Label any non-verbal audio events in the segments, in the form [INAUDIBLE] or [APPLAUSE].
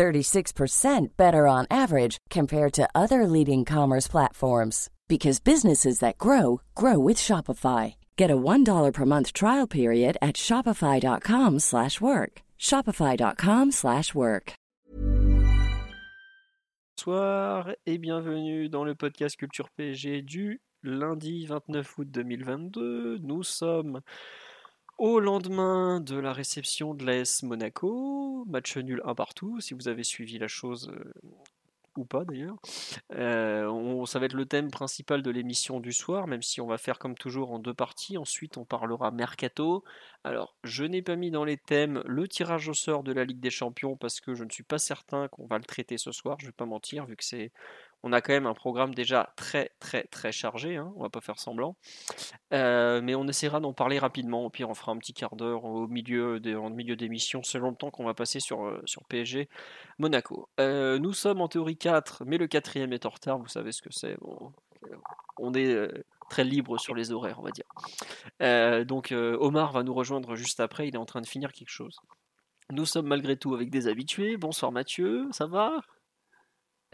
36% better on average compared to other leading commerce platforms because businesses that grow grow with Shopify. Get a $1 per month trial period at shopify.com/work. shopify.com/work. Bonsoir et bienvenue dans le podcast Culture PSG du lundi 29 août 2022. Nous sommes au lendemain de la réception de l'AS Monaco, match nul un partout, si vous avez suivi la chose euh, ou pas d'ailleurs. Euh, ça va être le thème principal de l'émission du soir, même si on va faire comme toujours en deux parties. Ensuite, on parlera mercato. Alors, je n'ai pas mis dans les thèmes le tirage au sort de la Ligue des Champions parce que je ne suis pas certain qu'on va le traiter ce soir. Je vais pas mentir, vu que c'est on a quand même un programme déjà très très très chargé, hein, on va pas faire semblant. Euh, mais on essaiera d'en parler rapidement, au pire on fera un petit quart d'heure au milieu, en milieu d'émission, selon le temps qu'on va passer sur, euh, sur PSG Monaco. Euh, nous sommes en théorie 4, mais le quatrième est en retard, vous savez ce que c'est. on est très libre sur les horaires, on va dire. donc Omar va nous rejoindre juste après, il est en train de finir quelque chose. Nous sommes malgré tout avec des habitués. Bonsoir Mathieu, ça va?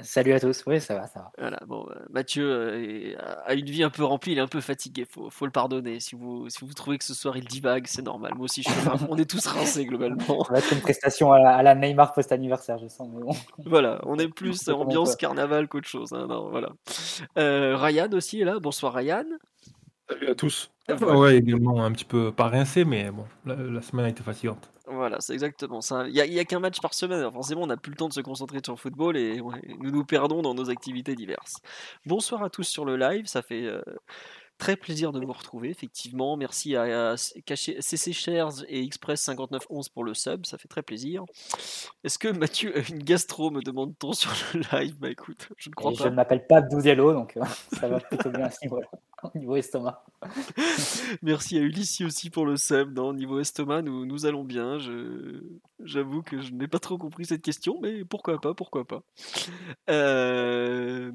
Salut à tous, oui ça va, ça va. Voilà, bon, euh, Mathieu euh, a une vie un peu remplie, il est un peu fatigué, faut, faut le pardonner. Si vous, si vous trouvez que ce soir il divague, c'est normal. Moi aussi, je suis on est tous rincés globalement. Ça va être une prestation à la, Neymar post-anniversaire, je sens. [LAUGHS] Voilà, on est plus ambiance carnaval qu'autre chose. Hein, voilà. Euh, Ryan aussi est là, bonsoir Ryan. Salut à tous. Ouais, également un petit peu pas rincé, mais bon, la semaine a été fatigante. Voilà, c'est exactement ça. Il n'y a, qu'un match par semaine. Forcément, on n'a plus le temps de se concentrer sur le football et nous nous perdons dans nos activités diverses. Bonsoir à tous sur le live. Ça fait euh, très plaisir de vous retrouver, effectivement. Merci à, CC Shares et Express 5911 pour le sub. Ça fait très plaisir. Est-ce que Mathieu a [LAUGHS] une gastro, me demande-t-on sur le live? Bah écoute, je ne crois pas. Je ne m'appelle pas Douziello, donc euh, [LAUGHS] ça va plutôt bien à ce niveau-là au niveau estomac. [LAUGHS] Merci à Ulysse aussi pour le sub. Dans niveau estomac, nous, nous allons bien. J'avoue que je n'ai pas trop compris cette question, mais pourquoi pas, pourquoi pas. Euh,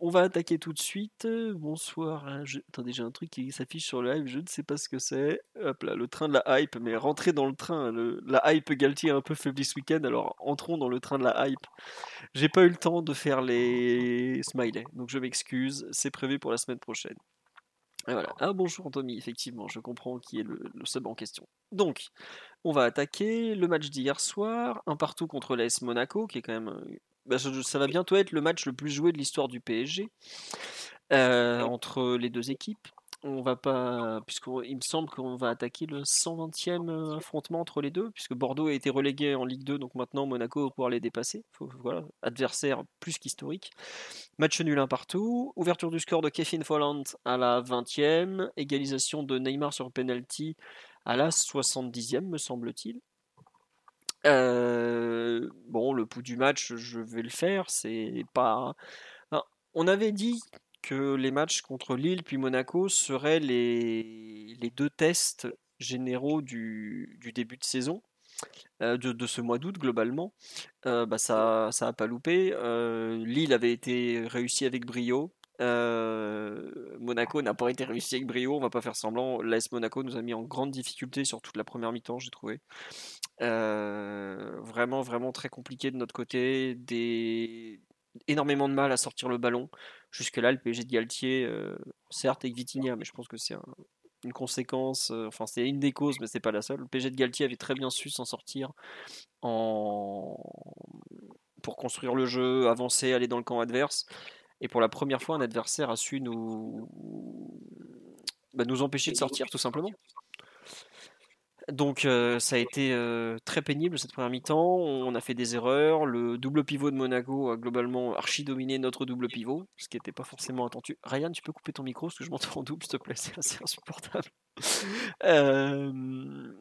on va attaquer tout de suite. Bonsoir. Hein, attendez, j'ai un truc qui s'affiche sur le live, je ne sais pas ce que c'est. Hop là, le train de la hype, mais rentrez dans le train. La hype Galtier un peu faibli ce week-end, alors entrons dans le train de la hype. J'ai pas eu le temps de faire les smileys, donc je m'excuse. C'est prévu pour la semaine prochaine. voilà. Ah bonjour Tommy, effectivement, je comprends qui est le, sub en question. Donc, on va attaquer le match d'hier soir, un partout contre l'AS Monaco, qui est quand même... Bah, ça, va bientôt être le match le plus joué de l'histoire du PSG, euh, entre les deux équipes on va pas, puisqu'il me semble qu'on va attaquer le 120e euh, affrontement entre les deux, puisque Bordeaux a été relégué en Ligue 2, donc maintenant Monaco va pouvoir les dépasser. voilà, adversaire plus qu'historique. Match nul un partout. Ouverture du score de Kevin Folland à la 20e. Égalisation de Neymar sur penalty à la 70e, me semble-t-il. Euh, bon, le pouls du match, je vais le faire. C'est pas. on avait dit que les matchs contre Lille puis Monaco seraient les, deux tests généraux du, début de saison. Euh, de, ce mois d'août globalement, euh, bah ça ça pas loupé. Lille avait été réussi avec brio. Monaco n'a pas été réussi avec brio. On va pas faire semblant. L'AS Monaco nous a mis en grande difficulté sur toute la première mi-temps, j'ai trouvé. vraiment vraiment très compliqué de notre côté. Des énormément de mal à sortir le ballon. Jusque-là, le PSG de Galtier, euh, certes avec Vitinha, mais je pense que c'est une conséquence, euh, enfin c'est une des causes, mais c'est pas la seule. Le PSG de Galtier avait très bien su s'en sortir pour construire le jeu, avancer, aller dans le camp adverse. Et pour la première fois, un adversaire a su nous, bah, nous empêcher de sortir, tout simplement. Donc euh, ça a été euh, très pénible cette première mi-temps. On a fait des erreurs. Le double pivot de Monaco a globalement archi dominé notre double pivot, ce qui n'était pas forcément attendu. Ryan, tu peux couper ton micro parce que je m'entends en double, s'il te plaît, [LAUGHS] c'est assez insupportable. Euh,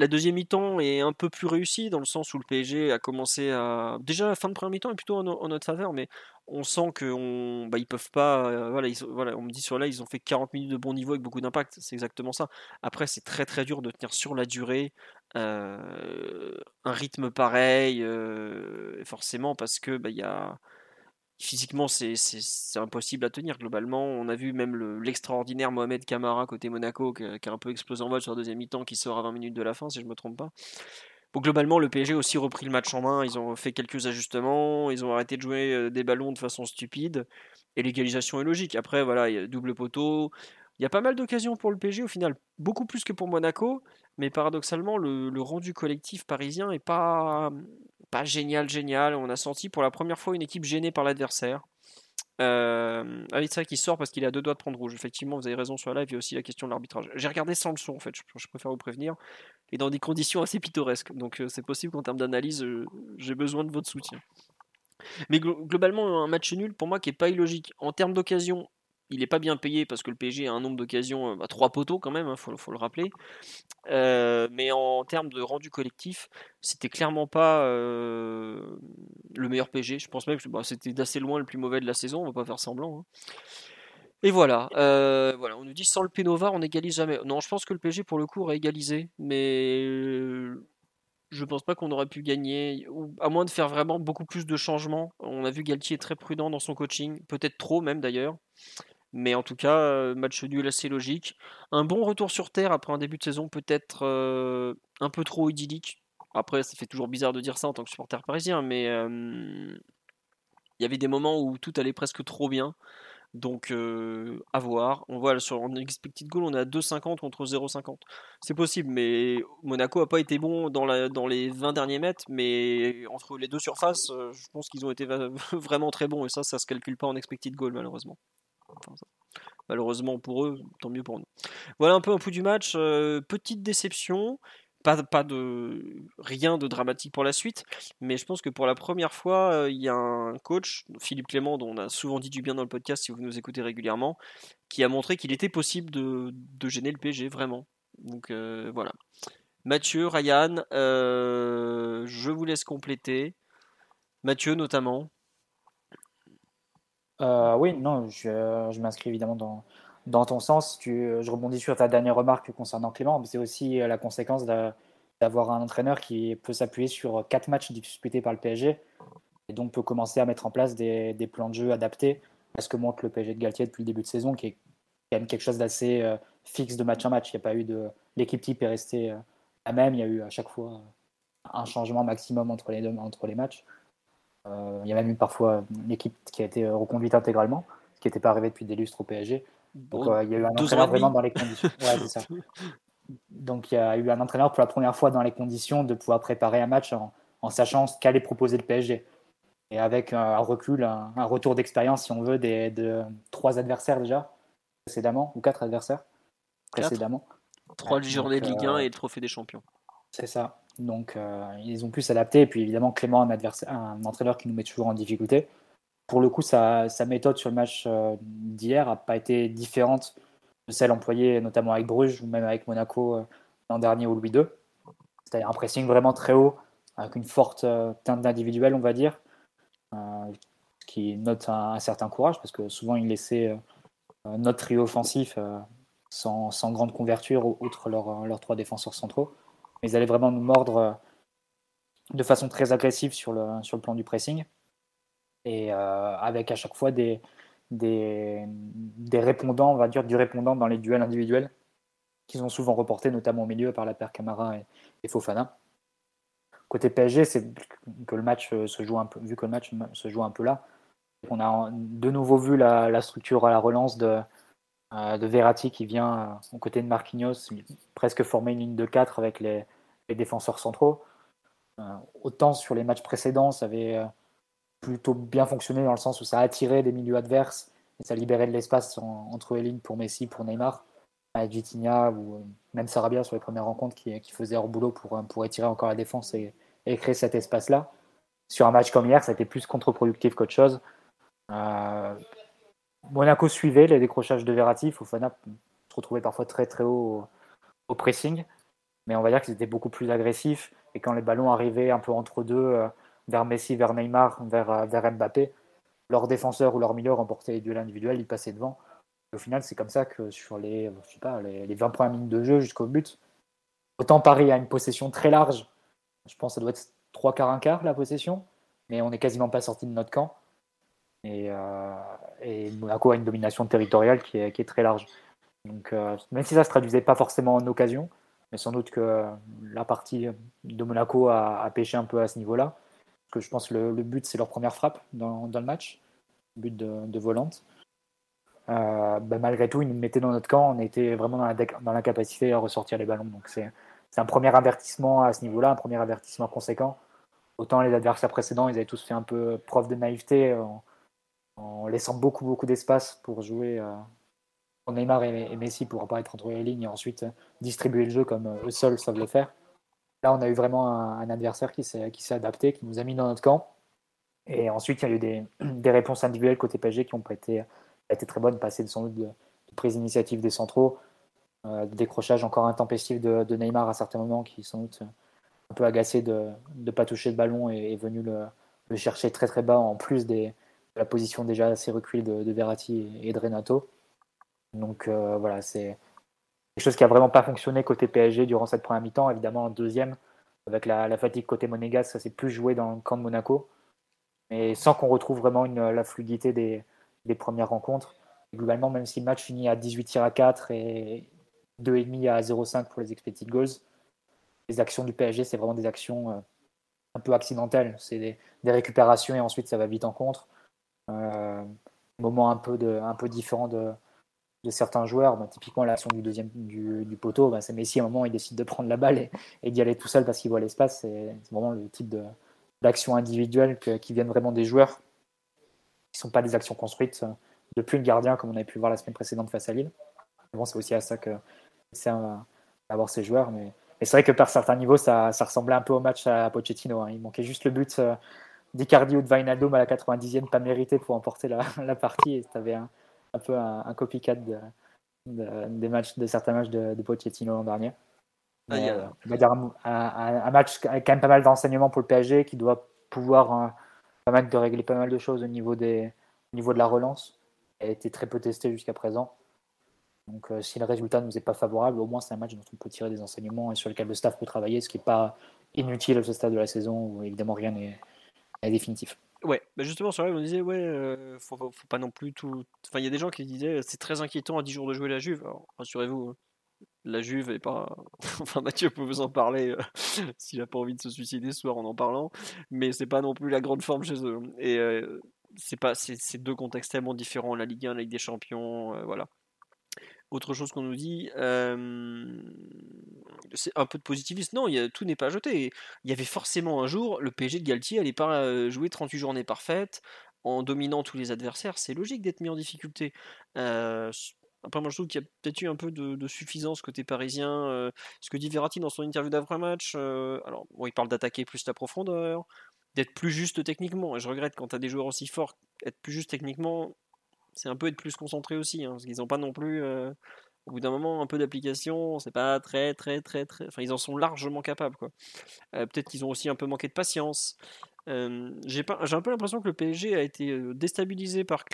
la deuxième mi-temps est un peu plus réussie dans le sens où le PSG a commencé à. Déjà, la fin de première mi-temps est plutôt en, notre faveur, mais on sent qu'ils bah, peuvent pas. Euh, voilà, on me dit sur là, ils ont fait 40 minutes de bon niveau avec beaucoup d'impact. C'est exactement ça. Après, c'est très très dur de tenir sur la durée euh, un rythme pareil, euh, forcément, parce que bah, y a physiquement, c'est impossible à tenir globalement. On a vu même l'extraordinaire Mohamed Kamara côté Monaco qui, a un peu explosé en vol sur la deuxième mi-temps qui sort à 20 minutes de la fin, si je ne me trompe pas. Bon, globalement, le PSG a aussi repris le match en main. Ils ont fait quelques ajustements. Ils ont arrêté de jouer euh, des ballons de façon stupide. Et l'égalisation est logique. Après, voilà, il y a double poteau. Il y a pas mal d'occasions pour le PSG au final, beaucoup plus que pour Monaco. Mais paradoxalement, le, le rendu collectif parisien est pas pas génial, génial. On a senti pour la première fois une équipe gênée par l'adversaire. Euh, ça qui sort parce qu'il a deux doigts de prendre rouge. Effectivement, vous avez raison sur la live. Il y a aussi la question de l'arbitrage. J'ai regardé sans le son, en fait. Je, préfère vous prévenir. Et dans des conditions assez pittoresques. Donc, euh, c'est possible qu'en termes d'analyse, euh, j'ai besoin de votre soutien. Mais globalement, un match nul pour moi qui est pas illogique. En termes d'occasion, il n'est pas bien payé parce que le PSG a un nombre d'occasions, à euh, bah, trois poteaux quand même, il hein, faut, le rappeler. Euh, mais en termes de rendu collectif, c'était clairement pas euh, le meilleur PSG. Je pense même que bah, c'était d'assez loin le plus mauvais de la saison, on va pas faire semblant. Hein. Et voilà, voilà, on nous dit sans le Pénova, on n'égalise jamais. Non, je pense que le PSG pour le coup aurait égalisé, mais je pense pas qu'on aurait pu gagner, à moins de faire vraiment beaucoup plus de changements. On a vu Galtier très prudent dans son coaching, peut-être trop même d'ailleurs. Mais en tout cas, euh, match nul assez logique. Un bon retour sur terre après un début de saison peut-être euh, un peu trop idyllique. Après, ça fait toujours bizarre de dire ça en tant que supporter parisien, mais euh, il y avait des moments où tout allait presque trop bien. Donc, à voir. On voit sur en expected goal, on est à 2,50 contre 0,50. C'est possible, mais Monaco a pas été bon dans, dans les 20 derniers mètres, mais entre les deux surfaces, je pense qu'ils ont été [LAUGHS] vraiment très bons, et ça, ça se calcule pas en expected goal, malheureusement malheureusement pour eux, tant mieux pour nous. Voilà un peu un coup du match. Euh, petite déception. Rien de dramatique pour la suite, mais je pense que pour la première fois, euh, il y a un coach, Philippe Clément, dont on a souvent dit du bien dans le podcast si vous nous écoutez régulièrement, qui a montré qu'il était possible de, gêner le PSG vraiment. Donc euh, voilà. Mathieu, Ryan, je vous laisse compléter. Mathieu notamment. Euh, oui, non, je, m'inscris évidemment dans, ton sens. Je rebondis sur ta dernière remarque concernant Clément. C'est aussi euh, la conséquence d'avoir un entraîneur qui peut s'appuyer sur quatre matchs disputés par le PSG et donc peut commencer à mettre en place des, des plans de jeu adaptés à ce que montre le PSG de Galtier depuis le début de saison, qui est quand même quelque chose d'assez euh, fixe de match en match. Il n'y a pas eu de l'équipe type est restée la même. Il y a eu à chaque fois un changement maximum entre les deux entre les matchs. Euh, il y a même eu parfois une équipe qui a été reconduite intégralement, ce qui n'était pas arrivé depuis des lustres au PSG. Donc euh, il y a eu un entraîneur vraiment dans les conditions. [LAUGHS] Donc il y a eu un entraîneur pour la première fois dans les conditions de pouvoir préparer un match en, sachant ce qu'allait proposer le PSG. Et avec un recul, un, retour d'expérience, si on veut, des, de trois adversaires déjà, précédemment, ou quatre adversaires précédemment. Trois journées de Ligue 1 euh, et le trophée des champions. C'est ça. Donc, euh, ils ont pu s'adapter. Et puis, évidemment, Clément, un, entraîneur qui nous met toujours en difficulté. Pour le coup, sa, méthode sur le match euh, d'hier n'a pas été différente de celle employée notamment avec Bruges ou même avec Monaco euh, l'an dernier ou Louis II. C'est-à-dire un pressing vraiment très haut, avec une forte teinte d'individuel, on va dire, qui note un, certain courage, parce que souvent, il laissait notre trio offensif sans, grande couverture, outre leurs trois défenseurs centraux ils allaient vraiment nous mordre euh, de façon très agressive sur le, sur le plan du pressing. Et euh, avec à chaque fois des, des, répondants, on va dire du répondant dans les duels individuels, qu'ils ont souvent reportés, notamment au milieu par la paire Camara et, Fofana. Côté PSG, c'est que le match euh, se joue un peu, vu que le match se joue un peu là. On a de nouveau vu la, structure à la relance de, de Verratti qui vient euh, aux côtés de Marquinhos, presque former une ligne de 4 avec les, défenseurs centraux. Euh, autant sur les matchs précédents, ça avait plutôt bien fonctionné dans le sens où ça attirait des milieux adverses et ça libérait de l'espace entre les lignes pour Messi, pour Neymar, avec Vitinha ou même Sarabia sur les premières rencontres qui, qui faisait leur boulot pour, pour étirer encore la défense et, créer cet espace-là. Sur un match comme hier, ça a été plus contre-productif qu'autre chose. Monaco suivait les décrochages de Verratti. Fofana se retrouvait parfois très très haut au, pressing. mais on va dire qu'ils étaient beaucoup plus agressifs. Et quand les ballons arrivaient un peu entre deux, euh, vers Messi, vers Neymar, vers, euh, vers Mbappé, leurs défenseurs ou leurs milieux remportaient les duels individuels, ils passaient devant. au final, c'est comme ça que sur les, je sais pas, les, 20 premières minutes de jeu jusqu'au but, autant Paris a une possession très large, je pense que ça doit être 3 quarts, 1 quart la possession, mais on n'est quasiment pas sorti de notre camp. Et, euh, Monaco a une domination territoriale qui est, très large. Donc, même si ça ne se traduisait pas forcément en occasion, mais sans doute que la partie de Monaco a, pêché un peu à ce niveau-là. Parce que je pense que le, but, c'est leur première frappe dans, le match, but de, volante. Euh, ben, malgré tout, ils nous mettaient dans notre camp, on était vraiment dans la, dans la capacité à ressortir les ballons. Donc c'est un premier avertissement à ce niveau-là, un premier avertissement conséquent. Autant les adversaires précédents, ils avaient tous fait un peu preuve de naïveté laissant beaucoup, beaucoup d'espace pour jouer euh, Neymar et, Messi pour apparaître entre les lignes et ensuite euh, distribuer le jeu comme euh, eux seuls savent le faire. Là, on a eu vraiment un, adversaire qui s'est adapté, qui nous a mis dans notre camp. Et ensuite, il y a eu des, [CLEARS THROAT] des réponses individuelles côté PSG qui ont pas été, très bonnes, passer sans doute de, prise d'initiative des centraux, de décrochage encore intempestif de, Neymar à certains moments, qui sans doute un peu agacé de ne pas toucher le ballon et est venu le, le, chercher très très bas en plus des, de la position déjà assez reculée de, de Verratti et de Renato. Donc euh, voilà, c'est quelque chose qui a vraiment pas fonctionné côté PSG durant cette première mi-temps. Évidemment, en deuxième, avec la, fatigue côté Monégas, ça s'est plus joué dans le camp de Monaco. Mais sans qu'on retrouve vraiment la fluidité des, premières rencontres. globalement, même si le match finit à 18 tirs à 4 et 2,5 à 0,5 pour les expected goals, les actions du PSG, c'est vraiment des actions euh, un peu accidentelles. C'est des, récupérations et ensuite ça va vite en contre. Euh, moment un peu, de, un peu différent de, certains joueurs. Bah, typiquement, l'action du deuxième du, poteau, bah, c'est Messi à un moment, il décide de prendre la balle et, d'y aller tout seul parce qu'il voit l'espace. C'est vraiment le type d'action individuelle qui viennent vraiment des joueurs, qui ne sont pas des actions construites euh, depuis le gardien, comme on avait pu voir la semaine précédente face à Lille. Bon, c'est aussi à ça que c'est à avoir ces joueurs. Mais, c'est vrai que par certains niveaux, ça, ressemblait un peu au match à Pochettino. Hein. Il manquait juste le but euh, d'Icardi ou de Wijnaldum à la 90e, pas mérité pour emporter la, [LAUGHS] la partie. Et tu avais un, un peu un, copycat de, des matchs, de certains matchs de, de Pochettino l'an dernier. Ah, euh, on va dire un, match avec quand même pas mal d'enseignements pour le PSG qui doit pouvoir euh, permettre de régler pas mal de choses au niveau, des, au niveau de la relance. Elle a été très peu testée jusqu'à présent. Donc euh, si le résultat ne nous est pas favorable, au moins c'est un match dont on peut tirer des enseignements et sur lequel le staff peut travailler, ce qui n'est pas inutile à ce stade de la saison où évidemment rien n'est définitif. Ouais, bah justement sur live on disait ouais, euh, faut, pas non plus tout. Enfin, il y a des gens qui disaient c'est très inquiétant à 10 jours de jouer la Juve. Alors, rassurez-vous, hein, la Juve est pas. [LAUGHS] enfin, Mathieu peut vous en parler euh, [LAUGHS] s'il a pas envie de se suicider ce soir en en parlant, mais c'est pas non plus la grande forme chez eux. Et euh, c'est pas, c'est deux contextes tellement différents, la Ligue 1, la Ligue des Champions, voilà. Autre chose qu'on nous dit, c'est un peu de positivisme. Non, tout n'est pas jeté. Il y avait forcément un jour, le PSG de Galtier n'allait pas jouer 38 journées parfaites en dominant tous les adversaires. C'est logique d'être mis en difficulté. après, moi, je trouve qu'il y a peut-être eu un peu de, suffisance côté parisien. ce que dit Verratti dans son interview d'après-match, alors, il parle d'attaquer plus la profondeur, d'être plus juste techniquement. Et je regrette quand tu as des joueurs aussi forts, être plus juste techniquement, c'est un peu être plus concentré aussi, hein, parce qu'ils n'ont pas non plus, euh, au bout d'un moment, un peu d'application, c'est pas très, très, très, très. Enfin, ils en sont largement capables, quoi. Euh, peut-être qu'ils ont aussi un peu manqué de patience. Euh, j'ai un peu l'impression que le PSG a été déstabilisé par,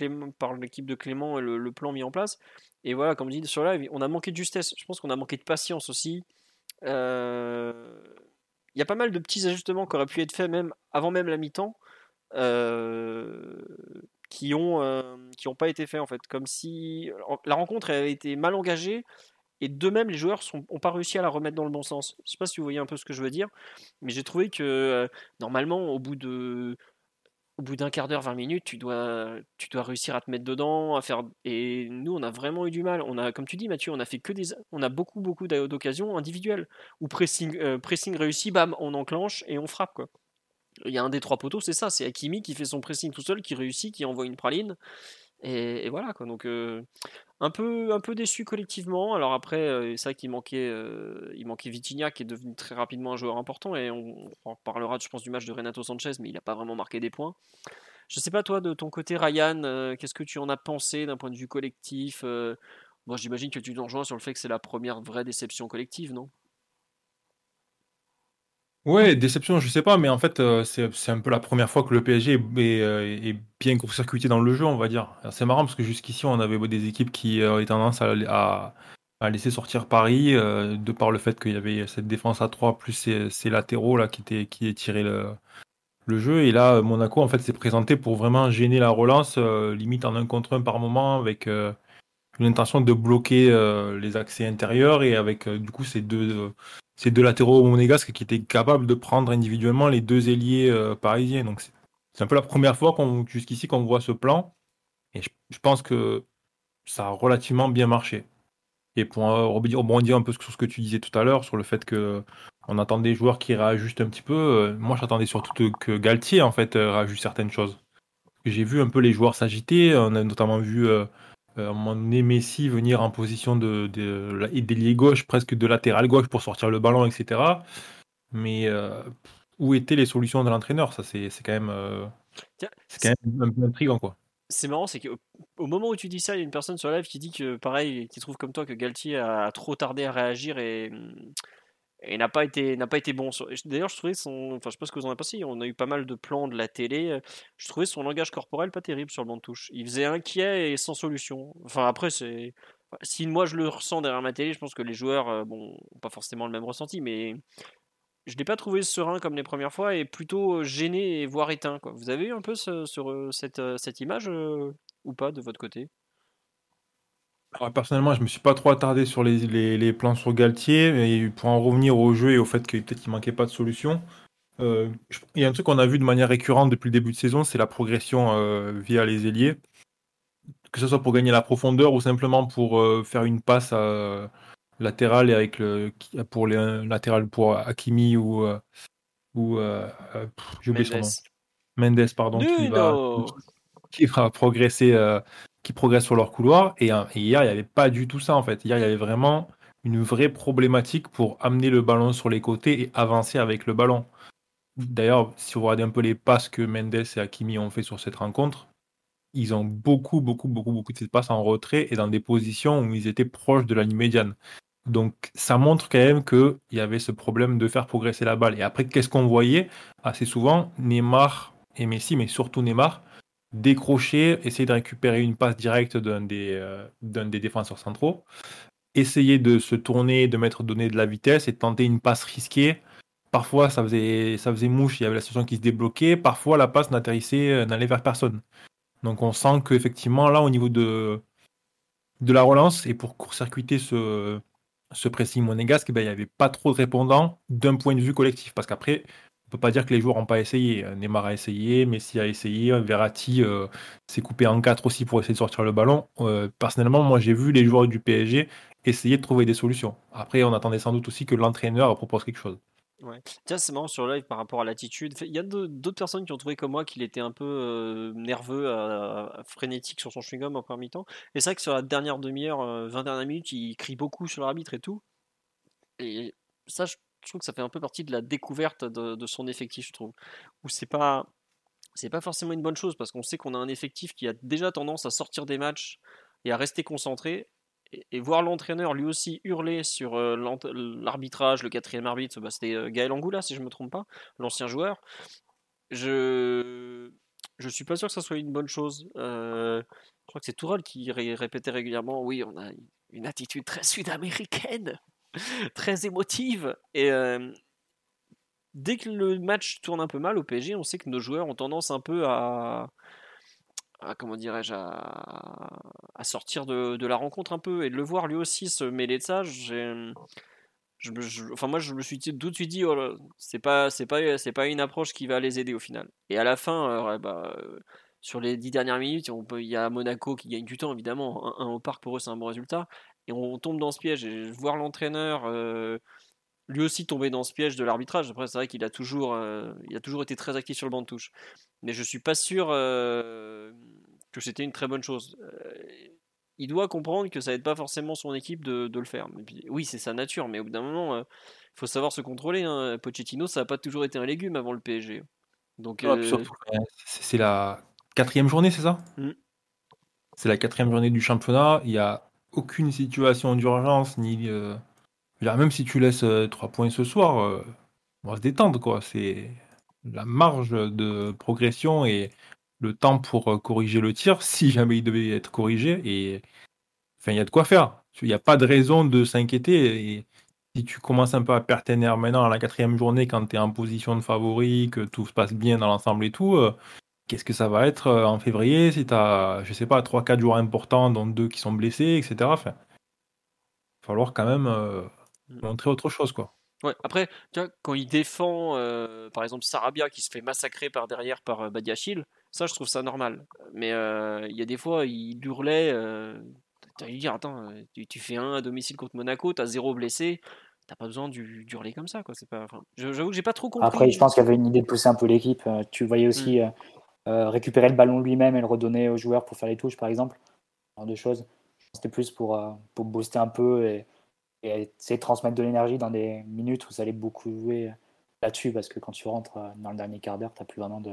par l'équipe de Clément et le, plan mis en place. Et voilà, comme dis sur live, on a manqué de justesse. Je pense qu'on a manqué de patience aussi. Il y a pas mal de petits ajustements qui auraient pu être faits même avant même la mi-temps. Euh, qui ont euh, qui ont pas été faits en fait, comme si la rencontre avait été mal engagée et de même les joueurs n'ont pas réussi à la remettre dans le bon sens. Je sais pas si vous voyez un peu ce que je veux dire, mais j'ai trouvé que euh, normalement au bout de au bout d'un quart d'heure, 20 minutes, tu dois, tu dois réussir à te mettre dedans, à faire. Et nous, on a vraiment eu du mal. On a, comme tu dis, Mathieu, on a fait que des, on a beaucoup, beaucoup d'occasions individuelles où pressing, euh, pressing réussi, bam, on enclenche et on frappe quoi. Il y a un des trois poteaux, c'est ça, c'est Hakimi qui fait son pressing tout seul, qui réussit, qui envoie une praline. Et, voilà quoi. Donc euh, un peu déçu collectivement. Alors après, euh, c'est vrai qu'il manquait euh, manquait Vitinha qui est devenu très rapidement un joueur important et on, on parlera, je pense, du match de Renato Sanchez, mais il n'a pas vraiment marqué des points. Je sais pas toi de ton côté, Ryan, qu'est-ce que tu en as pensé d'un point de vue collectif Moi, j'imagine que tu nous rejoins sur le fait que c'est la première vraie déception collective, non? Ouais, déception, je sais pas, mais en fait, euh, c'est un peu la première fois que le PSG est, euh, est, bien court-circuité dans le jeu, on va dire. C'est marrant parce que jusqu'ici, on avait des équipes qui euh, avaient tendance à, à, laisser sortir Paris, de par le fait qu'il y avait cette défense à 3 plus ces, latéraux là qui étaient qui étiraient le, le jeu. Et là, Monaco, en fait, s'est présenté pour vraiment gêner la relance, limite en un contre un par moment, avec une intention de bloquer les accès intérieurs et avec du coup ces deux ces deux latéraux monégasques qui étaient capables de prendre individuellement les deux ailiers euh, parisiens. Donc c'est un peu la première fois qu'on jusqu'ici qu'on voit ce plan. Et je, pense que ça a relativement bien marché. Et pour rebondir un peu sur ce que tu disais tout à l'heure, sur le fait que on attend des joueurs qui réajustent un petit peu, euh, moi j'attendais surtout que Galtier en fait euh, réajuste certaines choses. J'ai vu un peu les joueurs s'agiter, on a notamment vu euh, à un moment donné, Messi venir en position de, de, d'ailier gauche, presque de latéral gauche pour sortir le ballon, etc. Mais euh, où étaient les solutions de l'entraîneur? Ça, c'est, quand même, euh, c'est quand même un peu intriguant, quoi. C'est marrant, c'est qu'au moment où tu dis ça, il y a une personne sur live qui dit que, pareil, qui trouve comme toi que Galtier a trop tardé à réagir et et n'a pas été n'a pas été bon. D'ailleurs, je trouvais son, enfin, je sais pas ce que vous en avez pensé. On a eu pas mal de plans de la télé. Je trouvais son langage corporel pas terrible sur le banc de touche. Il faisait inquiet et sans solution. Enfin, après, c'est si moi je le ressens derrière ma télé, je pense que les joueurs, euh, bon, pas forcément le même ressenti, mais je l'ai pas trouvé serein comme les premières fois et plutôt gêné et voire éteint. Quoi. Vous avez eu un peu sur cette, cette image euh, ou pas de votre côté? Personnellement, je me suis pas trop attardé sur les, plans sur Galtier, mais pour en revenir au jeu et au fait qu'il peut-être manquait pas de solution, euh, il y a un truc qu'on a vu de manière récurrente depuis le début de saison, c'est la progression euh, via les ailiers. Que ce soit pour gagner la profondeur ou simplement pour euh, faire une passe latérale et avec le pour les latéral pour Hakimi ou ou j'ai oublié son nom. Mendes pardon qui va, qui va progresser qui progressent sur leur couloir. Et, hier, il n'y avait pas du tout ça, en fait. Hier, il y avait vraiment une vraie problématique pour amener le ballon sur les côtés et avancer avec le ballon. D'ailleurs, si vous regardez un peu les passes que Mendes et Hakimi ont fait sur cette rencontre, ils ont beaucoup, beaucoup, beaucoup, beaucoup de passes en retrait et dans des positions où ils étaient proches de la ligne médiane. Donc ça montre quand même qu'il y avait ce problème de faire progresser la balle. Et après, qu'est-ce qu'on voyait? Assez souvent, Neymar et Messi, mais surtout Neymar, décrocher, essayer de récupérer une passe directe d'un des, euh, défenseurs centraux, essayer de se tourner, de mettre donner de la vitesse et tenter une passe risquée. Parfois, ça faisait, ça faisait mouche, il y avait la situation qui se débloquait. Parfois, la passe n'atterrissait, euh, n'allait vers personne. Donc, on sent qu'effectivement, là, au niveau de, de la relance, et pour court-circuiter ce, ce pressing monégasque, ben, il n'y avait pas trop de répondants d'un point de vue collectif. Parce qu'après, on peut pas dire que les joueurs n'ont pas essayé. Neymar a essayé, Messi a essayé, Verratti euh, s'est coupé en quatre aussi pour essayer de sortir le ballon. Euh, personnellement, moi j'ai vu les joueurs du PSG essayer de trouver des solutions. Après, on attendait sans doute aussi que l'entraîneur propose quelque chose. Ouais. Tiens, c'est marrant sur live par rapport à l'attitude. Il y a d'autres personnes qui ont trouvé comme moi qu'il était un peu euh, nerveux, frénétique sur son chewing-gum en premier temps. Et c'est vrai que sur la dernière demi-heure, 20 dernières minutes, il crie beaucoup sur l'arbitre et tout. Et ça, je je trouve que ça fait un peu partie de la découverte de, son effectif, je trouve. Où c'est pas c'est pas forcément une bonne chose parce qu'on sait qu'on a un effectif qui a déjà tendance à sortir des matchs et à rester concentré. Et, voir l'entraîneur lui aussi hurler sur euh, l'arbitrage, le quatrième arbitre, bah, c'était euh, Gaël Angoula si je me trompe pas, l'ancien joueur. Je je suis pas sûr que ça soit une bonne chose. Euh, je crois que c'est Tourelle qui répétait régulièrement oui, on a une attitude très sud-américaine. [LAUGHS] très émotive. Et euh, dès que le match tourne un peu mal au PSG, on sait que nos joueurs ont tendance un peu à, comment dirais-je, à, sortir de, la rencontre un peu et de le voir lui aussi se mêler de ça. Je, enfin moi je me suis tout de suite dit oh c'est pas c'est pas c'est pas une approche qui va les aider au final. Et à la fin, euh, bah, euh, sur les dix dernières minutes, il y a Monaco qui gagne du temps évidemment. Un au parc pour eux c'est un bon résultat et on tombe dans ce piège. Et voir l'entraîneur euh, lui aussi tomber dans ce piège de l'arbitrage. Après, c'est vrai qu'il a toujours, euh, il a toujours été très actif sur le banc de touche, mais je suis pas sûr euh, que c'était une très bonne chose. il doit comprendre que ça n'aide pas forcément son équipe de, le faire. oui, c'est sa nature, mais au bout d'un moment, il faut savoir se contrôler. Hein. Pochettino, ça n'a pas toujours été un légume avant le PSG. Donc, ah, c'est la quatrième journée, c'est ça? Mmh. C'est la quatrième journée du championnat. Il y a aucune situation d'urgence, ni. Euh, même si tu laisses 3 euh, points ce soir, euh, on va se détendre, quoi. C'est la marge de progression et le temps pour euh, corriger le tir, si [LAUGHS] jamais il devait être corrigé. Et enfin, il y a de quoi faire. Il n'y a pas de raison de s'inquiéter. Si tu commences un peu à perdre maintenant à la quatrième journée, quand tu es en position de favori, que tout se passe bien dans l'ensemble et tout, qu'est-ce que ça va être euh, en février si tu as, je sais pas, 3-4 jours importants, dont deux qui sont blessés, etc. Enfin, il va falloir quand même mm. montrer autre chose, quoi. Ouais, après, tu vois, quand il défend, par exemple, Sarabia qui se fait massacrer par derrière par Badiachil, ça, je trouve ça normal. Mais il y a des fois, il hurlait. tu as dire, attends, tu, fais un à domicile contre Monaco, tu as zéro blessé. T'as pas besoin d'hurler comme ça, quoi. C'est pas. J'avoue que j'ai pas trop compris. Après, je pense qu'il y avait une idée de pousser un peu l'équipe. Tu voyais aussi mmh. récupérer le ballon lui-même et le redonner aux joueurs pour faire les touches, par exemple. Ce genre de choses. C'était plus pour, pour booster un peu et et essayer de transmettre de l'énergie dans des minutes où ça allait beaucoup jouer là-dessus, parce que quand tu rentres euh, dans le dernier quart d'heure, tu n'as plus vraiment de,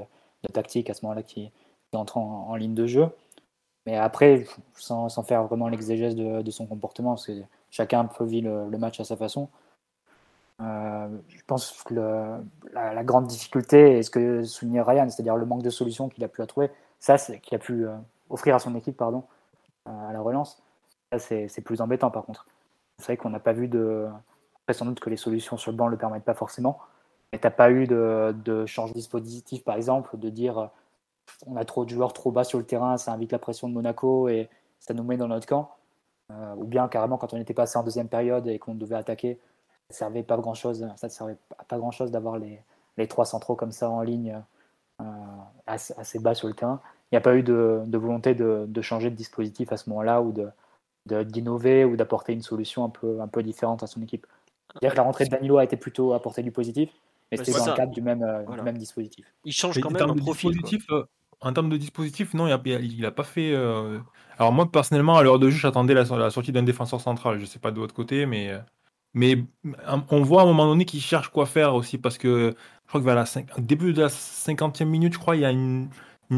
tactique à ce moment-là qui, entre en, ligne de jeu. Mais après, sans, faire vraiment l'exégèse de, son comportement, parce que chacun peut vivre le, match à sa façon. Euh, je pense que la, grande difficulté, et ce que soulignait Ryan, c'est-à-dire le manque de solutions qu'il a pu trouver, ça, qu'il a pu euh, offrir à son équipe, pardon, à la relance, ça, c'est plus embêtant par contre. C'est vrai qu'on n'a pas vu de. Après, sans doute que les solutions sur le banc ne le permettent pas forcément. Mais tu n'as pas eu de, de changement de dispositif, par exemple, de dire on a trop de joueurs trop bas sur le terrain, ça invite la pression de Monaco et ça nous met dans notre camp. Euh, ou bien carrément quand on était passé en deuxième période et qu'on devait attaquer, ça servait pas grand chose. Ça ne servait pas grand chose d'avoir les, les, trois centraux comme ça en ligne euh, assez, bas sur le terrain. Il n'y a pas eu de, de volonté de, de, changer de dispositif à ce moment-là ou de, d'innover ou d'apporter une solution un peu, un peu différente à son équipe. C'est-à-dire que la rentrée de Danilo a été plutôt apporter du positif, mais c'était dans le cadre du même, euh, même dispositif. Il change quand même un profil. Euh, en termes de dispositif, non, il n'a pas fait. Euh, alors, moi, personnellement, à l'heure de jeu, j'attendais la, la, sortie d'un défenseur central. Je ne sais pas de votre côté, mais. Mais on voit à un moment donné qu'il cherche quoi faire aussi, parce que je crois que vers début de la 50e minute, je crois, il y a une,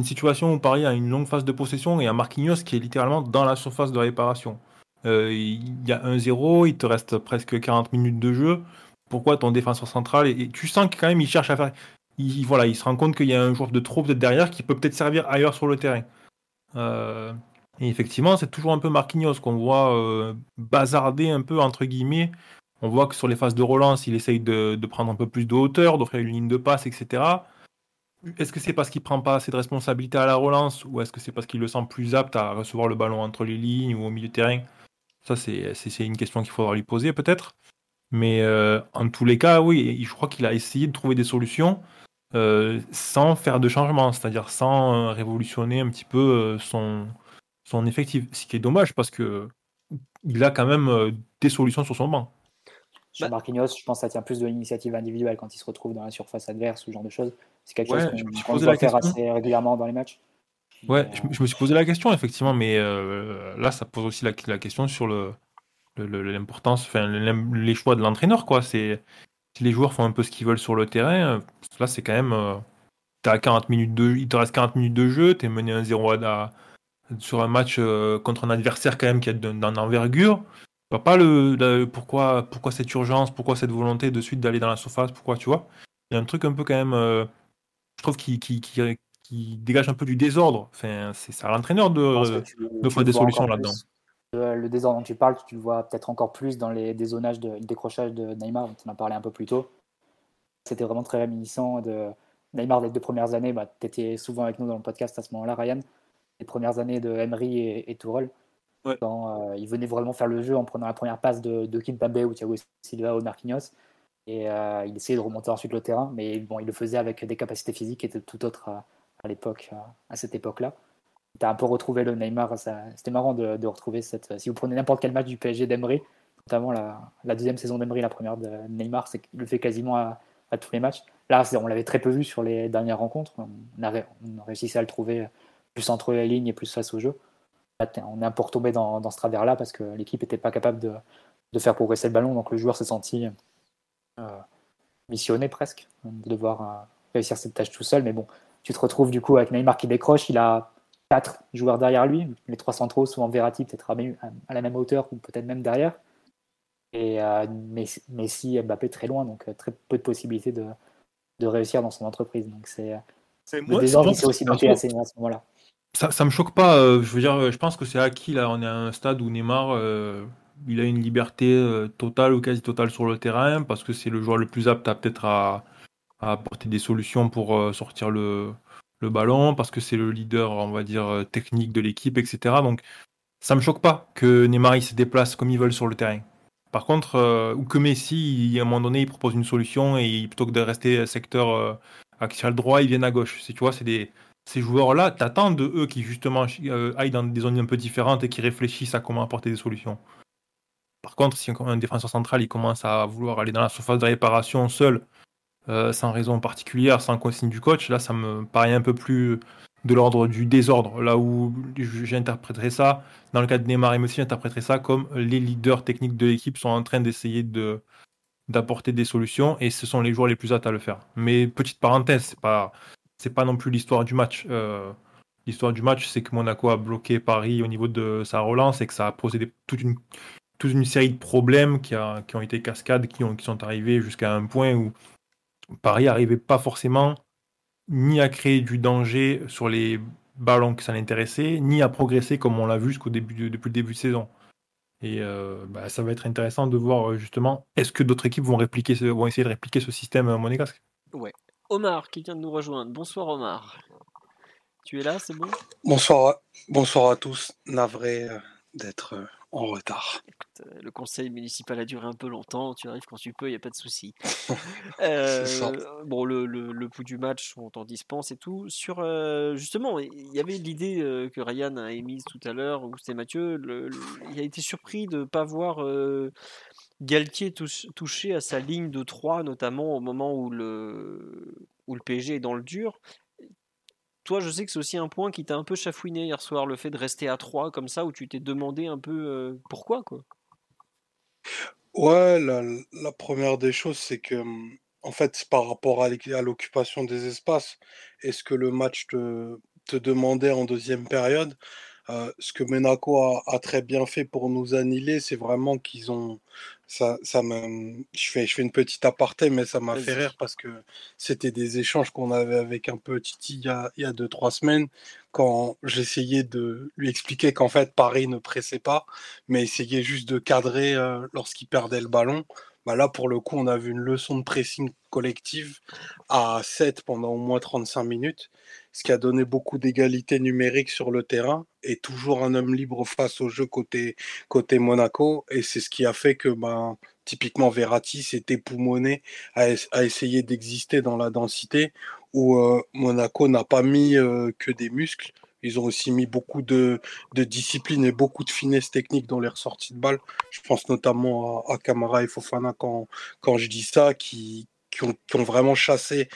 situation où Paris a une longue phase de possession et un Marquinhos qui est littéralement dans la surface de réparation. Euh, il y a 1-0, il te reste presque 40 minutes de jeu. Pourquoi ton défenseur central et, tu sens que quand même il cherche à faire. Il, voilà, il se rend compte qu'il y a un joueur de trop peut-être derrière qui peut peut-être servir ailleurs sur le terrain. Euh, et effectivement, c'est toujours un peu Marquinhos qu'on voit euh, bazarder un peu entre guillemets. On voit que sur les phases de relance, il essaye de, prendre un peu plus de hauteur, d'offrir une ligne de passe, etc. Est-ce que c'est parce qu'il prend pas assez de responsabilités à la relance ou est-ce que c'est parce qu'il le sent plus apte à recevoir le ballon entre les lignes ou au milieu de terrain? Ça, c'est une question qu'il faudra lui poser peut-être. Mais euh, en tous les cas, oui, je crois qu'il a essayé de trouver des solutions euh, sans faire de changement, c'est-à-dire sans euh, révolutionner un petit peu son, son effectif. Ce qui est dommage parce que il a quand même des solutions sur son banc. Bah Marquinhos, je pense que ça tient plus de l'initiative individuelle quand il se retrouve dans la surface adverse, ce genre de choses. C'est quelque chose qu'on qu doit faire assez régulièrement dans les matchs. Ouais, je, me suis posé la question, effectivement, mais euh, là, ça pose aussi la, question sur l'importance, le, les choix de l'entraîneur, quoi. C'est si les joueurs font un peu ce qu'ils veulent sur le terrain, euh, là, c'est quand même. Euh, as 40 minutes de, il te reste 40 minutes de jeu, tu es mené 1-0 sur un match contre un adversaire quand même qui est d'un envergure pas le, pourquoi, pourquoi cette urgence, pourquoi cette volonté de suite d'aller dans la surface, pourquoi tu vois. Il y a un truc un peu quand même, euh, je trouve, qui, qui, qui, dégage un peu du désordre. Enfin, c'est à l'entraîneur de, de faire des solutions là-dedans. Le désordre dont tu parles, tu le vois peut-être encore plus dans les dézonages, de, le décrochage de Neymar, dont on a parlé un peu plus tôt. C'était vraiment très réminiscent de Neymar des deux premières années. Bah, tu étais souvent avec nous dans le podcast à ce moment-là, Ryan. Les premières années de Emery et, et Tourelle quand euh, il venait vraiment faire le jeu en prenant la première passe de, de Kimpembe ou Thiago Silva ou Marquinhos. Et euh, il essayait de remonter ensuite le terrain, mais bon, il le faisait avec des capacités physiques qui étaient tout autres à, l'époque, à cette époque-là. Tu as un peu retrouvé le Neymar. C'était marrant de, retrouver cette. Si vous prenez n'importe quel match du PSG d'Emery, notamment la, deuxième saison d'Emery, la première de Neymar, c'est qu'il le fait quasiment à, tous les matchs. Là, on l'avait très peu vu sur les dernières rencontres. On a, on a réussi à le trouver plus entre les lignes et plus face au jeu on est un peu retombé dans, dans ce travers-là parce que l'équipe n'était pas capable de, de, faire progresser le ballon. Donc le joueur s'est senti euh, missionné presque de devoir euh, réussir cette tâche tout seul. Mais bon, tu te retrouves du coup avec Neymar qui décroche. Il a quatre joueurs derrière lui. Les trois centraux, souvent Verratti, peut-être à, la même hauteur ou peut-être même derrière. et Messi et Mbappé très loin, donc très peu de possibilités de, de réussir dans son entreprise. Donc c'est le désordre s'est aussi noté à, ce moment-là. Ça, ça me choque pas. je veux dire, je pense que c'est acquis là. On est à un stade où Neymar, il a une liberté totale ou quasi totale sur le terrain parce que c'est le joueur le plus apte à peut-être à, apporter des solutions pour sortir le, ballon, parce que c'est le leader, on va dire, euh, technique de l'équipe, etc. Donc, ça me choque pas que Neymar il se déplace comme ils veulent sur le terrain. Par contre, euh, ou que Messi, à un moment donné, il propose une solution et plutôt que de rester secteur euh, axial droit, ils viennent à gauche. Tu vois, c'est des, ces joueurs-là, t'attends de eux qui justement aillent dans des zones un peu différentes et qui réfléchissent à comment apporter des solutions. Par contre, si un défenseur central il commence à vouloir aller dans la surface de réparation seul euh, sans raison particulière, sans consigne du coach, là ça me paraît un peu plus de l'ordre du désordre. Là où j'interpréterais ça, dans le cas de Neymar et Messi, j'interpréterais ça comme les leaders techniques de l'équipe sont en train d'essayer de d'apporter des solutions et ce sont les joueurs les plus aptes à le faire. Mais petite parenthèse, c'est pas c'est pas non plus l'histoire du match. Euh, l'histoire du match, c'est que Monaco a bloqué Paris au niveau de sa relance et que ça a posé toute une série de problèmes qui, ont été cascades, qui, ont, qui sont arrivés jusqu'à un point où Paris n'arrivait pas forcément ni à créer du danger sur les ballons que ça l'intéressait, ni à progresser comme on l'a vu depuis le début de saison. Et euh, bah, ça va être intéressant de voir euh, justement est-ce que d'autres équipes vont répliquer vont essayer de répliquer ce système monégasque? Ouais. Omar qui vient de nous rejoindre. Bonsoir Omar. Tu es là, c'est bon? Bonsoir, bonsoir à tous. Navré d'être en retard. Euh, le conseil municipal a duré un peu longtemps, tu arrives quand tu peux, il n'y a pas de souci. [LAUGHS] euh, bon, le, le, le, pouls du match, on t'en dispense et tout. Sur, euh, justement, il y avait l'idée euh, que Ryan a émise tout à l'heure, ou c'était Mathieu, le, il a été surpris de ne pas voir Galtier toucher à sa ligne de 3, notamment au moment où le, où le PSG est dans le dur toi, je sais que c'est aussi un point qui t'a un peu chafouiné hier soir, le fait de rester à 3 comme ça, où tu t'es demandé un peu euh, pourquoi, quoi? Ouais, la, première des choses, c'est que, en fait, par rapport à l'occupation des espaces, est-ce que le match te, te demandait en deuxième période euh, ce que Monaco a, a, très bien fait pour nous annihiler, c'est vraiment qu'ils ont. Ça, ça je, fais, je fais une petite aparté, mais ça m'a fait rire parce que c'était des échanges qu'on avait avec un peu Titi il y a, il y a deux, trois semaines, quand j'essayais de lui expliquer qu'en fait Paris ne pressait pas, mais essayait juste de cadrer euh, lorsqu'il perdait le ballon. Bah là, pour le coup, on a vu une leçon de pressing collective à 7 pendant au moins 35 minutes, ce qui a donné beaucoup d'égalité numérique sur le terrain et toujours un homme libre face au jeu côté, côté Monaco. Et c'est ce qui a fait que, ben, typiquement, Verratti s'est époumoné à, à essayer d'exister dans la densité où euh, Monaco n'a pas mis euh, que des muscles, ils ont aussi mis beaucoup de, discipline et beaucoup de finesse technique dans les ressorties de balles. Je pense notamment à, Camara et Fofana quand, quand je dis ça, qui, qui, ont, vraiment chassé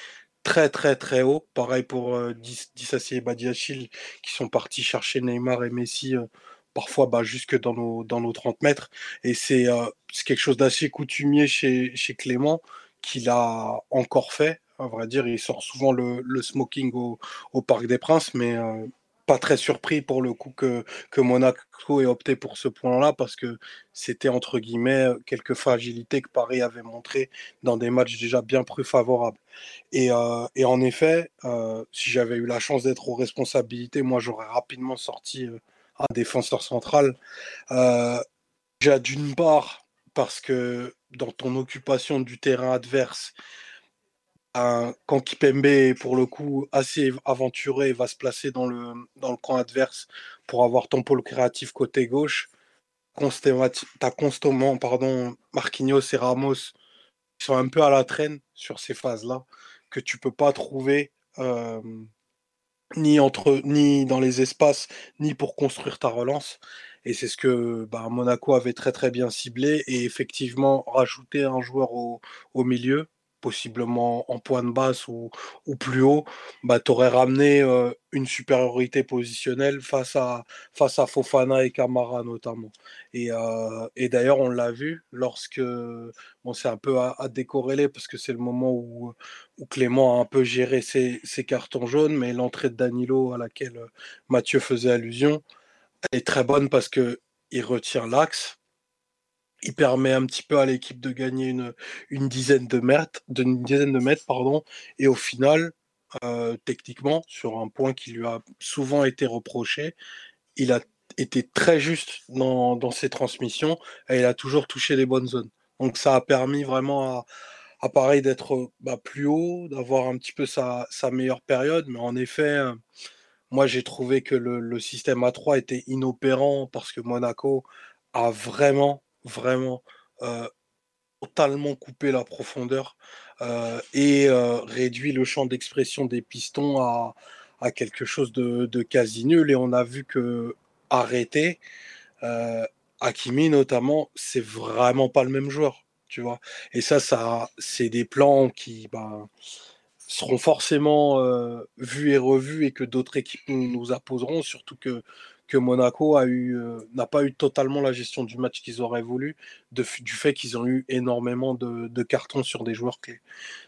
très très très haut. Pareil pour euh, Dissassi et Badiachil qui sont partis chercher Neymar et Messi euh, parfois bah, jusque dans nos, dans nos 30 mètres. Et euh, c'est quelque chose d'assez coutumier chez, chez Clément qu'il a encore fait. À vrai dire, il sort souvent le, smoking au, au, Parc des Princes, mais euh, pas très surpris pour le coup que, que Monaco ait opté pour ce point-là parce que c'était entre guillemets quelques fragilités que Paris avait montrées dans des matchs déjà bien plus favorables. Et, euh, et en effet, euh, si j'avais eu la chance d'être aux responsabilités, moi j'aurais rapidement sorti euh, un défenseur central. déjà d'une part parce que dans ton occupation du terrain adverse, quand Kipembe pour le coup assez aventuré va se placer dans le, dans le camp adverse pour avoir ton pôle créatif côté gauche, tu as constamment pardon, Marquinhos et Ramos qui sont un peu à la traîne sur ces phases-là, que tu peux pas trouver euh, ni, entre, ni dans les espaces, ni pour construire ta relance. Et c'est ce que bah, Monaco avait très très bien ciblé et effectivement rajouter un joueur au, au milieu possiblement en point de basse ou, ou plus haut, bah, tu aurais ramené euh, une supériorité positionnelle face à, face à Fofana et Camara notamment. Et, euh, et d'ailleurs, on l'a vu lorsque, bon, c'est un peu à, à décorréler parce que c'est le moment où, où Clément a un peu géré ses, ses cartons jaunes, mais l'entrée de Danilo à laquelle Mathieu faisait allusion, elle est très bonne parce que il retient l'axe, il permet un petit peu à l'équipe de gagner une, une dizaine de mètres, d'une dizaine de mètres, pardon, et au final, euh, techniquement, sur un point qui lui a souvent été reproché, il a été très juste dans, dans ses transmissions et il a toujours touché les bonnes zones. Donc ça a permis vraiment à, à pareil d'être bah, plus haut, d'avoir un petit peu sa, sa, meilleure période, mais en effet, euh, moi j'ai trouvé que le, le système A3 était inopérant parce que Monaco a vraiment vraiment euh, totalement coupé la profondeur euh, et euh, réduit le champ d'expression des pistons à, à quelque chose de, de, quasi nul. Et on a vu que arrêter, Hakimi notamment, c'est vraiment pas le même joueur, tu vois. Et ça, ça c'est des plans qui bah, seront forcément vus et revus et que d'autres équipes nous, nous apposeront, surtout que Monaco a eu euh, n'a pas eu totalement la gestion du match qu'ils auraient voulu du fait qu'ils ont eu énormément de, cartons sur des joueurs clés.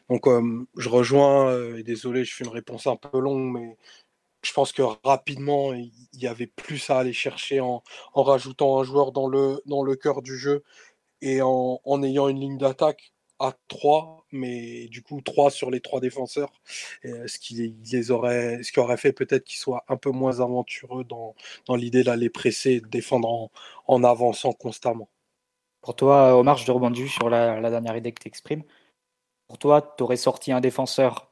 Donc euh, je rejoins euh, et désolé, je fais une réponse un peu longue, mais je pense que rapidement il y avait plus à aller chercher en, rajoutant un joueur dans le dans cœur du jeu et en ayant une ligne d'attaque à 3, mais du coup 3 sur les trois défenseurs, ce, qui les aurait, ce qui aurait fait peut-être qu'ils soient un peu moins aventureux dans, dans l'idée d'aller presser et de défendre en, avançant constamment. Pour toi, Omar, je rebondis sur la, dernière idée que tu exprimes. Pour toi, tu aurais sorti un défenseur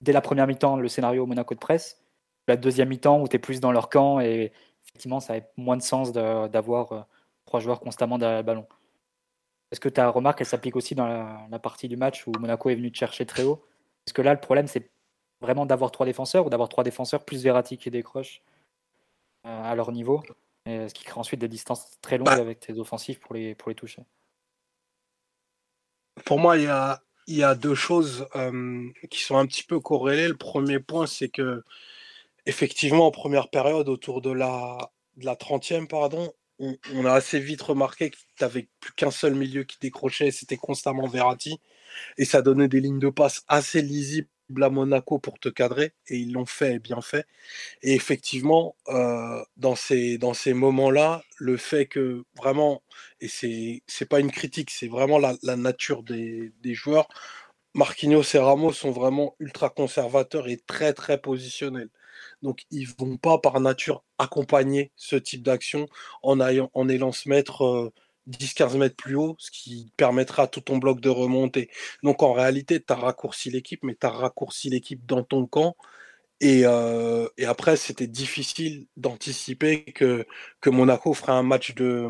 dès la première mi-temps, le scénario Monaco de presse, la deuxième mi-temps où tu es plus dans leur camp et effectivement, ça a moins de sens d'avoir euh, trois joueurs constamment derrière le ballon. Est-ce que ta remarque, elle s'applique aussi dans la, partie du match où Monaco est venu te chercher très haut? Est-ce que là, le problème, c'est vraiment d'avoir trois défenseurs ou d'avoir trois défenseurs plus Verratti qui décrochent euh, à leur niveau? Ce qui crée ensuite des distances très longues bah avec tes offensifs pour les, pour les toucher. Pour moi, il y a, il y a deux choses euh, qui sont un petit peu corrélées. Le premier point, c'est que effectivement, en première période, autour de la, de la 30e, pardon, on, a assez vite remarqué que tu n'avais plus qu'un seul milieu qui décrochait, c'était constamment Verratti. Et ça donnait des lignes de passe assez lisibles à Monaco pour te cadrer. Et ils l'ont fait et bien fait. Et effectivement, euh, dans ces, dans ces moments-là, le fait que vraiment, et c'est n'est pas une critique, c'est vraiment la, la nature des, des joueurs, Marquinhos et Ramos sont vraiment ultra conservateurs et très très positionnels. Donc, ils vont pas par nature accompagner ce type d'action en, en allant se mettre 10-15 mètres plus haut, ce qui permettra à tout ton bloc de remonter. Donc, en réalité, tu as raccourci l'équipe, mais tu as raccourci l'équipe dans ton camp. Et, euh, après, c'était difficile d'anticiper que, que Monaco ferait un match, de,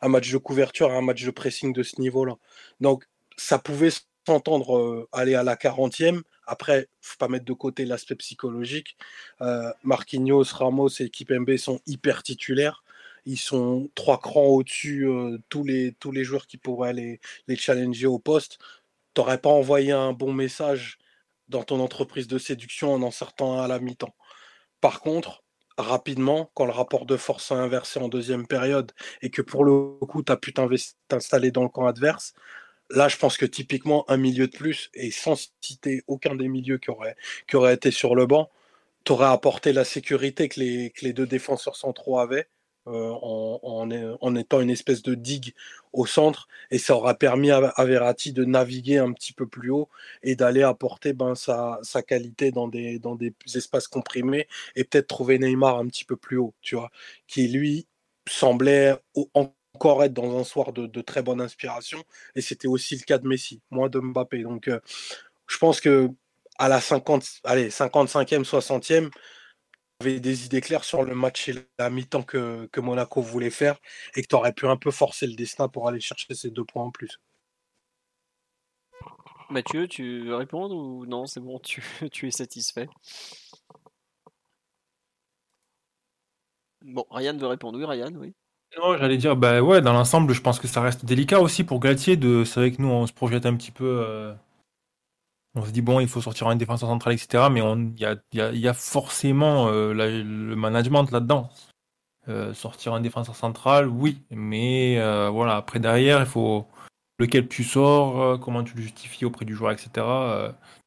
un match de couverture, un match de pressing de ce niveau-là. Donc, ça pouvait s'entendre aller à la 40e, après, faut pas mettre de côté l'aspect psychologique. Euh, Marquinhos, Ramos et MB sont hyper titulaires. Ils sont trois crans au-dessus euh, tous, les, tous les joueurs qui pourraient les, challenger au poste. Tu n'aurais pas envoyé un bon message dans ton entreprise de séduction en en sortant à la mi-temps. Par contre, rapidement, quand le rapport de force s'est inversé en deuxième période et que pour le coup, tu as pu t'installer dans le camp adverse, Là, je pense que typiquement, un milieu de plus, et sans citer aucun des milieux qui aurait, qui aurait été sur le banc, t'aurais apporté la sécurité que les, que les deux défenseurs centraux avaient. Euh, en, en, étant une espèce de digue au centre et ça aura permis à, à Verratti de naviguer un petit peu plus haut et d'aller apporter ben, sa, sa, qualité dans des, dans des espaces comprimés et peut-être trouver Neymar un petit peu plus haut, tu vois, qui lui semblait en encore être dans un soir de, très bonne inspiration. Et c'était aussi le cas de Messi, moins de Mbappé. Donc, euh, je pense que à la 50, allez, 55e, 60e, avait des idées claires sur le match et la mi-temps que, que, Monaco voulait faire et que tu aurais pu un peu forcer le destin pour aller chercher ces deux points en plus. Mathieu, tu veux répondre ou non C'est bon, tu, [LAUGHS] tu es satisfait? Bon, Ryan veut répondre. Oui, Ryan, oui. Non, j'allais dire, bah ouais, dans l'ensemble, je pense que ça reste délicat aussi pour Galtier. De... C'est vrai que nous, on se projette un petit peu. Euh, on se dit, bon, il faut sortir un défenseur central, etc. Mais il y a, y, y a, forcément euh, le management là-dedans. Euh, sortir un défenseur central, oui. Mais voilà, après, derrière, il faut lequel tu sors, comment tu le justifies auprès du joueur, etc.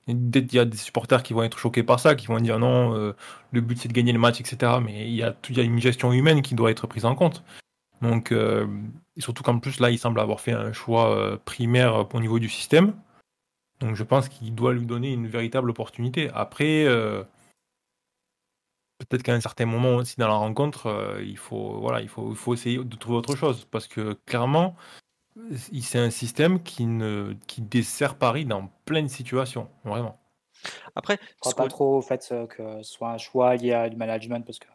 Il y a des supporters qui vont être choqués par ça, qui vont dire non, le but c'est de gagner le match, etc. Mais il y, a, il y a une gestion humaine qui doit être prise en compte. Donc, et surtout qu'en plus, là, il semble avoir fait un choix primaire au niveau du système. Donc, je pense qu'il doit lui donner une véritable opportunité. Après, peut-être qu'à un certain moment aussi dans la rencontre, il, faut, voilà, il, faut, il faut essayer de trouver autre chose. Parce que clairement, c'est un système qui, ne, qui dessert Paris dans plein de situations, vraiment. Après, je crois pas trop au fait que ce soit un choix lié à du management parce que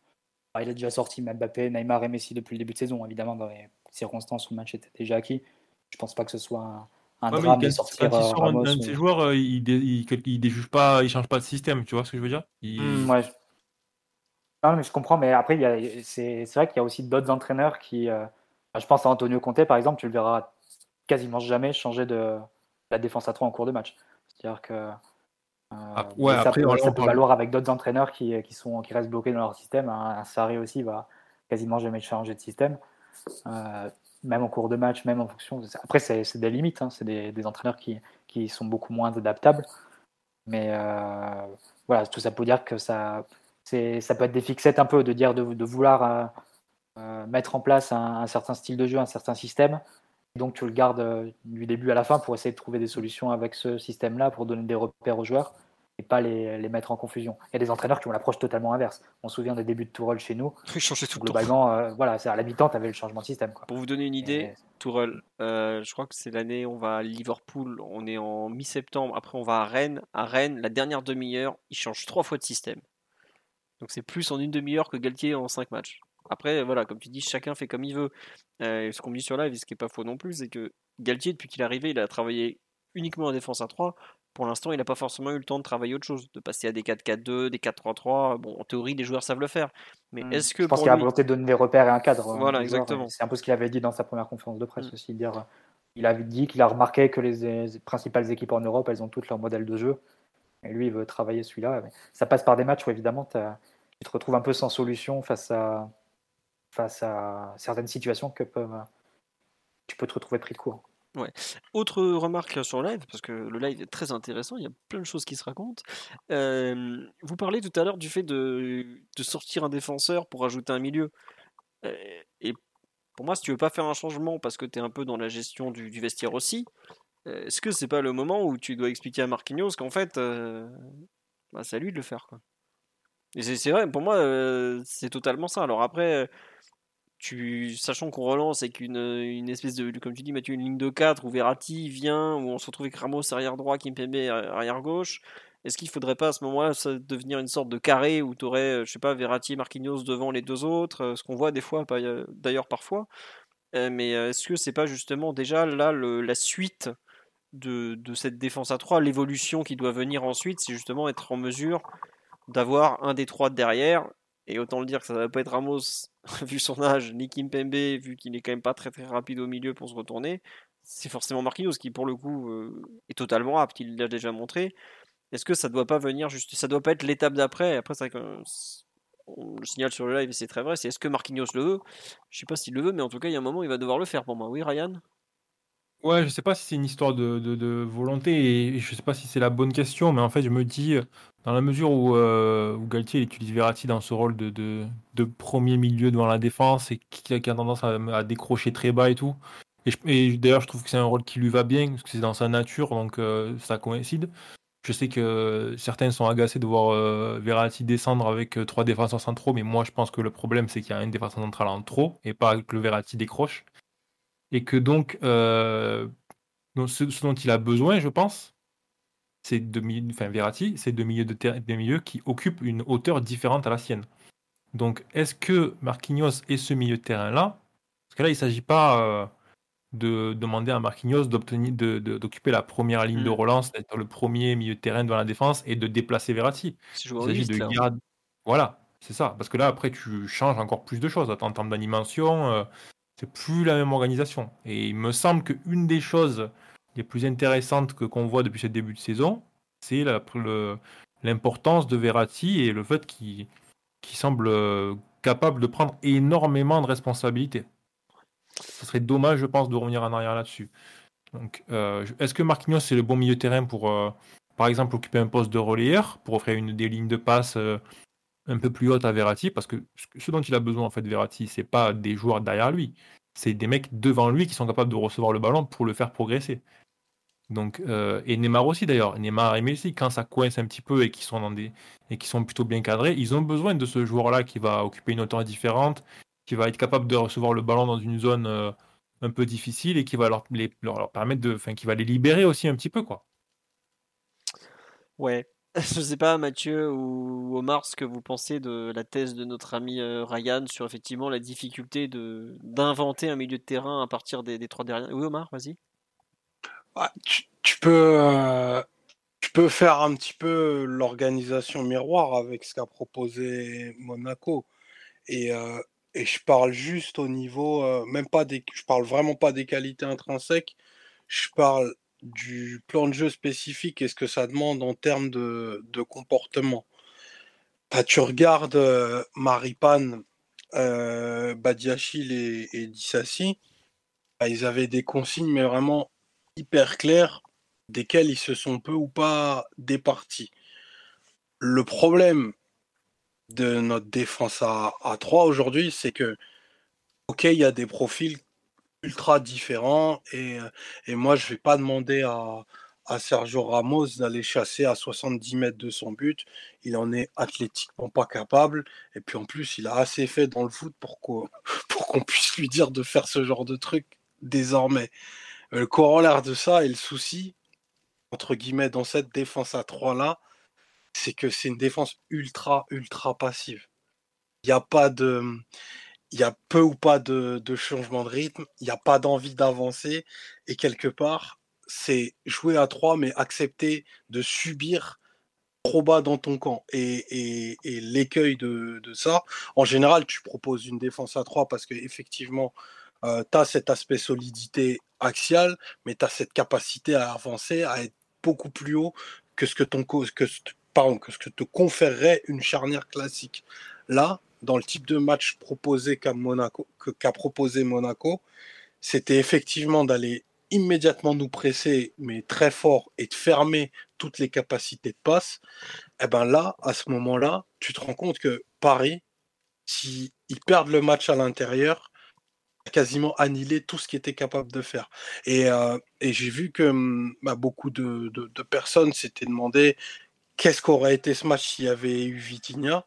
il a déjà sorti Mbappé, Neymar et Messi depuis le début de saison. Évidemment, dans les circonstances où le match était déjà acquis, je pense pas que ce soit un, drame de sortir il Ramos, un, de ces joueurs, euh, il, il, déjuge pas, il change pas de système. Tu vois ce que je veux dire? Mmh, ouais. Non, mais je comprends. Mais après, c'est vrai qu'il y a aussi d'autres entraîneurs qui. Euh, je pense à Antonio Conte, par exemple, tu le verras quasiment jamais changer de la défense à 3 en cours de match. C'est-à-dire que ah, euh, ouais, ça, après, peut, ça peut valoir avec d'autres entraîneurs qui, qui, sont, qui restent bloqués dans leur système. Un, Sarri aussi va quasiment jamais changer de système, euh, même en cours de match, même en fonction. Après, c'est des limites, hein. c'est des, des, entraîneurs qui, qui, sont beaucoup moins adaptables. Mais euh, voilà, tout ça pour dire que ça, ça peut être des fixettes un peu de dire de, de vouloir mettre en place un, un, certain style de jeu, un certain système. Donc tu le gardes du début à la fin pour essayer de trouver des solutions avec ce système-là, pour donner des repères aux joueurs et pas les, les, mettre en confusion. Il y a des entraîneurs qui ont l'approche totalement inverse. On se souvient des débuts de Tourelle chez nous. Il changeait tout Globalement, euh, voilà, à la mi-temps, tu avais le changement de système. Pour vous donner une idée, Tourelle, euh, je crois que c'est l'année, on va à Liverpool, on est en mi-septembre, après on va à Rennes. À Rennes, la dernière demi-heure, il change trois fois de système. Donc c'est plus en une demi-heure que Galtier en cinq matchs. Après, voilà, comme tu dis, chacun fait comme il veut. Euh, ce qu'on me dit sur live, ce qui n'est pas faux non plus, c'est que Galtier, depuis qu'il est arrivé, il a travaillé uniquement en défense à 3 pour l'instant, il n'a pas forcément eu le temps de travailler autre chose, de passer à des 4-4-2, des 4-3-3. Bon, en théorie, les joueurs savent le faire. Mais hmm. est-ce que. Je pense qu'il a volonté de donner des repères et un cadre. Hein, voilà, exactement. C'est un peu ce qu'il avait dit dans sa première conférence de presse hmm. aussi. Dire, il avait dit qu'il a remarqué que les, principales équipes en Europe, elles ont toutes leur modèle de jeu. Et lui, il veut travailler celui-là. Ça passe par des matchs où, évidemment, tu te retrouves un peu sans solution face à, face à certaines situations que tu peux te retrouver pris de court. Ouais. Autre remarque sur le live, parce que le live est très intéressant, il y a plein de choses qui se racontent. vous parlez tout à l'heure du fait de, sortir un défenseur pour ajouter un milieu. et pour moi, si tu veux pas faire un changement parce que tu es un peu dans la gestion du, vestiaire aussi, est-ce que c'est pas le moment où tu dois expliquer à Marquinhos qu'en fait, bah, c'est à lui de le faire quoi? Et c'est vrai, pour moi, c'est totalement ça. Alors après, sachant qu'on relance avec une, espèce de, comme tu dis Mathieu, une ligne de 4 où Verratti vient, où on se retrouve avec Ramos arrière droit, Kimpembe arrière gauche, est-ce qu'il faudrait pas à ce moment-là devenir une sorte de carré où tu aurais, euh, je sais pas, Verratti, Marquinhos devant les deux autres, euh, ce qu'on voit des fois, euh, d'ailleurs parfois, mais est-ce que c'est pas justement déjà là la suite de, de, cette défense à 3, l'évolution qui doit venir ensuite, c'est justement être en mesure d'avoir un des trois derrière et autant le dire que ça va pas être Ramos, [LAUGHS] vu son âge, ni Kimpembe, vu qu'il est quand même pas très très rapide au milieu pour se retourner. C'est forcément Marquinhos qui, pour le coup, euh, est totalement apte, il l'a déjà montré. Est-ce que ça doit pas venir juste, ça doit pas être l'étape d'après? Après, c'est on le signale sur le live c'est très vrai. C'est est-ce que Marquinhos le veut? Je sais pas s'il le veut, mais en tout cas, il y a un moment, il va devoir le faire pour moi. Oui, Ryan? Ouais, je sais pas si c'est une histoire de, de, volonté et je sais pas si c'est la bonne question, mais en fait, je me dis, dans la mesure où, euh, où Galtier utilise Verratti dans ce rôle de, de, de premier milieu devant la défense et qui, a tendance à, décrocher très bas et tout, et, d'ailleurs, je trouve que c'est un rôle qui lui va bien parce que c'est dans sa nature, donc euh, ça coïncide. Je sais que certains sont agacés de voir euh, Verratti descendre avec trois défenseurs centraux, mais moi je pense que le problème c'est qu'il y a un défenseur central en trop et pas que le Verratti décroche et que donc, euh, ce, dont il a besoin, je pense, c'est de enfin Verratti, c'est de milieux de des milieux qui occupent une hauteur différente à la sienne. Donc, est-ce que Marquinhos est ce milieu de terrain-là Parce que là, il ne s'agit pas euh, de demander à Marquinhos d'obtenir, d'occuper la première ligne de mm. relance, d'être le premier milieu de terrain devant la défense et de déplacer Verratti. Il s'agit de garder. Voilà, c'est ça. Parce que là, après, tu changes encore plus de choses en termes d'animation. Euh, plus la même organisation. Et il me semble qu'une des choses les plus intéressantes que qu'on voit depuis ce début de saison, c'est l'importance de Verratti et le fait qu'il semble euh, capable de prendre énormément de responsabilités. Ce serait dommage, je pense, de revenir en arrière là-dessus. Donc, euh, est-ce que Marquinhos c'est le bon milieu terrain pour, euh, par exemple, occuper un poste de relayeur, pour offrir une des lignes de passe un peu plus haute à Verratti, parce que ce dont il a besoin, en fait, Verratti, c'est pas des joueurs derrière lui, c'est des mecs devant lui qui sont capables de recevoir le ballon pour le faire progresser. Donc, euh, et Neymar aussi d'ailleurs, Neymar et Messi, quand ça coince un petit peu et qui sont dans des qui sont plutôt bien cadrés, ils ont besoin de ce joueur-là qui va occuper une hauteur différente, qui va être capable de recevoir le ballon dans une zone euh, un peu difficile et qui va leur, leur, permettre de, enfin, qui va les libérer aussi un petit peu quoi. Ouais, [LAUGHS] je sais pas Mathieu ou Omar ce que vous pensez de la thèse de notre ami euh, Ryan sur effectivement la difficulté de d'inventer un milieu de terrain à partir des, trois derniers. Oui Omar, vas-y. Ah, tu, peux, euh, tu peux faire un petit peu l'organisation miroir avec ce qu'a proposé Monaco. Et, euh, et, je parle juste au niveau, euh, même pas des, je parle vraiment pas des qualités intrinsèques, je parle du plan de jeu spécifique et ce que ça demande en termes de, de comportement. Bah, tu regardes Maripane, Badiachil et, et Dissassi, bah, ils avaient des consignes, mais vraiment hyper clairs desquels ils se sont peu ou pas départis. Le problème de notre défense à, à 3 aujourd'hui, c'est que, ok, il y a des profils ultra différents et, et moi, je vais pas demander à, à Sergio Ramos d'aller chasser à 70 mètres de son but. Il en est athlétiquement pas capable. Et puis en plus, il a assez fait dans le foot [LAUGHS] pour qu'on puisse lui dire de faire ce genre de truc désormais. Euh, le corollaire de ça et le souci, entre guillemets, dans cette défense à 3 là, c'est que c'est une défense ultra, ultra passive. Il n'y a pas de. Il y a peu ou pas de, changement de rythme, il n'y a pas d'envie d'avancer, et quelque part, c'est jouer à 3, mais accepter de subir trop bas dans ton camp. Et, l'écueil de, ça, en général, tu proposes une défense à 3 parce qu'effectivement, euh, tu as cet aspect solidité axiale, mais tu as cette capacité à avancer, à être beaucoup plus haut que ce que, ton, que, que ce que te conférerait une charnière classique. Là, dans le type de match proposé qu'a proposé Monaco, c'était effectivement d'aller immédiatement nous presser, mais très fort, et de fermer toutes les capacités de passe. Eh ben là, à ce moment-là, tu te rends compte que Paris, s'ils perdent le match à l'intérieur, quasiment annihilé tout ce qu'il était capable de faire. Et, euh, et j'ai vu que hum, bah, beaucoup de, de, personnes s'étaient demandé qu'est-ce qu'aurait été ce match s'il y avait eu Vitinha.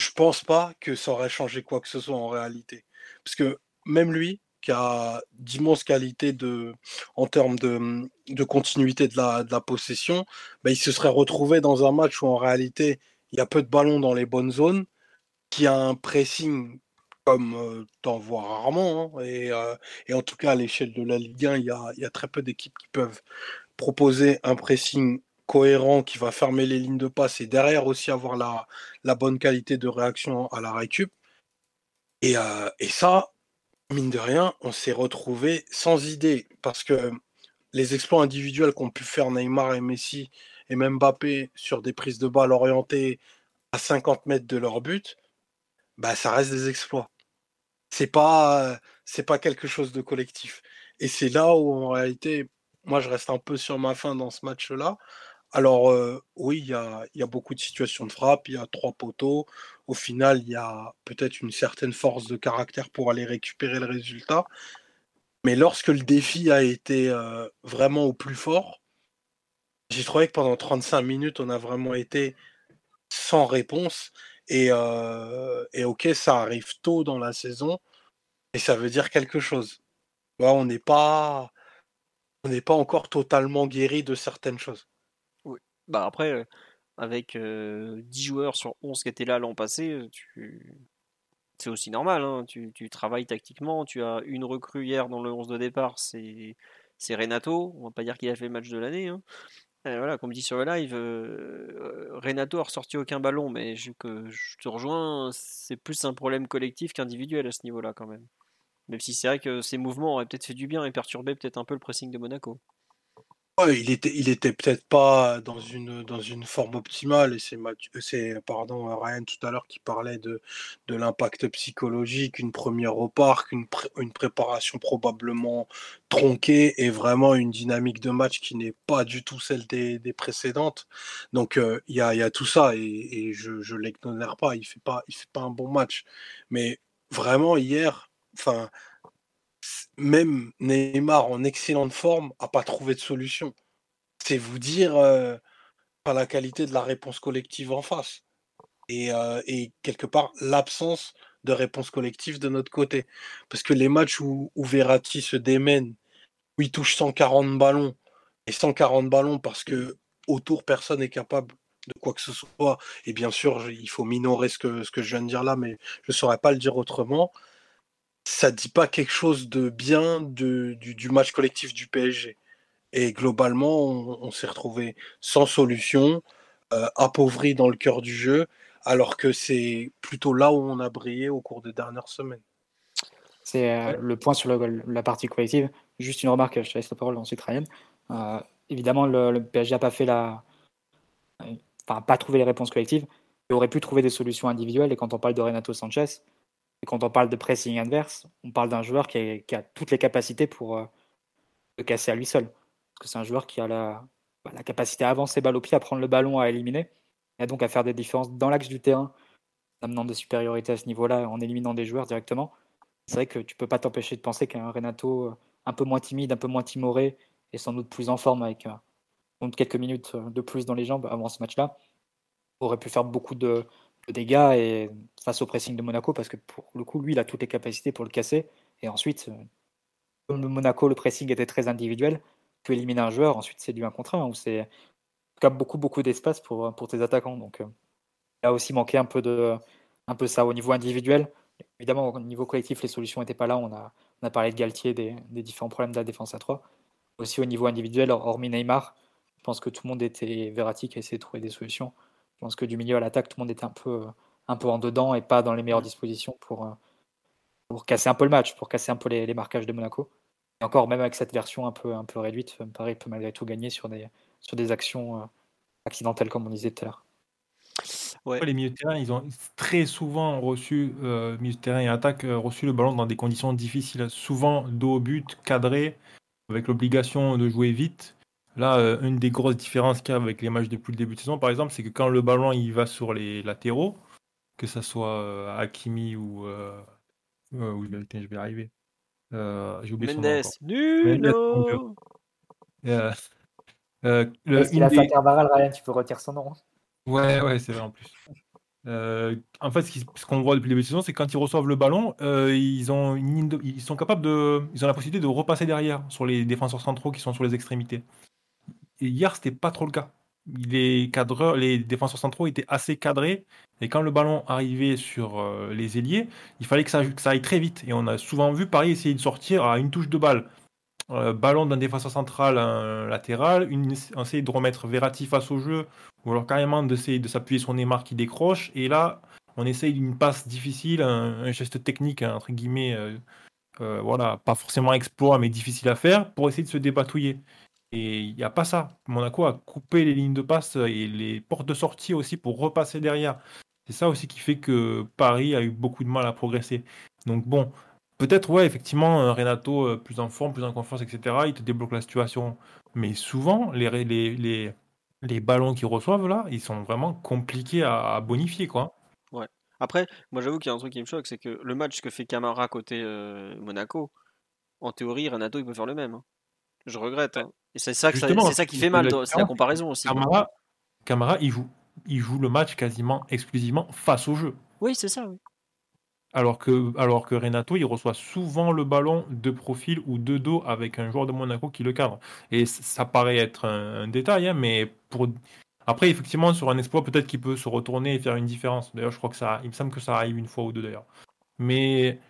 Je pense pas que ça aurait changé quoi que ce soit en réalité. Parce que même lui, qui a d'immenses qualités en termes de, hum, de continuité de la, possession, bah, il se serait retrouvé dans un match où en réalité il y a peu de ballons dans les bonnes zones, qui a un pressing comme euh, t'en vois rarement. Hein, et, en tout cas, à l'échelle de la Ligue 1, il y a, très peu d'équipes qui peuvent proposer un pressing cohérent qui va fermer les lignes de passe et derrière aussi avoir la, la bonne qualité de réaction à la récup. Et, euh, et ça, mine de rien, on s'est retrouvé sans idée parce que les exploits individuels qu'ont pu faire Neymar et Messi et même Mbappé sur des prises de balles orientées à 50 mètres de leur but, bah, ça reste des exploits. C'est pas, c'est pas quelque chose de collectif. Et c'est là où, en réalité, moi, je reste un peu sur ma fin dans ce match-là. Alors, euh, oui, il y a, beaucoup de situations de frappe, il y a trois poteaux. Au final, il y a peut-être une certaine force de caractère pour aller récupérer le résultat. Mais lorsque le défi a été euh, vraiment au plus fort, j'ai trouvé que pendant 35 minutes, on a vraiment été sans réponse. Et, euh, et, ok, ça arrive tôt dans la saison, et ça veut dire quelque chose. on n'est pas, on n'est pas encore totalement guéri de certaines choses. Bah après, avec 10 euh, joueurs sur 11 qui étaient là l'an passé, c'est aussi normal. Hein. Tu, travailles tactiquement. Tu as une recrue hier dans le 11 de départ, c'est Renato. On va pas dire qu'il a fait le match de l'année. Hein voilà, comme dit sur le live, Renato a ressorti aucun ballon, mais je, je te rejoins, c'est plus un problème collectif qu'individuel à ce niveau-là quand même. Même si c'est vrai que ces mouvements auraient peut-être fait du bien et perturbé peut-être un peu le pressing de Monaco. Il était, il était peut-être pas dans une, dans une forme optimale. Et c'est, pardon, Ryan tout à l'heure qui parlait de, de l'impact psychologique, une première au parc, une, une préparation probablement tronquée et vraiment une dynamique de match qui n'est pas du tout celle des, des précédentes. Donc euh, il y, a, y, a, tout ça et, je ne l'exonère pas. Il ne fait, pas, fait pas un bon match. Mais vraiment, hier, enfin même Neymar en excellente forme a pas trouvé de solution. C'est vous dire euh, la qualité de la réponse collective en face. Et, euh, et quelque part l'absence de réponse collective de notre côté. Parce que les matchs où, où Verratti se démène, où il touche 140 ballons, et 140 ballons parce que autour personne n'est capable de quoi que ce soit, et bien sûr il faut minorer ce que, ce que je viens de dire là, mais je ne saurais pas le dire autrement ça dit pas quelque chose de bien de, du, match collectif du PSG. Et globalement, on, s'est retrouvé sans solution, euh, appauvri dans le cœur du jeu, alors que c'est plutôt là où on a brillé au cours des dernières semaines. C'est euh, le point sur la partie collective. Juste une remarque, je te laisse la parole ensuite, Ryan. Euh, évidemment, le, PSG n'a pas fait la. Enfin, pas trouvé les réponses collectives. Il aurait pu trouver des solutions individuelles. Et quand on parle de Renato Sanchez, et quand on parle de pressing inverse, on parle d'un joueur qui a, toutes les capacités pour euh, se casser à lui seul. Parce que c'est un joueur qui a la, bah, la, capacité à avancer balle au pied, à prendre le ballon, à éliminer, et donc à faire des différences dans l'axe du terrain, amenant des supériorités à ce niveau-là, en éliminant des joueurs directement. C'est vrai que tu peux pas t'empêcher de penser qu'un Renato euh, un peu moins timide, un peu moins timoré, et sans doute plus en forme avec euh, quelques minutes de plus dans les jambes avant ce match-là, aurait pu faire beaucoup de, dégâts et face au pressing de Monaco parce que pour le coup, lui, il a toutes les capacités pour le casser. Et ensuite, euh, comme Monaco, le pressing était très individuel, tu élimines un joueur, ensuite c'est du 1 contre 1 où c'est beaucoup, beaucoup d'espace pour, pour tes attaquants. Donc, euh, il a aussi manqué un peu, de, un peu ça au niveau individuel. Évidemment, au niveau collectif, les solutions n'étaient pas là. On a, on a parlé de Galtier, des, des, différents problèmes de la défense à 3. Aussi au niveau individuel, hormis Neymar, je pense que tout le monde était verratique à essayer de trouver des solutions. Je pense que du milieu à l'attaque, tout le monde était un peu, un peu en dedans et pas dans les meilleures dispositions pour, euh, pour casser un peu le match, pour casser un peu les, marquages de Monaco. Et encore, même avec cette version un peu, un peu réduite, Paris peut malgré tout gagner sur des, sur des actions euh, accidentelles, comme on disait tout à l'heure. Ouais. Les milieux de terrain, ils ont très souvent reçu, euh, milieu de terrain et attaque, euh, reçu le ballon dans des conditions difficiles. Souvent dos au but, cadré, avec l'obligation de jouer vite. Là, euh, une des grosses différences qu'il y a avec les matchs depuis le début de saison, par exemple, c'est que quand le ballon il va sur les latéraux, que ce soit euh, Hakimi ou. Euh, euh je vais arriver. J'ai oublié Mendes, son nom. Nuno euh, Est-ce qu'il a fait Carvaral, Ryan Tu peux retirer son nom. Hein. Ouais, ouais, c'est vrai en plus. en fait, ce qu'on voit depuis le début de saison, c'est quand ils reçoivent le ballon, ils, ont ils sont capables de, ils ont la possibilité de repasser derrière sur les défenseurs centraux qui sont sur les extrémités. Et hier, c'était pas trop le cas. Les cadreurs, les défenseurs centraux étaient assez cadrés. Et quand le ballon arrivait sur euh, les ailiers, il fallait que ça, aille très vite. Et on a souvent vu Paris essayer de sortir à une touche de balle. Euh, ballon d'un défenseur central, un latéral, une, essayer de remettre Verratti face au jeu, ou alors carrément d'essayer de s'appuyer sur Neymar qui décroche. Et là, on essaye d'une passe difficile, un, geste technique, entre guillemets, euh, voilà, pas forcément exploit, mais difficile à faire, pour essayer de se dépatouiller. Et il n'y a pas ça. Monaco a coupé les lignes de passe et les portes de sortie aussi pour repasser derrière. C'est ça aussi qui fait que Paris a eu beaucoup de mal à progresser. Donc bon, peut-être, ouais, effectivement, Renato euh, plus en forme, plus en confiance, etc., il te débloque la situation. Mais souvent, les, les, les, les ballons qu'ils reçoivent là, ils sont vraiment compliqués à, bonifier, quoi. Ouais. Après, moi j'avoue qu'il y a un truc qui me choque, c'est que le match que fait Camara côté euh, Monaco, en théorie, Renato il peut faire le même. Hein. Je regrette. Hein. Et c'est ça, c'est ça qui fait mal, c'est la comparaison aussi. Camara, Camara, il joue, il joue le match quasiment exclusivement face au jeu. Oui, c'est ça. Oui. Alors que, alors que Renato, il reçoit souvent le ballon de profil ou de dos avec un joueur de Monaco qui le cadre. Et ça paraît être un, détail, hein, mais pour après, effectivement, sur un exploit, peut-être qu'il peut se retourner et faire une différence. D'ailleurs, je crois que ça, il me semble que ça arrive une fois ou deux d'ailleurs. Mais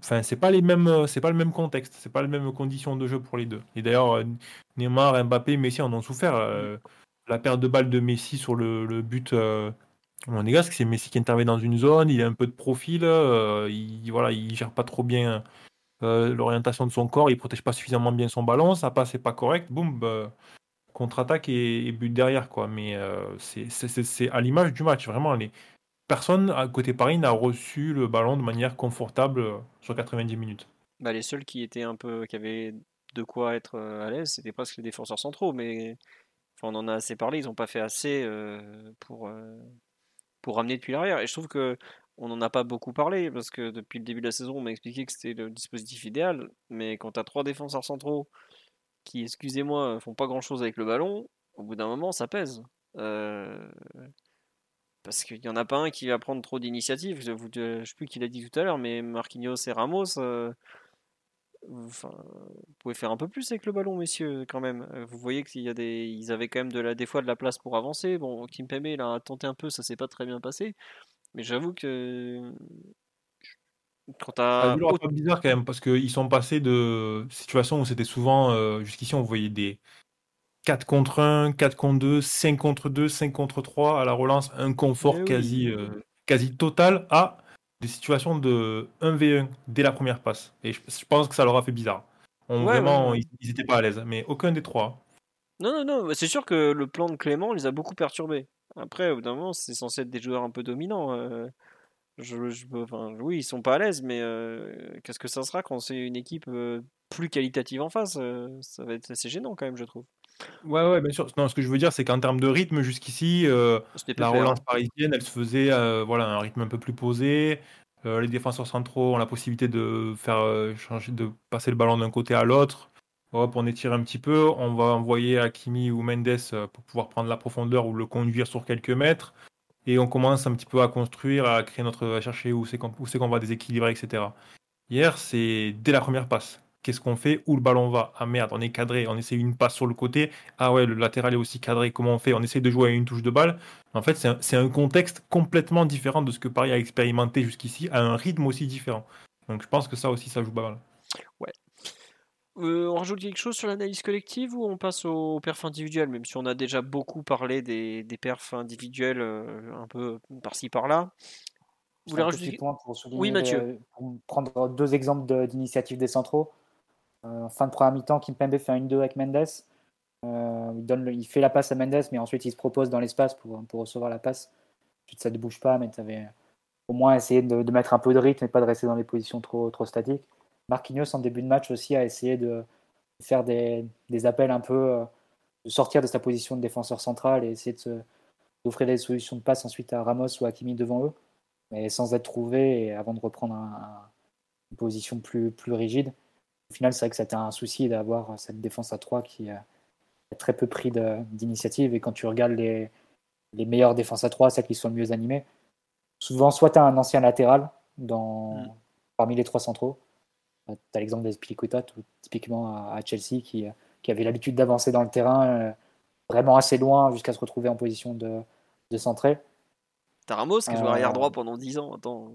Enfin, c'est pas les mêmes, euh, c'est pas le même contexte, c'est pas les mêmes conditions de jeu pour les deux. Et d'ailleurs, euh, Neymar, Mbappé, Messi en ont souffert. Euh, la perte de balle de Messi sur le, but euh, monégasque, c'est Messi qui intervient dans une zone, il a un peu de profil, il voilà, il gère pas trop bien l'orientation de son corps, il protège pas suffisamment bien son ballon, ça passe, c'est pas correct, boum, bah, contre-attaque et, but derrière. Quoi. Mais c'est à l'image du match. Vraiment, les... personne à côté Paris n'a reçu le ballon de manière confortable euh, sur 90 minutes. Bah, les seuls qui étaient un peu qui avaient de quoi être euh, à l'aise, c'était presque les défenseurs centraux. Mais on en a assez parlé, ils n'ont pas fait assez pour, pour ramener depuis l'arrière. Et je trouve que on n'en a pas beaucoup parlé parce que depuis le début de la saison, on m'a expliqué que c'était le dispositif idéal. Mais quand tu as trois défenseurs centraux qui, excusez-moi, font pas grand-chose avec le ballon, au bout d'un moment, ça pèse. Euh, parce qu'il n'y en a pas un qui va prendre trop d'initiative. Je ne sais plus qui l'a dit tout à l'heure, mais Marquinhos et Ramos, euh, vous pouvez faire un peu plus avec le ballon, messieurs, quand même. Euh, vous voyez qu'ils y a des, ils avaient quand même de la, des fois de la place pour avancer. Bon, Kimpembe, il a tenté un peu, ça s'est pas très bien passé. Mais j'avoue que quand t'as. C'est bizarre quand même, parce qu'ils sont passés de situations où c'était souvent, euh, jusqu'ici, on voyait des 4 contre 1, 4 contre 2, 5 contre 2, 5 contre 3 à la relance, un confort eh quasi, euh, quasi total à des situations de 1v1 dès la première passe. Et je, pense que ça leur a fait bizarre. On, vraiment, ils n'étaient pas à l'aise, mais aucun des trois. Non, non, non, c'est sûr que le plan de Clément les a beaucoup perturbés. Après, au bout d'un moment, c'est censé être des joueurs un peu dominants. Euh, je, je, enfin, oui, ils sont pas à l'aise, mais euh, qu'est-ce que ça sera quand c'est une équipe euh, plus qualitative en face Ça va être assez gênant quand même, je trouve. Ouais, ouais, bien sûr. Non, ce que je veux dire, c'est qu'en termes de rythme, jusqu'ici, la relance parisienne, elle se faisait voilà, un rythme un peu plus posé. les défenseurs centraux ont la possibilité de faire changer, de passer le ballon d'un côté à l'autre. Hop, on étire un petit peu, on va envoyer Hakimi ou Mendes euh, pour pouvoir prendre la profondeur ou le conduire sur quelques mètres. Et on commence un petit peu à construire, à créer notre, à chercher où c'est qu'on va déséquilibrer, etc. Hier, c'est dès la première passe. Qu'est-ce qu'on fait Où le ballon va Ah merde, on est cadré, on essaie une passe sur le côté. Ah ouais, le latéral est aussi cadré, comment on fait On essaie de jouer à une touche de balle. En fait, c'est un, un, contexte complètement différent de ce que Paris a expérimenté jusqu'ici, à un rythme aussi différent. Donc je pense que ça aussi, ça joue pas mal. Ouais, euh, on rajoute quelque chose sur l'analyse collective ou on passe aux perfs individuels, même si on a déjà beaucoup parlé des, perfs individuels euh, un peu par-ci par-là. Vous voulez rajouter point pour Oui, Mathieu. pour prendre deux exemples d'initiatives des centraux. Euh, en fin de première mi-temps, Kimpembe fait un 1-2 avec Mendes. il, donne il fait la passe à Mendes, mais ensuite il se propose dans l'espace pour, pour recevoir la passe. Ça ne bouge pas, mais tu avais au moins essayé de, mettre un peu de rythme et pas de rester dans des positions trop, trop statiques. Marquinhos, en début de match aussi, a essayé de faire des, appels un peu, euh, de sortir de sa position de défenseur central et essayer d'offrir des solutions de passe ensuite à Ramos ou à Kimi devant eux, mais sans être trouvé et avant de reprendre une position plus, plus rigide. Au final, c'est vrai que c'était un souci d'avoir cette défense à 3 qui a très peu pris d'initiative. Et quand tu regardes les, les meilleures défenses à 3, celles qui sont le mieux animées, souvent, soit tu as un ancien latéral dans, mm. parmi les trois centraux, tu as l'exemple d'Espilicueta, typiquement à, Chelsea, qui, qui avait l'habitude d'avancer dans le terrain euh, vraiment assez loin jusqu'à se retrouver en position de, de centrer. T'as Ramos qui joue arrière droit pendant 10 ans. Attends.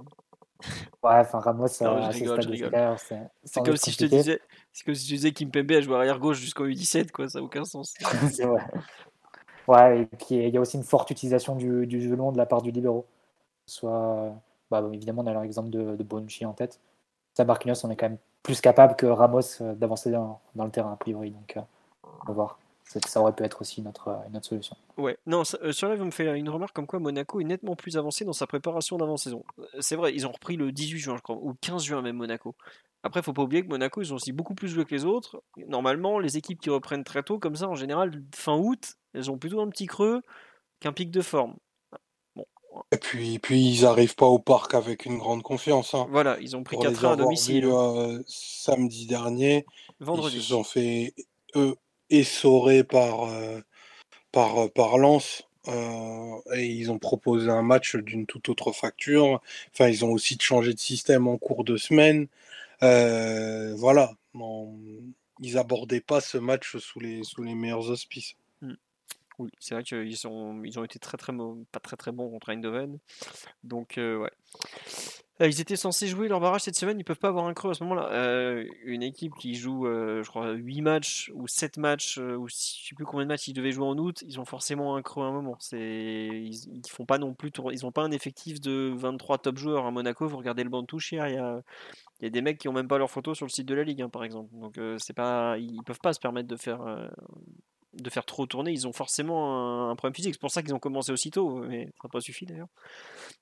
Ouais, enfin Ramos, c'est comme si je te disais, c'est comme si je disais Kimpembe a joué arrière gauche jusqu'au U17, quoi. Ça n'a aucun sens. [LAUGHS] c'est vrai. Ouais, et puis il y a aussi une forte utilisation du, du jeu long de la part du libéraux. Soit, bah, évidemment, on a l'exemple de, de Bonucci en tête. Ça, Marquinhos, on est quand même plus capable que Ramos euh, d'avancer dans, le terrain, a priori. Donc, euh, on va voir. Ça aurait pu être aussi notre, euh, une autre solution. Ouais, non, sur là, vous me faites une remarque comme quoi Monaco est nettement plus avancé dans sa préparation d'avant-saison. C'est vrai, ils ont repris le 18 juin, je crois, ou 15 juin même, Monaco. Après, il faut pas oublier que Monaco, ils ont aussi beaucoup plus joué que les autres. Normalement, les équipes qui reprennent très tôt, comme ça, en général, fin août, elles ont plutôt un petit creux qu'un pic de forme. Et puis, puis ils n'arrivent pas au parc avec une grande confiance. Hein. Voilà, ils ont pris 4 à domicile. Euh, samedi dernier, Vendredi. ils se sont fait eux essorer par, euh, par, euh, par Lens. et ils ont proposé un match d'une toute autre facture. Enfin, ils ont aussi changé de système en cours de semaine. voilà, ils abordaient pas ce match sous les, sous les meilleurs auspices. Oui, c'est vrai qu'ils ils ont été très très pas très très bons contre Eindhoven. Donc euh, ouais. Euh, ils étaient censés jouer leur barrage cette semaine, ils peuvent pas avoir un creux à ce moment-là. Euh, une équipe qui joue, je crois, 8 matchs ou 7 matchs, ou je sais plus combien de matchs ils devaient jouer en août, ils ont forcément un creux à un moment. C'est, ils, font pas ils pas un effectif de 23 top joueurs à Monaco. Vous regardez le banc de touche hier, il y a, y a des mecs qui ont même pas leur photo sur le site de la ligue, hein, par exemple. Donc c'est pas, ils peuvent pas se permettre de faire de faire trop tourner, ils ont forcément un, problème physique. C'est pour ça qu'ils ont commencé aussitôt, mais ça n'a pas suffi d'ailleurs.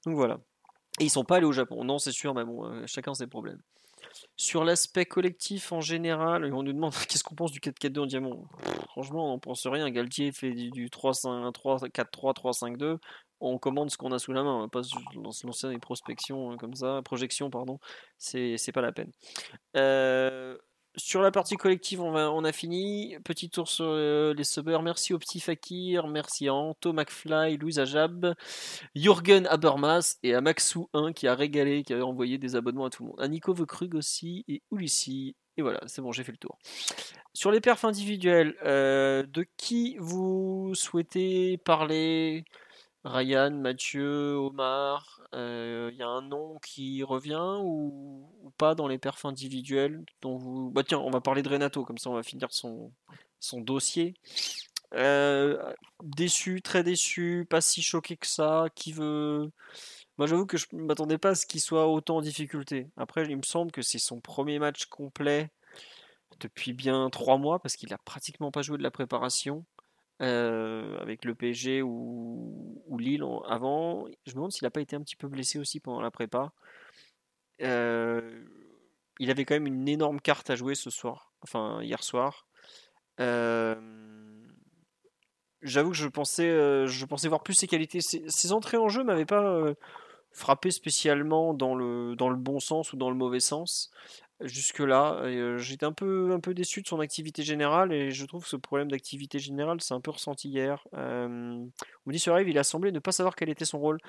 Donc voilà. Et ils sont pas allés au Japon. Non, c'est sûr, mais bon, euh, chacun ses problèmes. Sur l'aspect collectif en général, on nous demande [LAUGHS] qu'est-ce qu'on pense du 4-4-2 en diamant? franchement, on pense rien. Galtier fait du 3-5-3, 4-3-3-5-2. On commande ce qu'on a sous la main. On va pas se lancer des prospections comme ça, projections, pardon. C'est pas la peine. Euh, sur la partie collective, on, a fini. Petit tour sur euh, les subbers. Merci au petit Fakir, merci à Anto McFly, Louise Ajab, Jürgen Habermas et à Maxou1 qui a régalé, qui a envoyé des abonnements à tout le monde. À Nico Veukrug aussi et Ulissi. Et voilà, c'est bon, j'ai fait le tour. Sur les perfs individuels, euh, de qui vous souhaitez parler? Ryan, Mathieu, Omar, il euh, y a un nom qui revient ou, pas dans les perfs individuels dont vous... Bah tiens, on va parler de Renato, comme ça on va finir son, son dossier. Euh, déçu, très déçu, pas si choqué que ça, qui veut... Moi j'avoue que je ne m'attendais pas à ce qu'il soit autant en difficulté. Après, il me semble que c'est son premier match complet depuis bien trois mois, parce qu'il a pratiquement pas joué de la préparation. Euh, avec le PSG ou, Lille avant. Je me demande s'il n'a pas été un petit peu blessé aussi pendant la prépa. Euh, il avait quand même une énorme carte à jouer ce soir, enfin hier soir. Euh, j'avoue que je pensais, je pensais voir plus ses qualités. Ses, entrées en jeu m'avaient pas frappé spécialement dans le, dans le bon sens ou dans le mauvais sens jusque-là. J'étais un peu, un peu déçu de son activité générale et je trouve que ce problème d'activité générale, c'est un peu ressenti hier. Euh, dit sur Rive, il a semblé ne pas savoir quel était son rôle.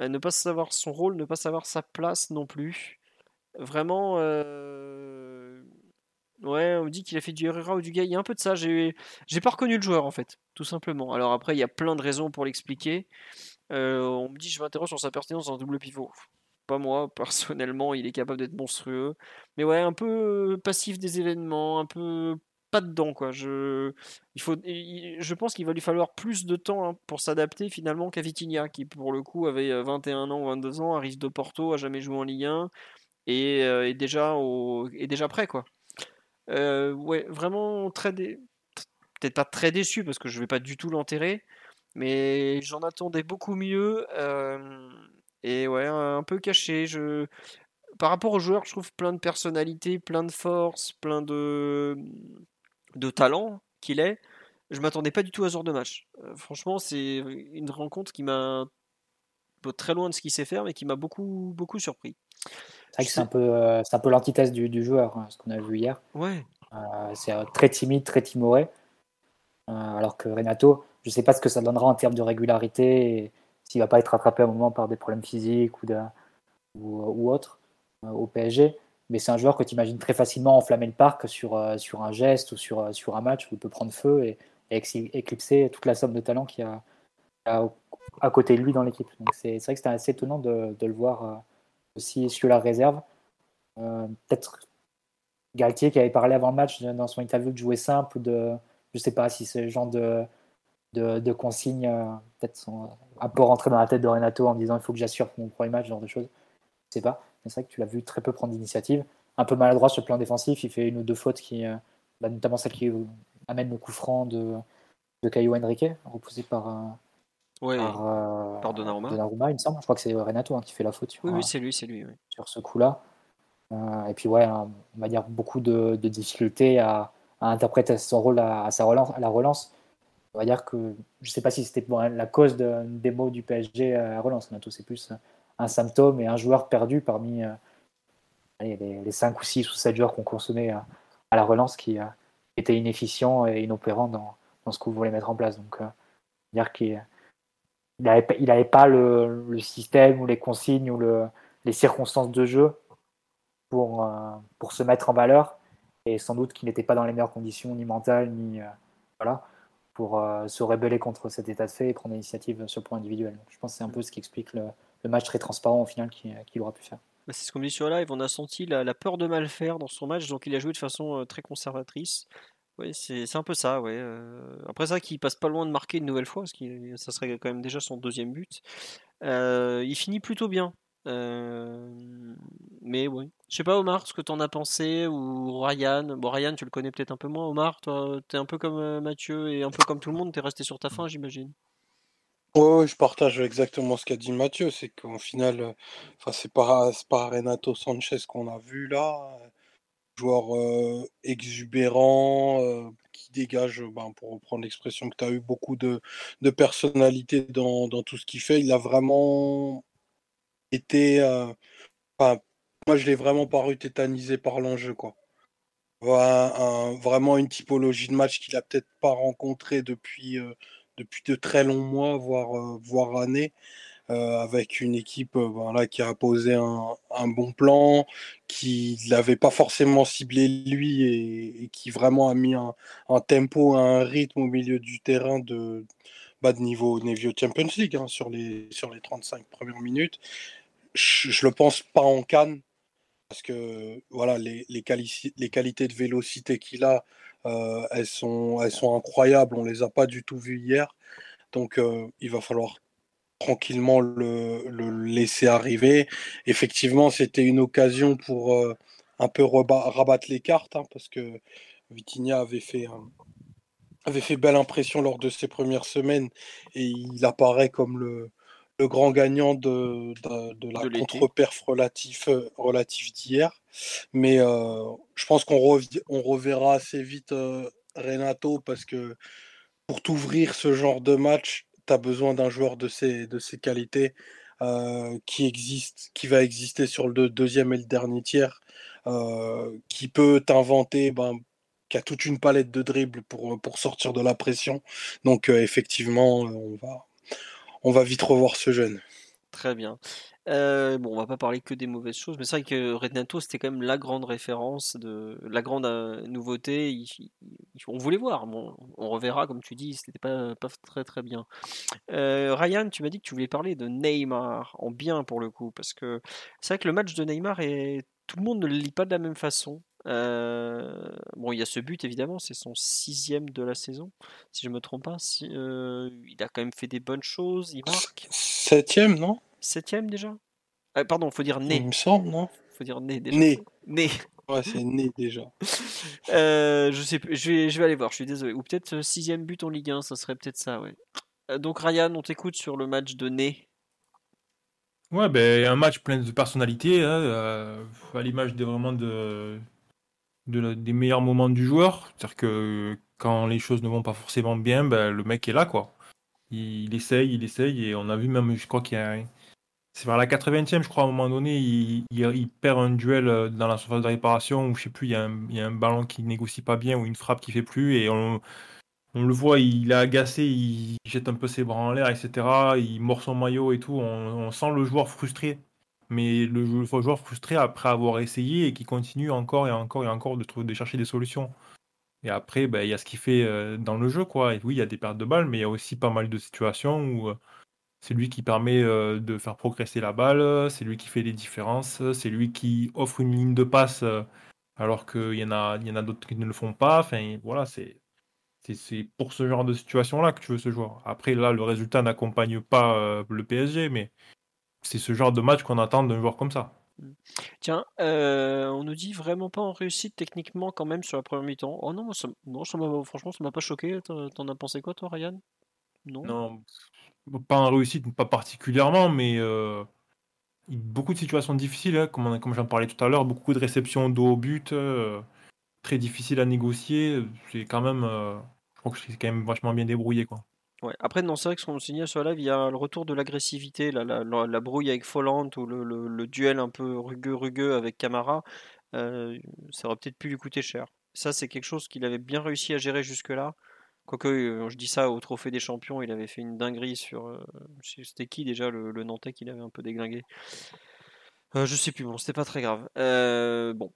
Ne pas savoir son rôle, ne pas savoir sa place non plus. Vraiment, ouais, on me dit qu'il a fait du Herrera ou du gars. Il y a un peu de ça. J'ai pas reconnu le joueur en fait, tout simplement. Alors après, il y a plein de raisons pour l'expliquer. on me dit, je m'interroge sur sa pertinence en double pivot pas moi, [LAUGHS] personnellement, il est capable d'être monstrueux. Mais ouais, un peu passif des événements, un peu pas dedans quoi. Je, il faut, je pense qu'il va lui falloir plus de temps hein, pour s'adapter finalement qu'à Vitinha, qui pour le coup avait 21 ans ou 22 ans, arrive de Porto, a jamais joué en Ligue 1 et est déjà au, est déjà prêt quoi. Euh, ouais, vraiment très peut-être pas très déçu parce que je vais pas du tout l'enterrer, mais j'en attendais beaucoup mieux. Euh, et ouais, un peu caché. Je... Par rapport au joueur, je trouve plein de personnalité, plein de force, plein de, de talent qu'il est. Je m'attendais pas du tout à ce genre de match. Euh, franchement, c'est une rencontre qui m'a très loin de ce qu'il sait faire, mais qui m'a beaucoup, beaucoup surpris. C'est vrai que c'est un peu, euh, un peu l'antithèse du, du, joueur, hein, ce qu'on a vu hier. Ouais. Euh, c'est très timide, très timoré. alors que Renato, je sais pas ce que ça donnera en termes de régularité s'il va pas être rattrapé à un moment par des problèmes physiques ou, de, ou, ou autre euh, au PSG. Mais c'est un joueur que tu imagines très facilement enflammer le parc sur, euh, sur un geste ou sur, euh, sur un match où il peut prendre feu et, éclipser toute la somme de talent qu'il y a, à côté de lui dans l'équipe. C'est vrai que c'était assez étonnant de, le voir aussi sur la réserve. Peut-être Galtier qui avait parlé avant le match dans son interview de jouer simple, de, je sais pas si c'est le genre de, de, consignes, euh, peut-être un peu rentré dans la tête de Renato en disant il faut que j'assure mon premier match, ce genre de choses. Je sais pas. C'est vrai que tu l'as vu très peu prendre d'initiative. Un peu maladroit sur le plan défensif. Il fait une ou deux fautes, qui, euh, bah, notamment celle qui amène le coup franc de, de Caio Henrique, repoussé par, euh, par, Donnarumma. il me semble. Je crois que c'est Renato hein, qui fait la faute. oui, oui c'est lui, c'est lui. Sur ce coup-là. et puis, ouais, on va dire beaucoup de, difficultés à, interpréter son rôle à, sa relance, à la relance on va dire que je ne sais pas si c'était la cause de, des mots du PSG à relance. C'est plus un symptôme et un joueur perdu parmi euh, les, les, 5 ou 6 ou 7 joueurs qu'on consommait à, la relance qui euh, étaient et inopérants dans, dans ce qu'on voulait mettre en place. Donc, euh, dire qu'il n'avait pas le, système ou les consignes ou le, les circonstances de jeu pour, pour se mettre en valeur et sans doute qu'il n'était pas dans les meilleures conditions ni mentales ni voilà pour euh, se rebeller contre cet état de fait et prendre l'initiative sur le point individuel. je pense que c'est un peu ce qui explique le, match très transparent au final qu'il aura pu faire. Bah, c'est ce qu'on dit sur live, on a senti la, peur de mal faire dans son match, donc il a joué de façon euh, très conservatrice. Ouais, c'est un peu ça, ouais. Euh. après ça, qu'il passe pas loin de marquer une nouvelle fois, parce que ça serait quand même déjà son deuxième but. il finit plutôt bien. Mais oui. Je sais pas, Omar, ce que t'en as pensé, ou Ryan. Bon, Ryan, tu le connais peut-être un peu moins. Omar, toi, t'es un peu comme Mathieu et un peu comme tout le monde, t'es resté sur ta fin, j'imagine. Ouais, je partage exactement ce qu'a dit Mathieu. C'est qu'au final, enfin, c'est pas, pas Renato Sanchez qu'on a vu là. Joueur exubérant, qui dégage, ben, pour reprendre l'expression que tu as eu, beaucoup de, de personnalité dans, dans, tout ce qu'il fait. Il a vraiment été. moi, je l'ai vraiment paru tétanisé par l'enjeu. quoi. vraiment une typologie de match qu'il a peut-être pas rencontré depuis, depuis de très longs mois, voire, voire années. Euh, avec une équipe voilà, qui a posé un, un bon plan, qui ne l'avait pas forcément ciblé lui et, qui vraiment a mis un, un, tempo, un rythme au milieu du terrain de, bas de niveau Nevio Champions League hein, sur, les, sur les 35 premières minutes. Je le pense pas en Cannes parce que voilà, les, les, qualités de vélocité qu'il a, euh, elles, sont, elles sont incroyables. On les a pas du tout vues hier. Donc euh, il va falloir tranquillement le, le, laisser arriver. Effectivement, c'était une occasion pour euh, un peu rabattre les cartes, hein, parce que Vitinha avait fait, avait fait belle impression lors de ses premières semaines et il apparaît comme le, le grand gagnant de, de, la contre-perf relatif, euh, relatif d'hier. Mais euh, je pense qu'on on reverra assez vite Renato parce que pour t'ouvrir ce genre de match, tu as besoin d'un joueur de ces qualités euh, qui existe, qui va exister sur le deuxième et le dernier tiers, euh, qui peut t'inventer, ben, qui a toute une palette de dribbles pour, pour sortir de la pression. Donc euh, effectivement, on va, on va vite revoir ce jeune. Très bien. Euh, bon, on va pas parler que des mauvaises choses, mais c'est vrai que Renato c'était quand même la grande référence, de la grande euh, nouveauté. on voulait voir. Bon, on reverra, comme tu dis, c'était pas, pas très très bien. Euh, Ryan, tu m'as dit que tu voulais parler de Neymar en bien pour le coup, parce que c'est vrai que le match de Neymar est tout le monde ne le lit pas de la même façon. Bon, il y a ce but évidemment, c'est son sixième de la saison, si je me trompe pas. Si, il a quand même fait des bonnes choses, il marque. Septième, non? Septième déjà? Ah, Pardon, faut dire né. Il me semble, non? Faut dire né déjà. Né. Né. Ouais, c'est né déjà. [LAUGHS] euh, je sais je vais, je vais aller voir, je suis désolé. Ou peut-être euh, sixième but en Ligue 1, ça serait peut-être ça, ouais. Euh, donc Ryan, on t'écoute sur le match de né. Ouais, ben un match plein de personnalité, hein, euh, à l'image des vraiment de, de des meilleurs moments du joueur. C'est-à-dire que quand les choses ne vont pas forcément bien, ben, le mec est là, quoi. Il, il essaye, il essaye, et on a vu même, je crois qu'il y a c'est vers la 80e, je crois, à un moment donné, il, perd un duel euh, dans la surface de réparation où, je sais plus, il y, a un, ballon qui négocie pas bien ou une frappe qui fait plus et on, le voit, il est agacé, il jette un peu ses bras en l'air, etc. Il mord son maillot et tout. On, sent le joueur frustré. Mais le, joueur frustré après avoir essayé et qui continue encore et encore et encore de, chercher des solutions. Et après, ben, il y a ce qu'il fait euh, dans le jeu, quoi. Oui, il y a des pertes de balles, mais il y a aussi pas mal de situations où euh, c'est lui qui permet euh, de faire progresser la balle, c'est lui qui fait les différences, c'est lui qui offre une ligne de passe alors qu'il y en a, d'autres qui ne le font pas. Voilà, c'est, c'est, pour ce genre de situation-là que tu veux ce joueur. Après, là, le résultat n'accompagne pas le PSG, mais c'est ce genre de match qu'on attend d'un joueur comme ça. Tiens, on nous dit vraiment pas en réussite techniquement quand même sur la première mi-temps. Oh non, ça, non ça franchement, ça m'a pas choqué. T'en as pensé quoi, toi, Ryan? Non? Non, pas en réussite, pas particulièrement, mais euh, beaucoup de situations difficiles, hein, comme, comme j'en parlais tout à l'heure, beaucoup de réceptions dos au but, euh, très difficile à négocier. C'est quand même, euh, je crois que c'est quand même vachement bien débrouillé, quoi. Après, non, c'est vrai que ce qu'on signale sur la live, il y a le retour de l'agressivité, la, la, brouille avec Folland ou le, duel un peu rugueux-rugueux avec Camara. ça aurait peut-être pu lui coûter cher. Ça, c'est quelque chose qu'il avait bien réussi à gérer jusque-là. Quoique, euh, je dis ça au Trophée des Champions, il avait fait une dinguerie sur. Euh, c'était qui déjà le, Nantais qu'il avait un peu déglingué? Euh, Je sais plus, bon, c'était pas très grave. bon.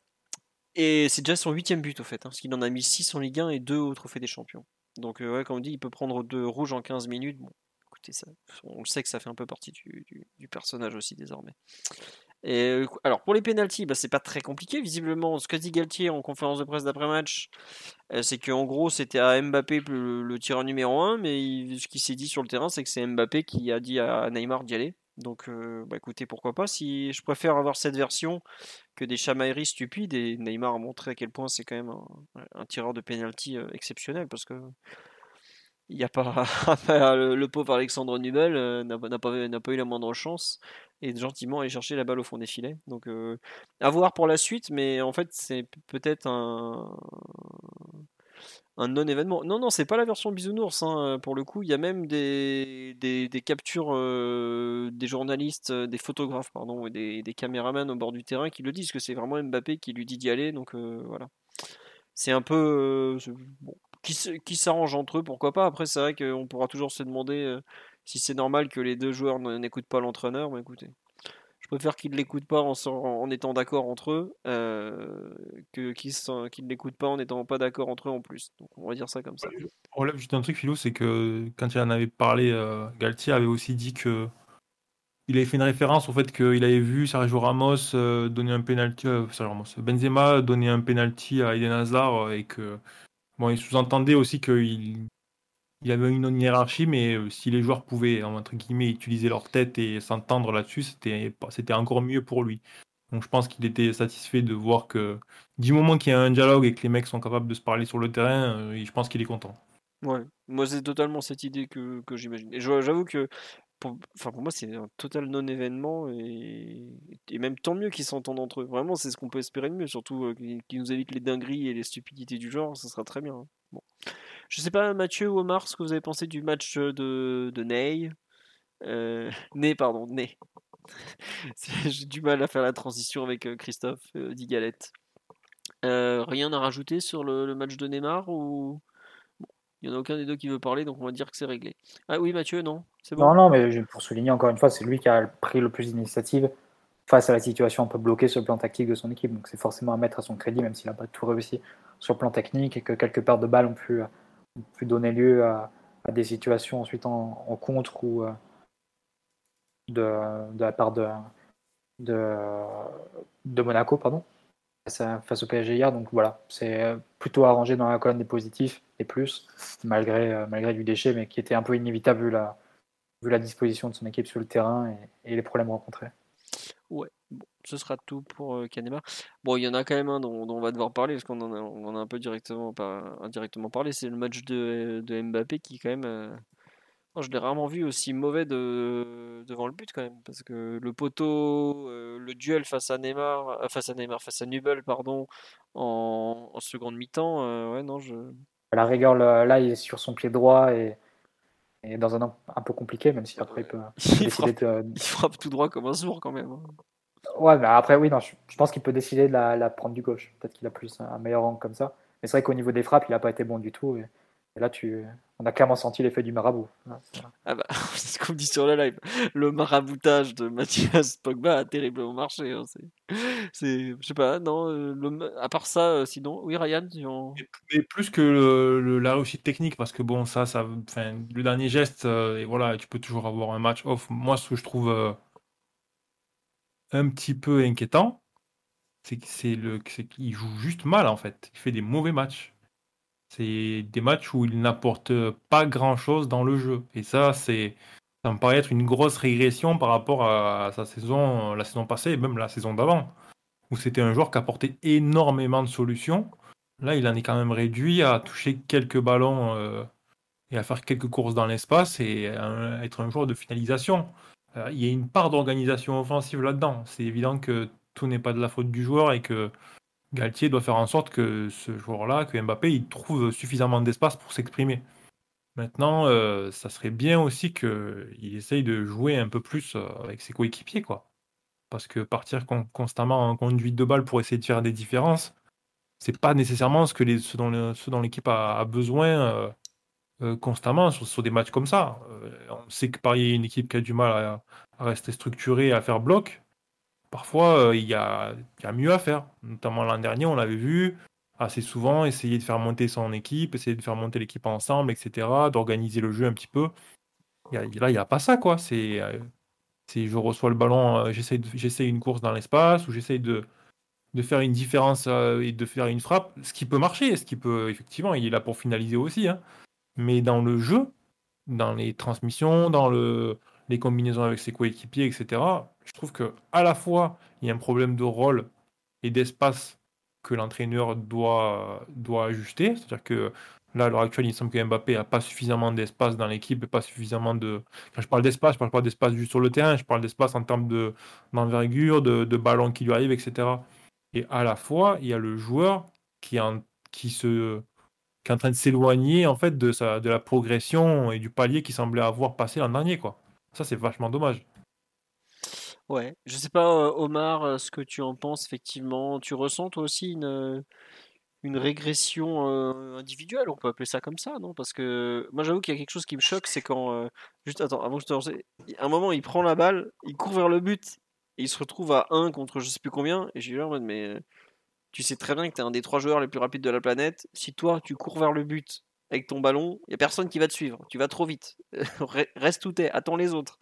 Et c'est déjà son huitième but au fait, hein, parce qu'il en a mis 6 en Ligue 1 et 2 au Trophée des Champions. Donc, ouais, comme on dit, il peut prendre deux rouges en 15 minutes. Bon, écoutez, ça, on le sait que ça fait un peu partie du, personnage aussi désormais. Et, euh, alors pour les pénalties, bah, c'est pas très compliqué. Visiblement, ce qu'a dit Galtier en conférence de presse d'après-match, euh, c'est qu'en gros c'était à Mbappé le, tireur numéro 1, mais ce qui s'est dit sur le terrain, c'est que c'est Mbappé qui a dit à Neymar d'y aller. Donc, bah, écoutez, pourquoi pas. Si je préfère avoir cette version que des chamailleries stupides, et Neymar a montré à quel point c'est quand même un, tireur de penalty exceptionnel, parce que il n'y a pas [LAUGHS] le, pauvre Alexandre Nubel n'a pas, pas eu la moindre chance et gentiment aller chercher la balle au fond des filets. Donc à voir pour la suite, mais en fait c'est peut-être un, un non-événement. Non, non, c'est pas la version bisounours. Hein, pour le coup, il y a même des, des, captures des journalistes, des photographes, pardon, et des, caméramans au bord du terrain qui le disent que c'est vraiment Mbappé qui lui dit d'y aller. Donc voilà. C'est un peu. bon, qui, s'arrangent entre eux, pourquoi pas. Après, c'est vrai qu'on pourra toujours se demander euh, si c'est normal que les deux joueurs n'écoutent pas l'entraîneur. Mais écoutez, préfère qu'ils ne l'écoutent pas en, étant d'accord entre eux euh, que qu'ils ne l'écoutent pas en n'étant pas d'accord entre eux en plus. Donc on va dire ça comme ça. On relève juste un truc, Philo, c'est que quand il en avait parlé, euh, Galtier avait aussi dit que il avait fait une référence au fait qu'il avait vu Sergio Ramos donner un penalty, Benzema donner un penalty à Eden Hazard et que Bon, il sous-entendait aussi qu'il il avait une, hiérarchie, mais euh, si les joueurs pouvaient, entre guillemets, utiliser leur tête et s'entendre là-dessus, c'était, encore mieux pour lui. Donc je pense qu'il était satisfait de voir que du moment qu'il y a un dialogue et que les mecs sont capables de se parler sur le terrain, euh, je pense qu'il est content. Ouais, moi c'est totalement cette idée que, j'imagine. Et j'avoue que pour, enfin pour moi c'est un total non-événement et, et, même tant mieux qu'ils s'entendent entre eux. Vraiment c'est ce qu'on peut espérer de mieux, surtout euh, qu'ils nous évitent les dingueries et les stupidités du genre, ça sera très bien. Hein. Bon. Je sais pas Mathieu ou Omar ce que vous avez pensé du match de, de Ney. Euh, [LAUGHS] Ney pardon, Ney. [LAUGHS] J'ai du mal à faire la transition avec euh, Christophe euh, Digalette. Euh, rien à rajouter sur le, match de Neymar ou? Il n'y en a aucun des deux qui veut parler, donc on va dire que c'est réglé. Ah oui, Mathieu, non Non, non, mais pour souligner encore une fois, c'est lui qui a pris le plus d'initiative face à la situation un peu bloquée sur le plan tactique de son équipe. Donc c'est forcément à mettre à son crédit, même s'il n'a pas tout réussi sur le plan technique et que quelques pertes de balles ont pu, pu donner lieu à, des situations ensuite en, contre ou euh, de, de, la part de, de, Monaco. Pardon face au PSG hier. Donc voilà, c'est euh, plutôt arrangé dans la colonne des positifs et plus, malgré, euh, malgré du déchet, mais qui était un peu inévitable vu la, vu la disposition de son équipe sur le terrain et, les problèmes rencontrés. Ouais, bon, ce sera tout pour euh, Bon, il y en a quand même un dont, on va devoir parler, parce qu'on en, en, a un peu directement, indirectement parlé, c'est le match de, de, Mbappé qui quand même... Euh, je l'ai rarement vu aussi mauvais de, devant le but quand même, parce que le poteau, euh, le duel face à Neymar, euh, face à Neymar, face à Nubel, pardon, en, seconde mi-temps, ouais non je. La rigueur là, il est sur son pied droit et, et dans un un peu compliqué, même si après il peut [LAUGHS] il frappe, de... il frappe tout droit comme un sourd quand même. Ouais, mais après oui, non, je, pense qu'il peut décider de la, prendre du gauche. Peut-être qu'il a plus un meilleur angle comme ça. Mais c'est vrai qu'au niveau des frappes, il n'a pas été bon du tout. Et, et là, tu, on a clairement senti l'effet du marabout. Ah bah, [LAUGHS] c'est ce qu'on dit sur le live. Le maraboutage de Mathias Pogba a terriblement marché. Hein. C'est, je sais pas, non. Euh, à part ça, euh, sinon, oui, Ryan. Mais plus que le, la réussite technique, parce que bon, ça, ça, le dernier geste, euh, et voilà, tu peux toujours avoir un match off. Moi, ce que je trouve un petit peu inquiétant, c'est qu'il joue juste mal en fait. Il fait des mauvais matchs. C'est des matchs où il n'apporte pas grand-chose dans le jeu. Et ça, c'est ça me paraît être une grosse régression par rapport à sa saison, la saison passée et même la saison d'avant, où c'était un joueur qui apportait énormément de solutions. Là, il en est quand même réduit à toucher quelques ballons euh, et à faire quelques courses dans l'espace et à être un joueur de finalisation. Euh, il y a une part d'organisation offensive là-dedans. C'est évident que tout n'est pas de la faute du joueur et que Galtier doit faire en sorte que ce joueur-là, que Mbappé, il trouve suffisamment d'espace pour s'exprimer. Maintenant, euh, ça serait bien aussi qu'il essaye de jouer un peu plus euh, avec ses coéquipiers, quoi. Parce que partir constamment en conduite de balle pour essayer de faire des différences, c'est pas nécessairement ce, que dont l'équipe a, besoin constamment sur, des matchs comme ça. on sait que Paris est une équipe qui a du mal à, rester structurée, à faire bloc parfois, euh, il y, a, mieux à faire. Notamment l'an dernier, on l'avait vu assez souvent, essayer de faire monter son équipe, essayer de faire monter l'équipe ensemble, etc., d'organiser le jeu un petit peu. là, il n'y a pas ça, quoi. C'est, euh, je reçois le ballon, euh, j'essaie une course dans l'espace, ou j'essaie de, de faire une différence et de faire une frappe, ce qui peut marcher, ce qui peut, effectivement, il est là pour finaliser aussi. Hein. Mais dans le jeu, dans les transmissions, dans le, les combinaisons avec ses coéquipiers, etc. Je trouve que à la fois, il y a un problème de rôle et d'espace que l'entraîneur doit, doit ajuster. C'est-à-dire que là, à l'heure actuelle, il semble que Mbappé n'a pas suffisamment d'espace dans l'équipe et pas suffisamment de. Quand je parle d'espace, je parle pas d'espace juste sur le terrain, je parle d'espace en termes de, d'envergure, de, de ballons qui lui arrivent, etc. Et à la fois, il y a le joueur qui, en, qui, se, qui est en train de s'éloigner en fait de, sa, de la progression et du palier qu'il semblait avoir passé l'an dernier. Quoi. Ça, c'est vachement dommage. Ouais, je sais pas, euh, Omar, euh, ce que tu en penses, effectivement. Tu ressens toi aussi une, euh, une régression individuelle, on peut appeler ça comme ça, non? Parce que moi, j'avoue qu'il y a quelque chose qui me choque, c'est quand. juste, attends, avant que je te lance, un moment, il prend la balle, il court vers le but, et il se retrouve à 1 contre je sais plus combien, et j'ai eu mode, mais tu sais très bien que tu es un des trois joueurs les plus rapides de la planète. Si toi, tu cours vers le but avec ton ballon, il n'y a personne qui va te suivre. Tu vas trop vite. [LAUGHS] Reste où t'es, attends les autres.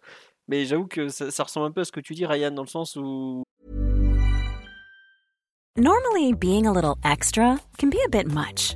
Mais j'avoue que ça, ça, ressemble un peu à ce que tu dis, Ryan, dans le sens où. Normally, being a little extra can be a bit much.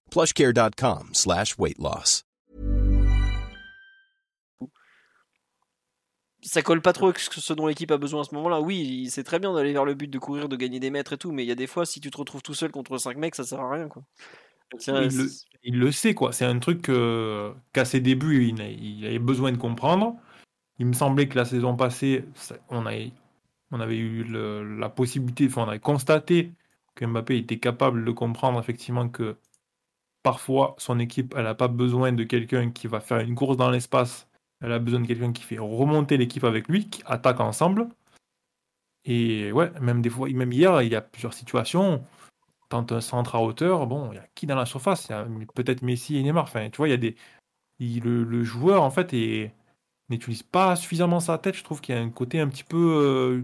plushcare.com slash weight loss. ça colle pas trop avec ce dont l'équipe a besoin à ce moment-là. Oui, c'est très bien d'aller vers le but, de courir, de gagner des mètres et tout, mais il y a des fois, si tu te retrouves tout seul contre 5 mecs, ça sert à rien. Quoi. il, le, sait, quoi. C'est un truc qu'à ses débuts, il, avait besoin de comprendre. Il me semblait que la saison passée, on, avait, on avait eu la possibilité, enfin, on avait constaté que Mbappé était capable de comprendre effectivement que parfois son équipe, elle n'a pas besoin de quelqu'un qui va faire une course dans l'espace elle a besoin de quelqu'un qui fait remonter l'équipe avec lui, qui attaque ensemble. Et ouais, même des fois, même hier, il y a plusieurs situations. Tente un centre à hauteur, bon, il y a qui dans la surface? Il y a peut-être Messi et Neymar. Enfin, tu vois, il y a des. le, joueur, en fait, n'utilise pas suffisamment sa tête. Je trouve qu'il y a un côté un petit peu. Euh,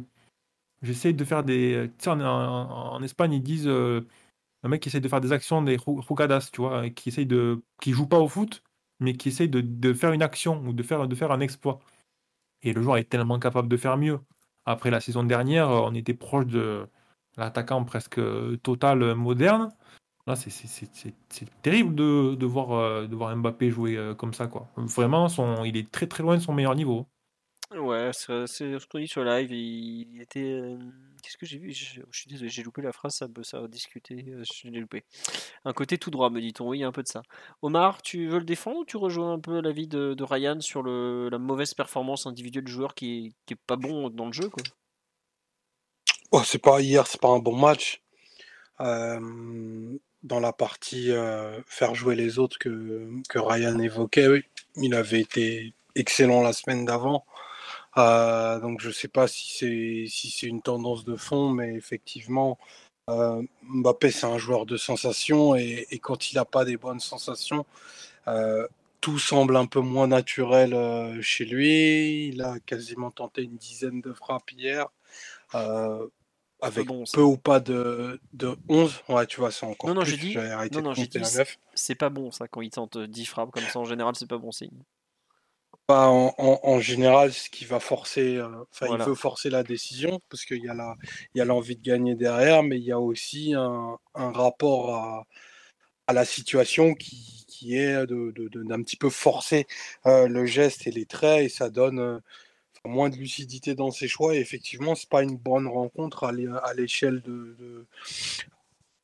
j'essaie de faire des. Tu sais, en, Espagne, ils disent. Euh, un mec qui essaie de faire des actions, des jugadas, tu vois, qui essaye de. qui joue pas au foot, mais qui essaye de, faire une action ou de faire, de un exploit. Et le joueur est tellement capable de faire mieux. Après la saison dernière, on était proche de l'attaquant presque total moderne. Là, c'est terrible de, voir, euh, de voir Mbappé jouer euh, comme ça. Quoi. Vraiment, il est très très loin de son meilleur niveau. Ouais, c'est ce qu'on dit sur live. Il, était. Euh, qu'est-ce que j'ai vu? Je, suis désolé, j'ai loupé la phrase, ça, ça a discuté. Euh, je l'ai loupé. Un côté tout droit, me dit-on. Oui, il y a un peu de ça. Omar, tu veux le défendre ou tu rejoins un peu l'avis de, Ryan sur le, la mauvaise performance individuelle du joueur qui est, pas bon dans le jeu quoi? Oh, c'est pas hier, c'est pas un bon match. Euh, dans la partie faire jouer les autres que, que Ryan évoquait, oui, il avait été excellent la semaine d'avant. Euh, donc je ne sais pas si c'est si c'est une tendance de fond, mais effectivement, euh, Mbappé c'est un joueur de sensations et, quand il n'a pas des bonnes sensations, euh, tout semble un peu moins naturel chez lui. Il a quasiment tenté une dizaine de frappes hier. avec peu ou pas de, de 11, ouais, tu vois, c'est encore non, non, plus. Dit, non, non, j'ai dit, c'est pas bon ça, quand il tente 10 frappes comme ça, en général, c'est pas bon signe en, général, ce qui va forcer, euh, enfin, il veut forcer la décision parce qu'il y a la, il y a l'envie de gagner derrière, mais il y a aussi un, rapport à, à, la situation qui, qui est de, d'un petit peu forcer euh, le geste et les traits et ça donne euh, moins de lucidité dans ses choix. Et effectivement, c'est pas une bonne rencontre à l'échelle de,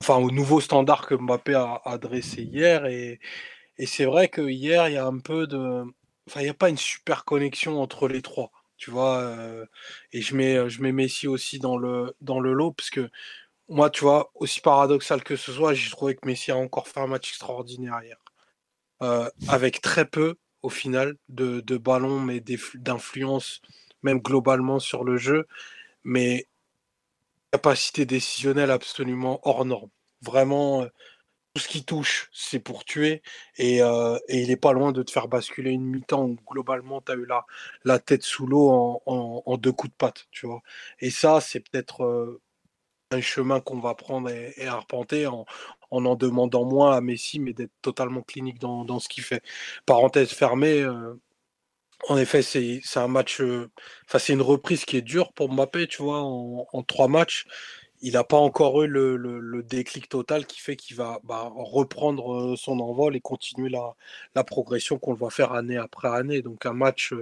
enfin, au nouveau standard que Mbappé a, adressé hier et, et c'est vrai que hier, il y a un peu de Enfin, il n'y a pas une super connexion entre les trois, tu vois. et je mets, je mets Messi aussi dans le, dans le lot, parce que moi, tu vois, aussi paradoxal que ce soit, j'ai trouvé que Messi a encore fait un match extraordinaire hier. Avec très peu, au final, de, de ballons, mais d'influence, même globalement sur le jeu. Mais capacité décisionnelle absolument hors norme. Vraiment, tout ce qui touche, c'est pour tuer. Et, euh, il n'est pas loin de te faire basculer une mi-temps où globalement, tu as eu la, tête sous l'eau en, deux coups de patte. Tu vois? Et ça, c'est peut-être un chemin qu'on va prendre et, arpenter en, en, demandant moins à Messi, mais d'être totalement clinique dans, ce qu'il fait. Parenthèse fermée, euh, en effet, c'est un match, euh, enfin, c'est une reprise qui est dure pour Mbappé, tu vois, en, trois matchs. Il n'a pas encore eu le, déclic total qui fait qu'il va bah, reprendre euh, son envol et continuer la, la progression qu'on le voit faire année après année. Donc un match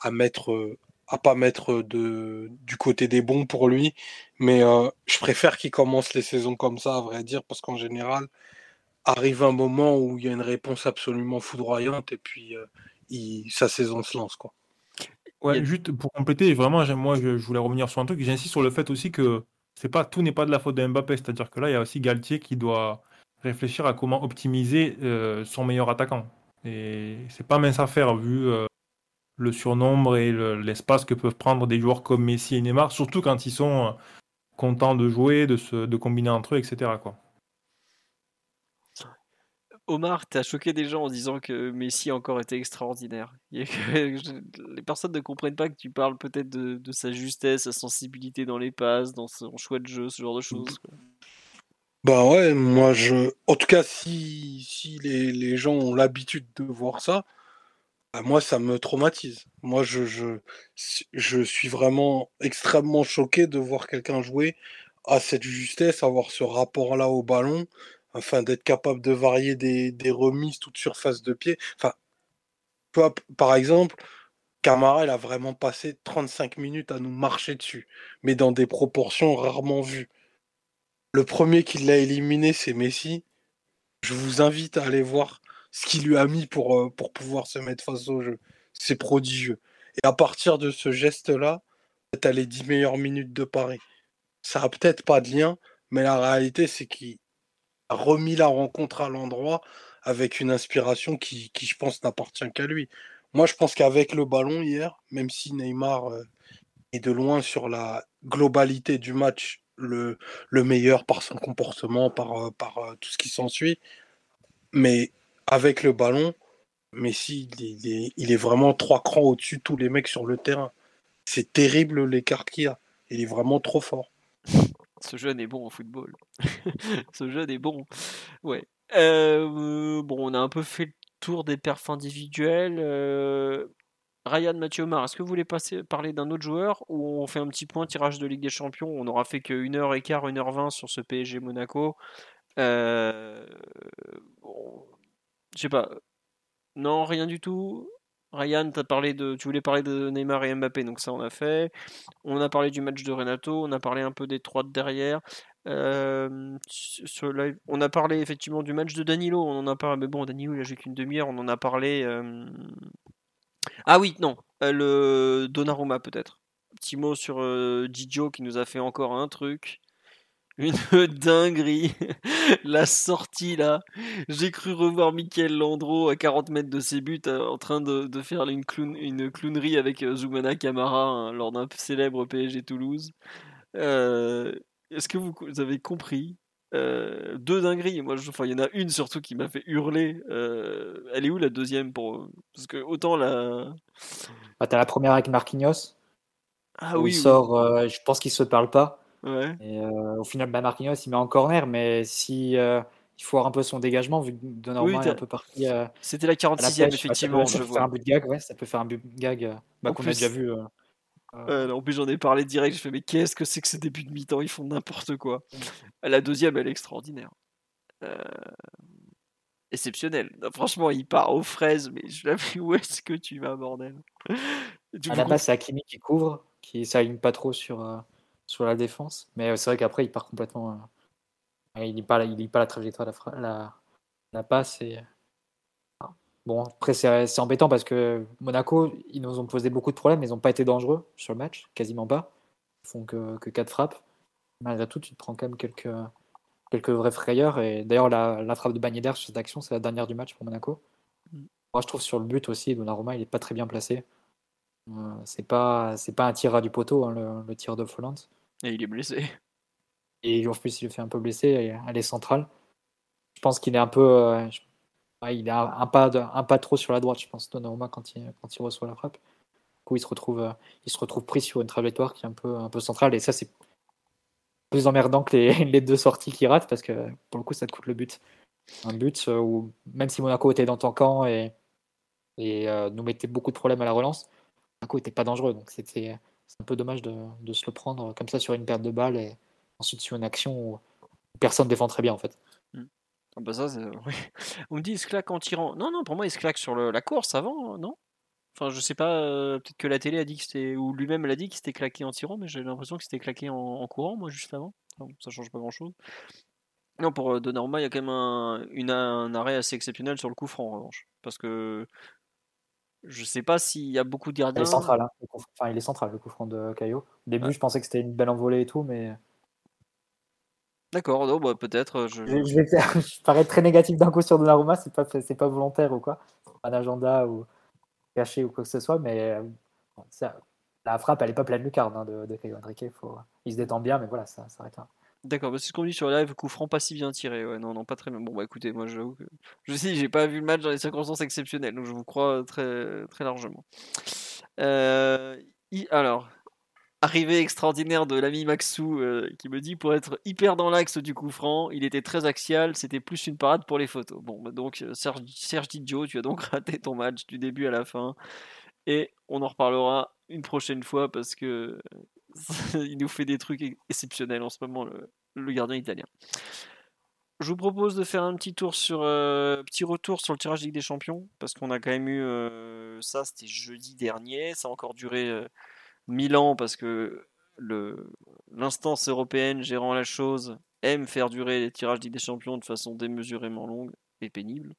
à mettre à pas mettre de, du côté des bons pour lui. Mais euh, je préfère qu'il commence les saisons comme ça, à vrai dire, parce qu'en général, arrive un moment où il y a une réponse absolument foudroyante et puis euh, il, sa saison se lance. Quoi. Ouais, juste pour compléter, vraiment, moi je, voulais revenir sur un truc. J'insiste sur le fait aussi que c'est pas tout n'est pas de la faute de Mbappé, c'est-à-dire que là, il y a aussi Galtier qui doit réfléchir à comment optimiser euh, son meilleur attaquant. Et c'est pas mince à faire vu le surnombre et l'espace que peuvent prendre des joueurs comme Messi et Neymar, surtout quand ils sont euh, contents de jouer, de, se, combiner entre eux, etc. Omar, t'as choqué des gens en disant que Messi encore été extraordinaire. [LAUGHS] Les personnes ne comprennent pas que tu parles peut-être de, sa justesse, sa sensibilité dans les passes, dans son choix de jeu, ce genre de choses. Bah ouais, moi je. En tout cas, si, si les, les gens ont l'habitude de voir ça, bah, moi, ça me traumatise. Moi, je, je, je suis vraiment extrêmement choqué de voir quelqu'un jouer à cette justesse, avoir ce rapport-là au ballon, afin d'être capable de varier des, remises toute surface de pied. Enfin, par exemple, Camara, il a vraiment passé 35 minutes à nous marcher dessus, mais dans des proportions rarement vues. Le premier qui l'a éliminé, c'est Messi. Je vous invite à aller voir ce qu'il lui a mis pour, euh, pouvoir se mettre face au jeu. C'est prodigieux. Et à partir de ce geste-là, tu as les 10 meilleures minutes de Paris. Ça a peut-être pas de lien, mais la réalité, c'est qu'il remis la rencontre à l'endroit avec une inspiration qui, je pense, n'appartient qu'à lui. Moi, je pense qu'avec le ballon hier, même si Neymar euh, est de loin sur la globalité du match le, le meilleur par son comportement, par, euh, par tout ce qui s'ensuit, mais avec le ballon, Messi, il est, vraiment trois crans au-dessus de tous les mecs sur le terrain. C'est terrible l'écart qu'il a. Il est vraiment trop fort. Ce jeune est bon au football. [LAUGHS] Ce jeune est bon. Ouais. Euh, bon, on a un peu fait le tour des perfs individuels. Euh, Ryan Mathieu Omar, est-ce que vous voulez passer, parler d'un autre joueur ou on fait un petit point tirage de Ligue des Champions? On n'aura fait que 1h15, 1h20 sur ce PSG Monaco. Euh, je sais pas. Non, rien du tout. Ryan, as parlé de, tu voulais parler de Neymar et Mbappé, donc ça on a fait. On a parlé du match de Renato, on a parlé un peu des trois de derrière. Euh, on a parlé effectivement du match de Danilo, on en a parlé, mais bon, Danilo il a joué qu'une demi-heure, on en a parlé. Euh, ah oui, non, euh, le Donnarumma peut-être. Petit mot sur Didio qui nous a fait encore un truc une [LAUGHS] dinguerie. [LAUGHS] La sortie là. J'ai cru revoir Michael Landreau à 40 mètres de ses buts euh, en train de, faire une, une clownerie avec euh, Zoumana Camara hein, lors d'un célèbre PSG Toulouse. Euh, est-ce que vous, avez compris? Deux dingueries. Moi, enfin, il y en a une surtout qui m'a fait hurler. elle est où la deuxième pour Parce que autant la. Bah, t'as la première avec Marquinhos. Ah oui. Il sort. je pense qu'ils se parlent pas. Et euh, au final, bah, Marquinhos, il met en corner, mais si euh, il foire un peu son dégagement, vu que Donnarumma est un peu parti. Euh, C'était la 46e, effectivement. Ça, peut, faire un but de gag, ouais, ça peut faire un but gag bah, qu'on a déjà vu. en plus, j'en ai parlé direct. Je fais, mais qu'est-ce que c'est que ce début de mi-temps Ils font n'importe quoi. La deuxième, elle est extraordinaire. Exceptionnel. franchement, il part aux fraises, mais je l'ai [LAUGHS] où est-ce que tu vas, bordel? À la base, c'est Hakimi qui couvre, qui s'aligne pas trop sur sur la défense. Mais c'est vrai qu'après, il part complètement. Euh, il lit pas, il pas la trajectoire, la, la, la passe. Et... Bon, après, c'est embêtant parce que Monaco, ils nous ont posé beaucoup de problèmes, ils n'ont pas été dangereux sur le match, quasiment pas. Ils font que, que 4 frappes. malgré tout, tu te prends quand même quelques, quelques vraies frayeurs. Et d'ailleurs, la, la frappe de Bagnéder sur cette action, c'est la dernière du match pour Monaco. Mm. Moi, je trouve sur le but aussi, Donnarumma, il est pas très bien placé. Euh, c'est pas, c'est pas un tir à du poteau, hein, le, le tir de Folland. Et il est blessé. [LAUGHS] Et en plus, il le fait un peu blessé. Elle est centrale. Je pense qu'il est un peu. euh, il est un, pas de- un pas trop sur la droite, je pense, Donnarumma, quand il, quand il reçoit la frappe. Du coup, il se retrouve, euh, il se retrouve pris sur une trajectoire qui est un peu, un peu centrale. Et ça, c'est plus emmerdant que les, [LAUGHS] les deux sorties qu'il rate parce que pour le coup, ça te coûte le but. Un but euh, où, même si Monaco était dans ton camp et, et nous mettait beaucoup de problèmes à la relance, Monaco n'était pas dangereux. Donc, c'était c'est un peu dommage de, se le prendre comme ça sur une perte de balle et ensuite sur une action où personne défend très bien en fait. Ah bah [LAUGHS] oui. On me dit il se claque en tirant. Non, non, pour moi, il se claque sur la course avant, non? Enfin, je sais pas, euh, peut-être que la télé a dit que c'était. Ou lui-même l'a dit qu'il s'était claqué en tirant, mais j'ai l'impression que c'était claqué en, courant, moi, juste avant. Enfin, ça change pas grand-chose. Non, pour euh, Donnarumma, il y a quand même un arrêt assez exceptionnel sur le coup franc, en revanche. Parce que. Je sais pas s'il y a beaucoup de Il gardiens. est central, hein, coup- enfin, il est central le coup franc de Caillot. Au début, Ouais. je pensais que c'était une belle envolée et tout, mais D'accord, bah, peut-être. euh, Je... je, je vais [LAUGHS] je parais très négatif d'un coup sur Donnarumma, c'est pas, c'est pas volontaire ou quoi, un agenda ou caché ou quoi que ce soit, mais euh, bon, ça- la frappe, elle est pas pleine lucarne hein, de, de Caillot. Faut, il se détend bien, mais voilà, ça s'arrête là. D'accord, bah, c'est ce qu'on dit sur live, coup franc pas si bien tiré. Ouais, non, non, pas très bien. Bon, bah écoutez, moi j'avoue que. [LAUGHS] Je sais, j'ai pas vu le match dans les circonstances exceptionnelles, donc je vous crois très, très largement. Euh, alors, arrivée extraordinaire de l'ami Maxou euh, qui me dit pour être hyper dans l'axe du coup franc, il était très axial, c'était plus une parade pour les photos. Bon, bah, donc euh, Serge, Serge Didio, tu as donc [LAUGHS] raté ton match du début à la fin. Et on en reparlera une prochaine fois parce que [LAUGHS] il nous fait des trucs ex- exceptionnels en ce moment, le, gardien italien. Je vous propose de faire un petit tour sur euh, petit retour sur le tirage Ligue des Champions parce qu'on a quand même eu euh, ça, c'était jeudi dernier, ça a encore duré euh, mille ans parce que l'instance européenne gérant la chose aime faire durer les tirages Ligue des Champions de façon démesurément longue et pénible.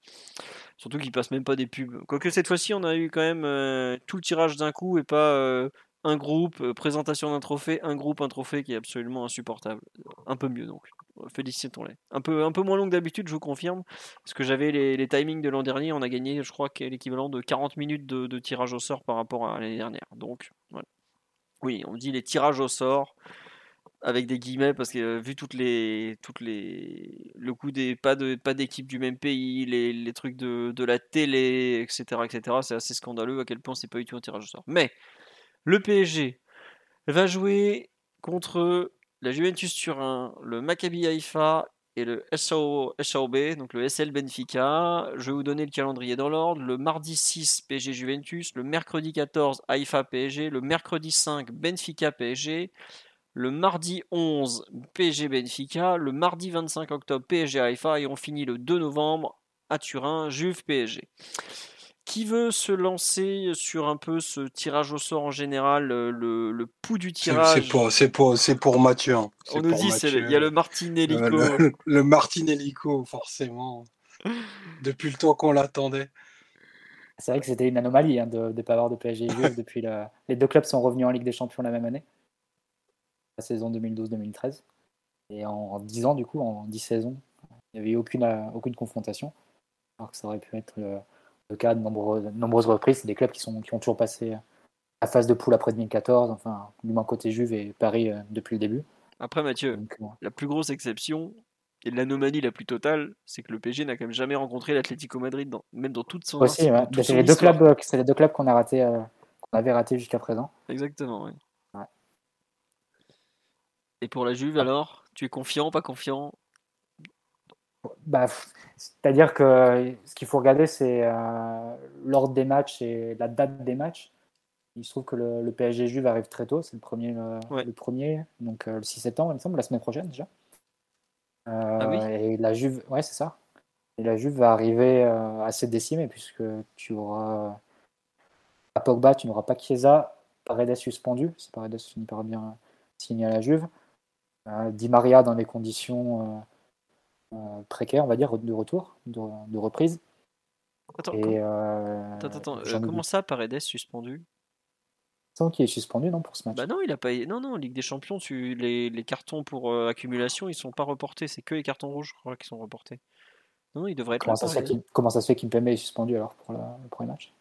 Surtout qu'ils passent même pas des pubs. Quoique cette fois-ci, on a eu quand même tout le tirage d'un coup et pas un groupe, euh, présentation d'un trophée, un groupe, un trophée qui est absolument insupportable. Un peu mieux donc. Félicitons-les. Un peu, un peu moins long que d'habitude, je vous confirme. Parce que j'avais les, timings de l'an dernier, on a gagné, je crois, l'équivalent de 40 minutes de, de tirage au sort par rapport à l'année dernière. Donc, voilà. Oui, on dit les tirages au sort avec des guillemets parce que euh, vu toutes les toutes les le coup des pas de pas d'équipe du même pays les, les trucs de, de la télé etc etc c'est assez scandaleux à quel point c'est pas du tout un tirage au sort mais le PSG va jouer contre la Juventus Turin le Maccabi Haïfa et le SAO, SAOB, donc le SL Benfica. Je vais vous donner le calendrier dans l'ordre. Le mardi 6, PSG Juventus. Le mercredi 14, Haïfa PSG. Le mercredi 5, Benfica PSG le mardi 11 PSG Benfica, le mardi 25 octobre PSG Haïfa et on finit le 2 novembre à Turin, Juve PSG. Qui veut se lancer sur un peu ce tirage au sort en général, le, le, pouls du C'est tirage? c'est pour, c'est pour, c'est pour Mathieu. hein. On nous dit, il y a le Martinellico. Euh, le, le Martinellico, forcément. [LAUGHS] Depuis le temps qu'on l'attendait. C'est vrai que c'était une anomalie hein, de ne pas avoir de PSG Juve [LAUGHS] depuis le... les deux clubs sont revenus en Ligue des Champions la même année, la saison 2012-2013. Et en 10 ans, du coup, en 10 saisons, il n'y avait eu aucune, euh, aucune confrontation. Alors que ça aurait pu être le, le cas de nombreuses, nombreuses reprises. C'est des clubs qui, sont, qui ont toujours passé la phase de poule après 2014, enfin, du moins côté Juve et Paris euh, depuis le début. Après Mathieu, Donc, euh, la plus grosse exception et l'anomalie la plus totale, c'est que le PSG n'a quand même jamais rencontré l'Atlético Madrid, dans- même dans toute son, aussi, ouais. dans toute c'est son les deux histoire. clubs, euh, c'est les deux clubs qu'on a raté, euh, qu'on avait raté jusqu'à présent. Exactement, oui. Ouais. Et pour la Juve alors, tu es confiant, pas confiant? Bah, C'est-à-dire que ce qu'il faut regarder, c'est euh, l'ordre des matchs et la date des matchs. Il se trouve que le, le PSG Juve arrive très tôt, c'est le premier, le, Ouais. le premier donc euh, le 6 septembre, il me semble, la semaine prochaine déjà. Euh, Ah oui Et la Juve, ouais, c'est ça. Et la Juve va arriver euh, assez décimée puisque tu auras à Pogba, tu n'auras pas Chiesa, Paredes suspendu, si Paredes finit par bien signer à la Juve. Euh, Di Maria dans des conditions euh, euh, on va dire, de retour, de, de reprise. Attends, Et com- euh, attends, attends, euh, comment ça Paredes suspendu? Tant qu'il est suspendu, non, pour ce match Bah non, il a pas. Non, non, Ligue des Champions, tu... les, les cartons pour euh, accumulation, ils sont pas reportés. C'est que les cartons rouges, je crois, qui sont reportés. Non, il devrait être comment, là, ça se fait qu'il- comment ça se fait qu'Impembe est suspendu alors pour le, le premier match?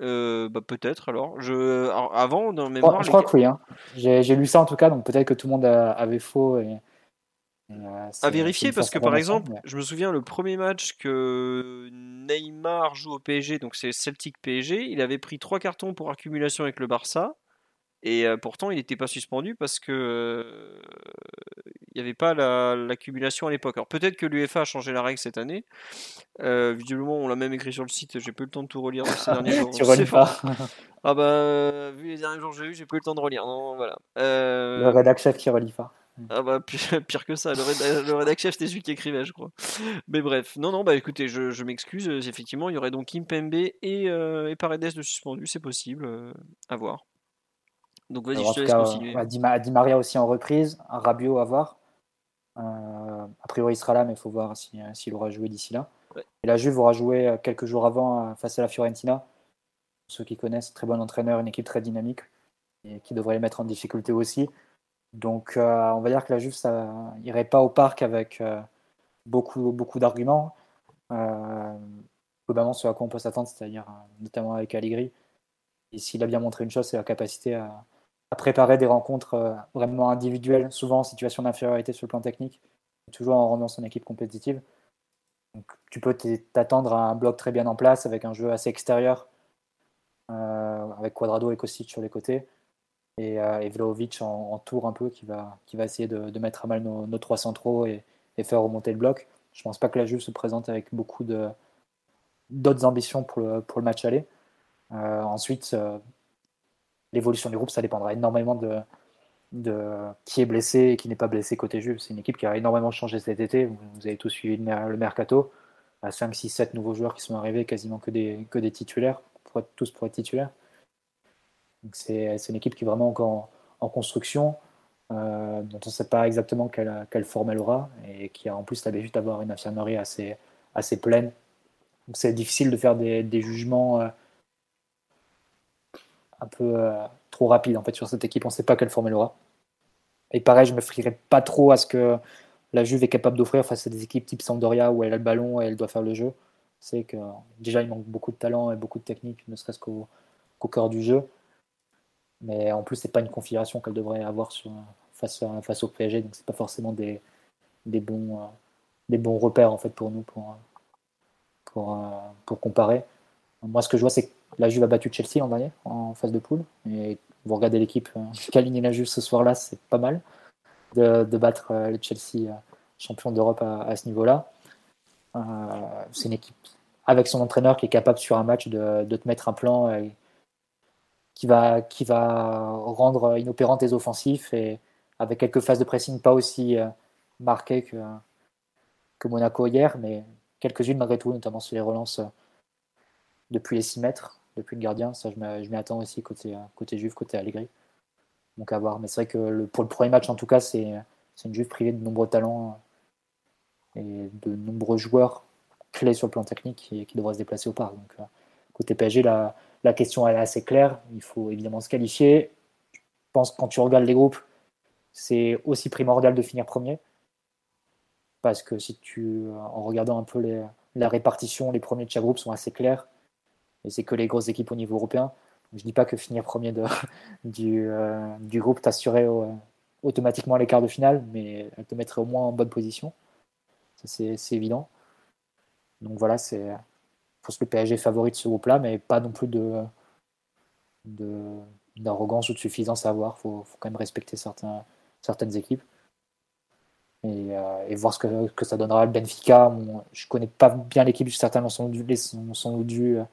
Euh, bah peut-être alors. Je alors, avant dans Je mémoire. crois, je les- crois que oui. Hein. J'ai j'ai lu ça en tout cas, donc peut-être que tout le monde a- avait faux. Et, euh, À vérifier parce que par exemple, mais- je me souviens le premier match que Neymar joue au PSG, donc c'est Celtic PSG, il avait pris trois cartons pour accumulation avec le Barça et euh, pourtant il n'était pas suspendu parce que euh, il n'y avait pas la- l'accumulation à l'époque. Alors peut-être que l'UEFA a changé la règle cette année. Euh, visiblement, on l'a même écrit sur le site. J'ai pas eu le temps de tout relire ces derniers [LAUGHS] jours. tu relis pas. Ah bah vu les derniers jours que j'ai eu, j'ai pas eu le temps de relire. Non, voilà. Le rédac chef qui relit pas. Ah bah [LAUGHS] pire, que ça, le, réda- le rédac chef c'était celui qui écrivait je crois. Mais bref, non non bah écoutez, je, je m'excuse, euh, effectivement il y aurait donc Kimpembe et, euh, et Paredes de suspendu, c'est possible, euh, à voir. Donc vas-y, je te laisse cas, continuer. ouais, Di, Ma- Di Maria aussi en reprise, Rabiot à voir. Euh, a priori, il sera là, mais il faut voir si- s'il aura joué d'ici là. Ouais. Et la Juve aura joué quelques jours avant face à la Fiorentina. Pour ceux qui connaissent, très bon entraîneur, une équipe très dynamique et qui devrait les mettre en difficulté aussi. Donc, euh, on va dire que la Juve, ça irait pas au parc avec euh, beaucoup, d'arguments. Euh, globalement, ce à quoi on peut s'attendre, c'est-à-dire notamment avec Allegri. Et s'il a bien montré une chose, c'est la capacité à, préparer des rencontres vraiment individuelles, souvent en situation d'infériorité sur le plan technique, toujours en rendant son équipe compétitive. Donc, tu peux t'attendre à un bloc très bien en place, avec un jeu assez extérieur, avec Quadrado et Kostic sur les côtés, et, euh, et Vlahovic en, en tour un peu, qui va, qui va essayer de, mettre à mal nos, trois centraux et, faire remonter le bloc. Je pense pas que la Juve se présente avec beaucoup de d'autres ambitions pour le, match aller. Euh, ensuite, euh, l'évolution du groupe, ça dépendra énormément de, qui est blessé et qui n'est pas blessé côté Juve. C'est une équipe qui a énormément changé cet été. Vous, avez tous suivi le, le mercato. À 5, 6, 7 nouveaux joueurs qui sont arrivés, quasiment que des, titulaires, pour tous pour être titulaires. C'est une équipe qui est vraiment encore en, construction, euh, dont on ne sait pas exactement quelle, quelle forme elle aura, et qui a en plus l'habitude d'avoir une infirmerie assez, assez pleine. Donc c'est difficile de faire des, des jugements euh, un peu euh, trop rapides en fait sur cette équipe. On ne sait pas quelle forme elle aura. Et pareil, je me frierais pas trop à ce que la Juve est capable d'offrir face à des équipes type Sampdoria où elle a le ballon et elle doit faire le jeu. C'est que déjà il manque beaucoup de talent et beaucoup de technique, ne serait-ce qu'au cœur du jeu. Mais en plus, c'est pas une configuration qu'elle devrait avoir sur, face, face au PSG, donc c'est pas forcément des, des, bons, euh, des bons repères en fait pour nous pour, euh, pour, euh, pour comparer. Moi, ce que je vois, c'est que la Juve a battu Chelsea l'an dernier en phase de poule. Et vous regardez l'équipe [LAUGHS] aligné la Juve ce soir-là, c'est pas mal de, de battre le Chelsea champion d'Europe à, ce niveau-là. C'est une équipe avec son entraîneur qui est capable sur un match de, de te mettre un plan qui, va, qui va rendre inopérants tes offensifs et avec quelques phases de pressing pas aussi euh, marquées que, que Monaco hier, mais quelques-unes malgré tout, notamment sur les relances euh, depuis les 6 mètres, depuis le gardien. Ça, je m'y attends aussi côté, euh, côté Juve, côté Allegri. Donc à voir. Mais c'est vrai que pour le premier match, en tout cas, c'est une Juve privée de nombreux talents et de nombreux joueurs clés sur le plan technique qui, qui devraient se déplacer au parc. Donc, côté PSG, la, la question elle est assez claire. Il faut évidemment se qualifier. Je pense que quand tu regardes les groupes, c'est aussi primordial de finir premier. Parce que si tu, en regardant un peu la répartition, les premiers de chaque groupe sont assez clairs. Et c'est que les grosses équipes au niveau européen. Je ne dis pas que finir premier [LAUGHS] du, euh, du groupe t'assurait au- automatiquement les quarts de finale, mais elle te mettrait au moins en bonne position. C'est évident. Donc voilà, c'est. Je pense que le PSG est favori de ce groupe-là, mais pas non plus de d'arrogance ou de suffisance à avoir. Il faut, faut quand même respecter certains, certaines équipes. Et, euh, voir ce que, que ça donnera. Le Benfica, je connais pas bien l'équipe, certains l'ont sont, sans doute dû, euh,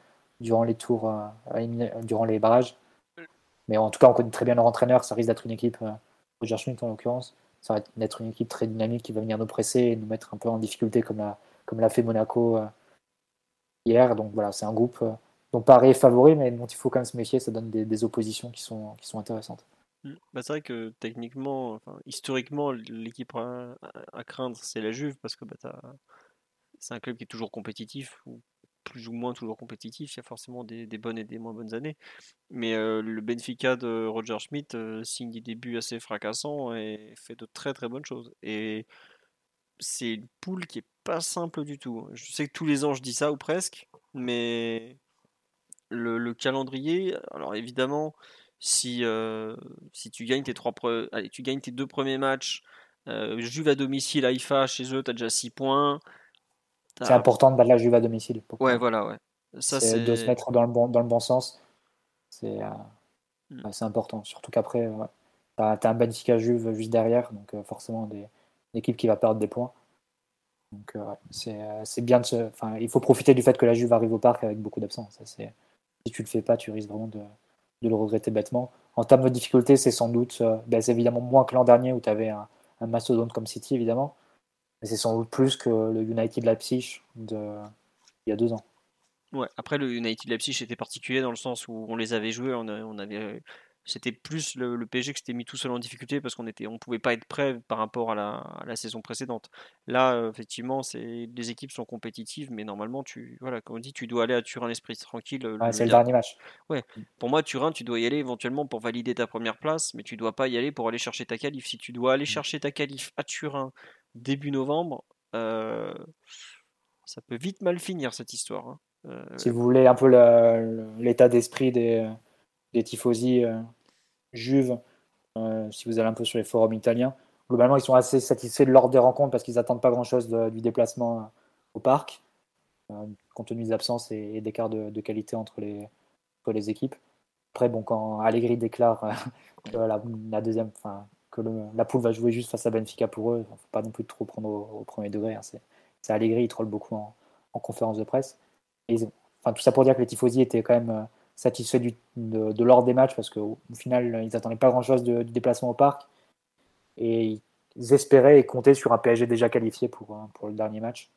durant les tours, euh, durant les barrages. Mais en tout cas, on connaît très bien leur entraîneur. Ça risque d'être une équipe, Roger Schmidt en l'occurrence, ça va être une équipe très dynamique qui va venir nous presser et nous mettre un peu en difficulté comme l'a comme l'a fait Monaco hier. Donc voilà, c'est un groupe euh, dont Paris est favori, mais dont il faut quand même se méfier. Ça donne des, oppositions qui sont, qui sont intéressantes. Mm. Bah, c'est vrai que techniquement, historiquement, l'équipe à, craindre, c'est la Juve parce que bah, c'est un club qui est toujours compétitif où plus ou moins toujours compétitif. Il y a forcément des, bonnes et des moins bonnes années. Mais le Benfica de Roger Schmidt signe des débuts assez fracassants et fait de très très bonnes choses. C'est une poule qui est pas simple du tout. Je sais que tous les ans je dis ça ou presque, mais le, calendrier, alors évidemment, si, si tu gagnes tes trois allez, tu gagnes tes deux premiers matchs, Juve à domicile, Haïfa chez eux, tu as déjà 6 points. C'est important de battre la Juve à domicile. Ouais, voilà, ouais. Ça, c'est de se mettre dans le bon, dans le bon sens. C'est euh, hmm. important. Surtout qu'après, tu as, un Benfica Juve juste derrière, donc euh, forcément des, une équipe qui va perdre des points. Donc euh, c'est bien de se. Enfin, il faut profiter du fait que la Juve arrive au parc avec beaucoup d'absents. Si tu le fais pas, tu risques vraiment de, de le regretter bêtement. En termes de difficulté, c'est sans doute, ben, c'est évidemment moins que l'an dernier où tu avais un, mastodonte comme City, évidemment. Mais c'est sans doute plus que le United Leipzig de il y a deux ans. Ouais, après le United Leipzig était particulier dans le sens où on les avait joués, on avait c'était plus le, le, PSG qui s'était mis tout seul en difficulté parce qu'on était on pouvait pas être prêt par rapport à la, à la saison précédente. Là, euh, effectivement, c'est les équipes sont compétitives, mais normalement, tu voilà, comme on dit, tu dois aller à Turin l'esprit tranquille. c'est le dernier match. Ouais. Mm. Pour moi, Turin, tu dois y aller éventuellement pour valider ta première place, mais tu dois pas y aller pour aller chercher ta qualif. Si tu dois aller mm. chercher ta qualif à Turin début novembre, euh, ça peut vite mal finir cette histoire. Hein. Euh, si vous voulez un peu l'état d'esprit des, des tifosi euh, juves, si vous allez un peu sur les forums italiens, globalement ils sont assez satisfaits de l'ordre des rencontres parce qu'ils n'attendent pas grand-chose du déplacement au parc, compte tenu des absences et, d'écart de, de, qualité entre les, entre les équipes. Après, bon, quand Allegri déclare [LAUGHS] la, la, deuxième, que la poule va jouer juste face à Benfica pour eux. Il ne faut pas non plus trop prendre au, premier degré. Hein. C'est Allegri, il troll beaucoup en, conférence de presse. Et tout ça pour dire que les Tifosi étaient quand même euh, satisfaits du, de, l'ordre des matchs parce qu'au final, ils n'attendaient pas grand-chose du déplacement au parc. Et ils espéraient et comptaient sur un PSG déjà qualifié pour, euh, pour le dernier match,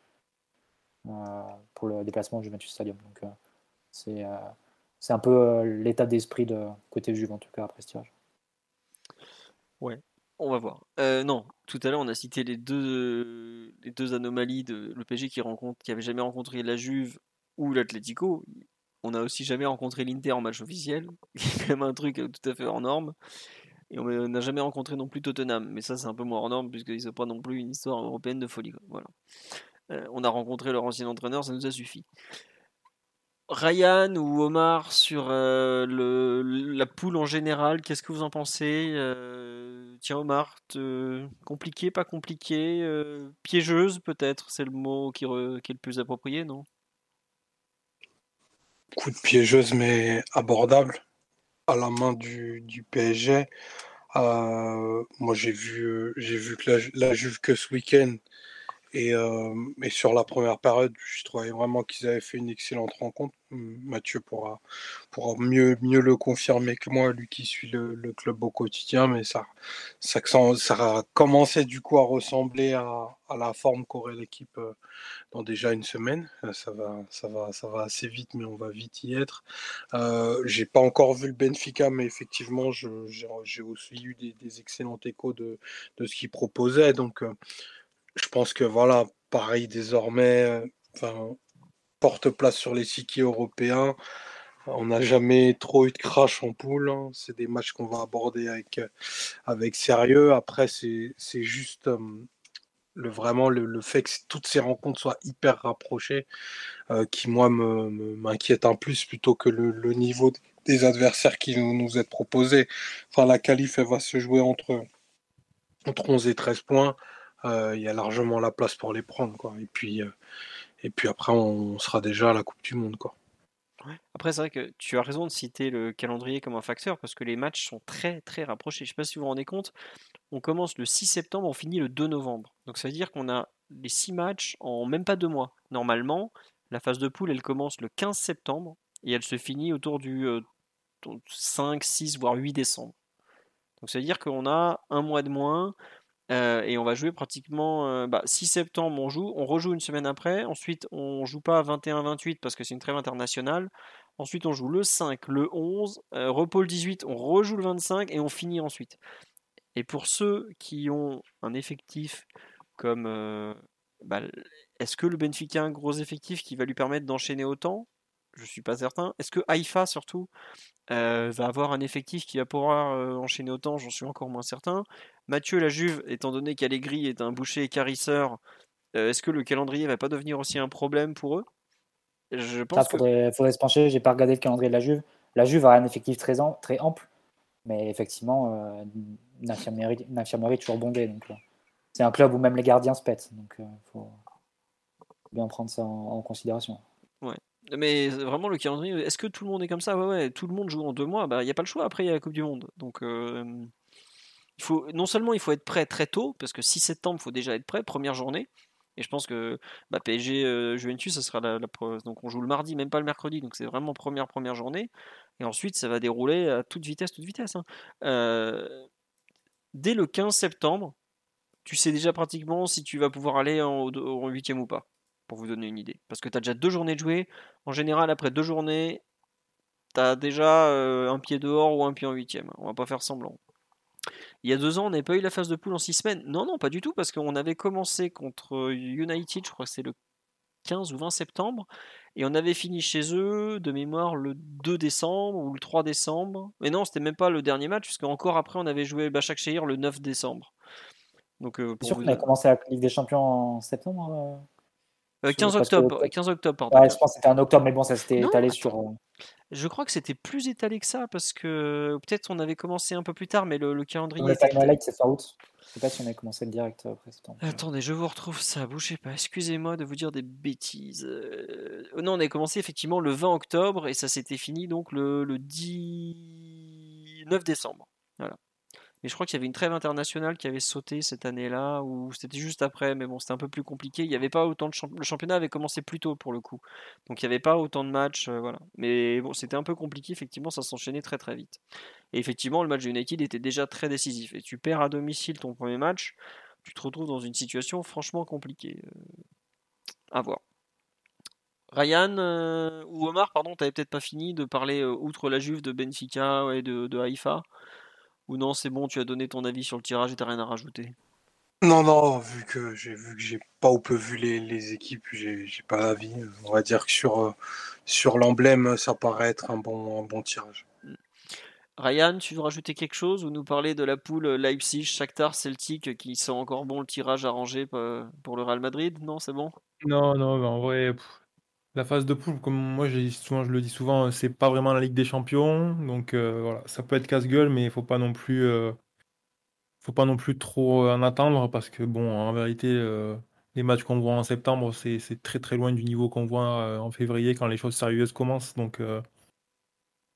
euh, pour le déplacement au Juventus Stadium. Donc c'est c'est un peu l'état d'esprit de côté Juve en tout cas après ce tirage. Ouais, on va voir. Euh, non, tout à l'heure on a cité les deux, anomalies de le qui rencontre, qui avait jamais rencontré la Juve ou l'Atlético. On a aussi jamais rencontré l'Inter en match officiel, [LAUGHS] c'est quand même un truc tout à fait hors norme. Et on n'a jamais rencontré non plus Tottenham, mais ça c'est un peu moins hors norme puisqu'ils n'ont pas non plus une histoire européenne de folie. Voilà. Euh, on a rencontré leur ancien entraîneur, ça nous a suffi. Ryan ou Omar sur euh, la poule en général, qu'est-ce que vous en pensez euh, Tiens Omar, compliqué, pas compliqué, euh, piégeuse peut-être, c'est le mot qui, qui, est le plus approprié, non? Coup de piégeuse mais abordable à la main du, PSG. moi j'ai vu, j'ai vu que la, la Juve que ce week-end et, sur la première période, je trouvais vraiment qu'ils avaient fait une excellente rencontre. Mathieu pourra, pourra mieux, mieux le confirmer que moi, lui qui suit le, club au quotidien, mais ça, ça, ça a commencé du coup à ressembler à, la forme qu'aurait l'équipe dans déjà une semaine. Ça va, ça, va, ça va assez vite, mais on va vite y être. Euh, j'ai pas encore vu le Benfica, mais effectivement, j'ai aussi eu des, excellents échos de, de ce qu'il proposait. Donc, je pense que voilà, pareil désormais, enfin, porte-place sur les sites européens. On n'a jamais trop eu de crash en poule. Hein. C'est des matchs qu'on va aborder avec, avec sérieux. Après, c'est juste le, vraiment le, fait que toutes ces rencontres soient hyper rapprochées euh, qui, moi, m'inquiète un plus plutôt que le, niveau des adversaires qui nous, nous est proposé. Enfin, la qualif, elle va se jouer entre, entre 11 et 13 points. Euh, il y a largement la place pour les prendre. Quoi. Et, puis, euh, et puis après, on sera déjà à la Coupe du Monde. Quoi. Après, c'est vrai que tu as raison de citer le calendrier comme un facteur parce que les matchs sont très très rapprochés. Je ne sais pas si vous vous rendez compte, on commence le 6 septembre, on finit le 2 novembre. Donc ça veut dire qu'on a les 6 matchs en même pas deux mois. Normalement, la phase de poule, elle commence le 15 septembre et elle se finit autour du 5, euh, 6, voire 8 décembre. Donc ça veut dire qu'on a un mois de moins. Euh, et on va jouer pratiquement 6 euh, bah, septembre, on joue, on rejoue une semaine après. Ensuite, on joue pas 21-28 parce que c'est une trêve internationale. Ensuite, on joue le 5, le 11, euh, repos le 18, on rejoue le 25 et on finit ensuite. Et pour ceux qui ont un effectif comme bah, Est-ce que le Benfica a un gros effectif qui va lui permettre d'enchaîner autant? Je suis pas certain. Est-ce que Haïfa surtout euh, va avoir un effectif qui va pouvoir euh, enchaîner autant? J'en suis encore moins certain. Mathieu, la Juve, étant donné qu'Allegri est un boucher écarisseur, euh, est-ce que le calendrier va pas devenir aussi un problème pour eux? Je pense qu'il faudrait, faudrait, se pencher. J'ai pas regardé le calendrier de la Juve. La Juve a un effectif très, très ample, mais effectivement, une infirmerie, toujours bondée. Donc, c'est un club où même les gardiens se pètent. Donc, il faut bien prendre ça en, considération. Ouais. Mais vraiment, le calendrier, est-ce que tout le monde est comme ça? Ouais, ouais, tout le monde joue en deux mois. Bah, il n'y a pas le choix. Après, il y a la Coupe du Monde. Donc, il faut, non seulement il faut être prêt très tôt, parce que 6 septembre, il faut déjà être prêt, première journée. Et je pense que bah, PSG euh, Juventus, ça sera la, donc on joue le mardi, même pas le mercredi, donc c'est vraiment première première journée. Et ensuite, ça va dérouler à toute vitesse, toute vitesse. Hein. Euh, dès le 15 septembre, tu sais déjà pratiquement si tu vas pouvoir aller en, huitième ou pas, pour vous donner une idée. Parce que tu as déjà deux journées de jouer. En général, après deux journées, tu as déjà euh, un pied dehors ou un pied en huitième. On va pas faire semblant. Il y a deux ans, on n'avait pas eu la phase de poule en six semaines. Non, non, pas du tout, parce qu'on avait commencé contre United, je crois que c'est le 15 ou 20 septembre, et on avait fini chez eux, de mémoire, le 2 décembre ou le 3 décembre. Mais non, c'était même pas le dernier match, puisque encore après, on avait joué Bachak Shehir le 9 décembre. Donc, euh, sûr qu'on a commencé la Ligue des Champions en septembre 15 euh, octobre, 15 octobre, pardon. Ouais, je pense que c'était en octobre, mais bon, ça s'était étalé sur. Euh, je crois que c'était plus étalé que ça parce que peut-être on avait commencé un peu plus tard, mais le, calendrier. Le Light, c'est fin août. Je sais pas si on avait commencé le direct après Attendez, je vous retrouve ça. Bougez pas. Excusez-moi de vous dire des bêtises. Euh, non, on a commencé effectivement le 20 octobre et ça s'était fini donc le, le 9 décembre. Voilà. Mais je crois qu'il y avait une trêve internationale qui avait sauté cette année-là, ou c'était juste après, mais bon, c'était un peu plus compliqué. Il n'y avait pas autant le championnat avait commencé plus tôt pour le coup, donc il n'y avait pas autant de matchs, euh, voilà. Mais bon, c'était un peu compliqué. Effectivement, ça s'enchaînait très très vite. Et effectivement, le match de United était déjà très décisif. Et tu perds à domicile ton premier match, tu te retrouves dans une situation franchement compliquée. Euh, à voir. Ryan euh, ou Omar, pardon, t'avais peut-être pas fini de parler outre la Juve de Benfica et de, de Haïfa. Ou non, c'est bon, tu as donné ton avis sur le tirage et t'as rien à rajouter Non, non, vu que j'ai vu que j'ai pas ou peu vu les, équipes, j'ai pas d'avis. On va dire que sur, euh, sur l'emblème, ça paraît être un bon, bon tirage. Hmm. Ryan, tu veux rajouter quelque chose ou nous parler de la poule Leipzig, Shakhtar, Celtic qui sent encore bon le tirage arrangé pour le Real Madrid? Non, c'est bon? Non, non, mais en vrai, la phase de poule, comme moi souvent, je le dis souvent, c'est pas vraiment la Ligue des Champions. Donc euh, voilà, ça peut être casse-gueule, mais il faut pas non plus, euh, faut pas non plus trop en attendre parce que bon, en vérité, euh, les matchs qu'on voit en septembre, c'est très très loin du niveau qu'on voit en février quand les choses sérieuses commencent. Donc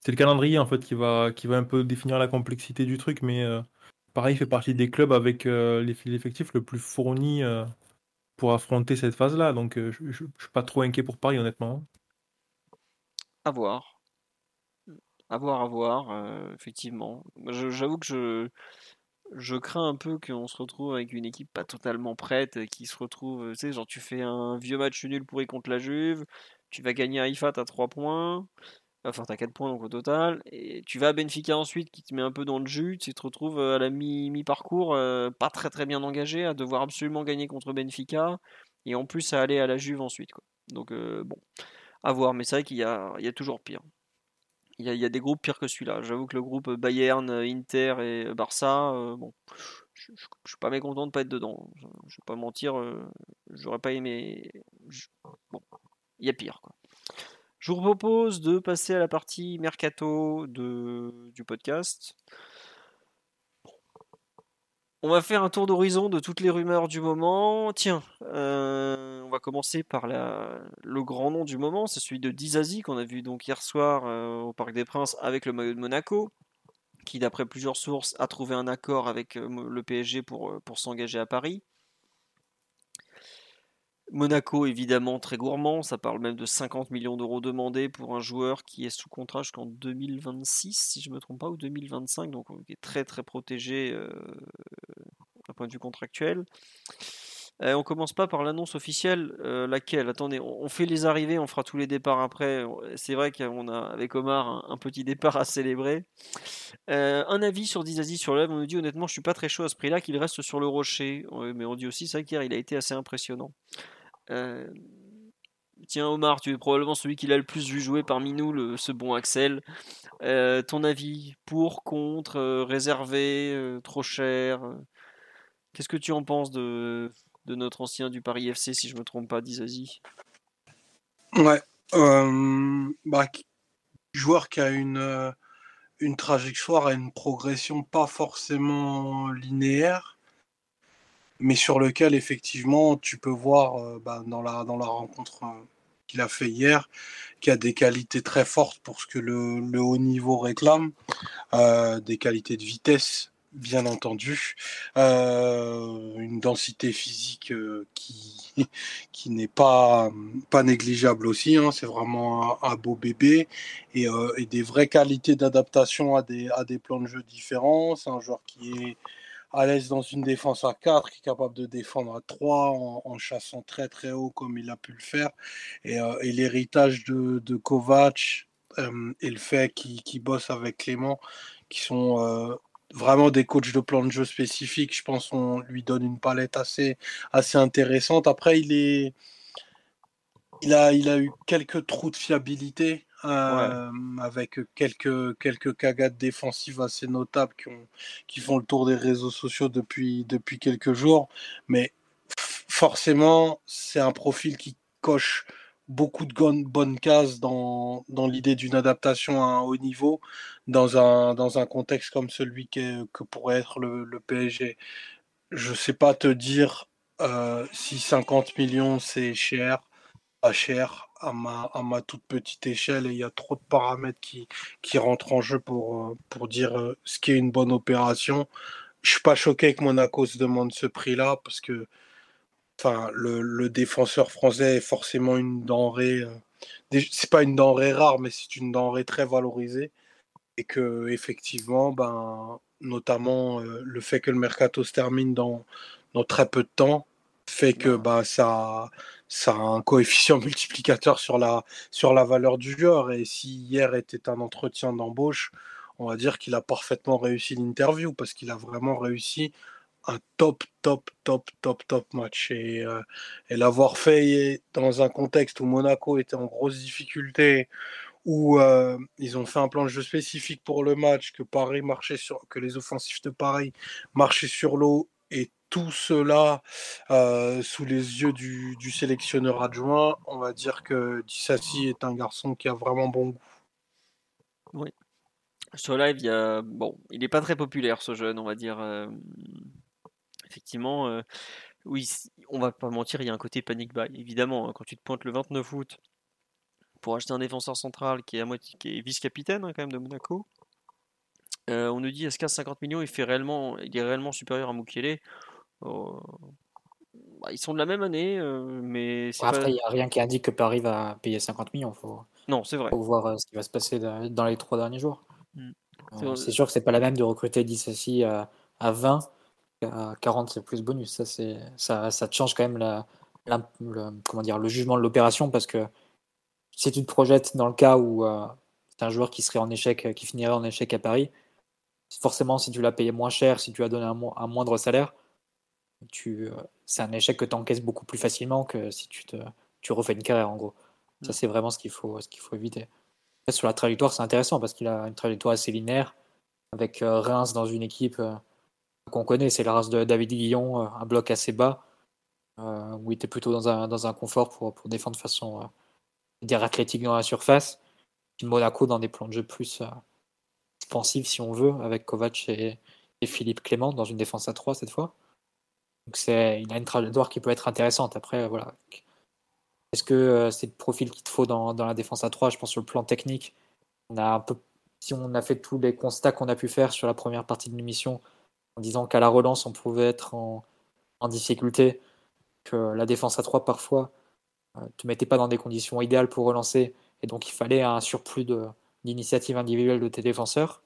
c'est le calendrier en fait qui va qui va un peu définir la complexité du truc, mais pareil, il fait partie des clubs avec l'effectif le plus fourni pour affronter cette phase-là. Donc, euh, je ne suis pas trop inquiet pour Paris, honnêtement. À voir. À voir, à voir, euh, effectivement. J'avoue que je, je crains un peu qu'on se retrouve avec une équipe pas totalement prête, qui se retrouve, tu sais, genre tu fais un vieux match nul pourri contre la Juve, tu vas gagner à IFA, à 3 points, Enfin, t'as 4 points donc au total. Et tu vas à Benfica ensuite qui te met un peu dans le jus. Tu te retrouves euh, à la mi-parcours, euh, pas très bien engagé, à devoir absolument gagner contre Benfica. Et en plus à aller à la Juve ensuite. Donc euh, bon, à voir. Mais c'est vrai qu'il y a, toujours pire. Il y, a, il y, a, des groupes pires que celui-là. J'avoue que le groupe Bayern, Inter et Barça, bon, je, ne suis pas mécontent de pas être dedans. Je, ne vais pas mentir, j'aurais pas aimé. bon, il y a pire. Quoi. Je vous propose de passer à la partie mercato du podcast. On va faire un tour d'horizon de toutes les rumeurs du moment. Tiens, euh, on va commencer par le grand nom du moment, c'est celui de Dizazi qu'on a vu donc hier soir euh, au Parc des Princes avec le maillot de Monaco, qui d'après plusieurs sources a trouvé un accord avec euh, le PSG pour s'engager à Paris. Monaco, évidemment, très gourmand. Ça parle même de 50 millions d'euros demandés pour un joueur qui est sous contrat jusqu'en 2026, si je ne me trompe pas, ou 2025, donc qui est très très protégé euh, d'un point de vue contractuel. On euh, on commence pas par l'annonce officielle, euh, laquelle? Attendez, on, fait les arrivées, on fera tous les départs après. C'est vrai qu'on a avec Omar un, petit départ à célébrer. un avis sur Dizazi sur l'œuvre, on nous dit honnêtement, je suis pas très chaud à ce prix-là, qu'il reste sur le rocher. mais on dit aussi ça il a été assez impressionnant. Euh, tiens, Omar, tu es probablement celui qui l'a le plus vu jouer parmi nous, le, ce bon Axel. Euh, ton avis pour, contre, euh, réservé, trop cher Qu'est-ce que tu en penses de, de notre ancien du Paris FC, si je me trompe pas, d'Izazi Ouais. Bah, joueur qui a une, une trajectoire et une progression pas forcément linéaire, mais sur lequel effectivement tu peux voir euh, bah, dans la, dans la rencontre euh, qu'il a fait hier, qui a des qualités très fortes pour ce que le, le haut niveau réclame, euh, des qualités de vitesse, bien entendu, une densité physique qui, [LAUGHS] qui n'est pas, pas négligeable aussi, hein, c'est vraiment un, beau bébé, et, et des vraies qualités d'adaptation à des, à des plans de jeu différents, c'est un joueur qui est à l'aise dans une défense à 4, qui est capable de défendre à 3 en, chassant très très haut comme il a pu le faire. Et, euh, l'héritage de, de Kovac euh, et le fait qu'il qu'il bosse avec Clément, qui sont euh, vraiment des coachs de plan de jeu spécifiques, je pense qu'on lui donne une palette assez, assez intéressante. Après, il est... Il a, il a eu quelques trous de fiabilité euh, avec quelques, quelques cagades défensives assez notables qui, qui font le tour des réseaux sociaux depuis, depuis quelques jours. Mais forcément, c'est un profil qui coche beaucoup de bonnes cases dans, dans l'idée d'une adaptation à un haut niveau dans un, dans un contexte comme celui que, que pourrait être le, PSG. Je sais pas te dire euh, si 50 millions c'est cher cher à ma, toute petite échelle et il y a trop de paramètres qui, rentrent en jeu pour, euh, dire euh, ce qui est une bonne opération. Je suis pas choqué que Monaco se demande ce prix-là parce que enfin, le, défenseur français est forcément une denrée. euh, c'est pas une denrée rare, mais c'est une denrée très valorisée et que effectivement, ben, notamment le fait que le mercato se termine dans très peu de temps fait que ben, ça, ça a un coefficient [LAUGHS] multiplicateur sur la, sur la valeur du joueur. Et si hier était un entretien d'embauche, on va dire qu'il a parfaitement réussi l'interview parce qu'il a vraiment réussi un top, top, top, top, top match. Et, euh, et l'avoir fait dans un contexte où Monaco était en grosse difficulté, où euh, ils ont fait un plan de jeu spécifique pour le match, que Paris marchait sur, que les offensifs de Paris marchaient sur l'eau, et tout cela sous les yeux du, sélectionneur adjoint, on va dire que Dissassi est un garçon qui a vraiment bon goût. Sur live, il y bon, il n'est pas très populaire ce jeune, on va dire. Effectivement, oui, on va pas mentir, il y a un côté panic buy. Évidemment, hein, quand tu te pointes le 29 août pour acheter un défenseur central qui est, à moitié, qui est vice-capitaine hein, quand même de Monaco, on nous dit est-ce qu'à 50 millions, il, fait réellement, il est réellement supérieur à Mukiele? Oh, bah, Ils sont de la même année, euh, mais c'est Après, pas... il n'y a rien qui indique que Paris va payer 50 millions. Il faut, Non, c'est vrai. faut voir euh, ce qui va se passer dans les trois derniers jours. Mm. Euh, C'est sûr que c'est pas la même de recruter Dissassi à, à 20 qu'à 40, c'est plus bonus. Ça, c'est, ça, ça te change quand même la, la- le, comment dire, le jugement de l'opération parce que si tu te projettes dans le cas où c'est un joueur qui serait en échec, qui finirait en échec à Paris, forcément, si tu l'as payé moins cher, si tu as donné un, mo- un moindre salaire, tu, euh, c'est un échec que tu encaisses beaucoup plus facilement que si tu, te, tu refais une carrière en gros. Ça, Mm. c'est vraiment ce qu'il faut, ce qu'il faut éviter. Sur la trajectoire, c'est intéressant parce qu'il a une trajectoire assez linéaire avec euh, Reims dans une équipe euh, qu'on connaît, c'est la race de David Guillon, un bloc assez bas où il était plutôt dans un, dans un confort pour, pour défendre de façon dire athlétique dans la surface. Puis Monaco dans des plans de jeu plus expansifs si on veut, avec Kovac et, et Philippe Clément dans une défense à 3 cette fois. Donc il a une trajectoire qui peut être intéressante. Après, voilà. Est-ce que euh, c'est le profil qu'il te faut dans, la défense à 3 Je pense sur le plan technique, on a un peu, si on a fait tous les constats qu'on a pu faire sur la première partie de l'émission, en disant qu'à la relance, on pouvait être en, difficulté, que la défense à 3 parfois ne te mettait pas dans des conditions idéales pour relancer, et donc il fallait un surplus de- d'initiative individuelle de tes défenseurs,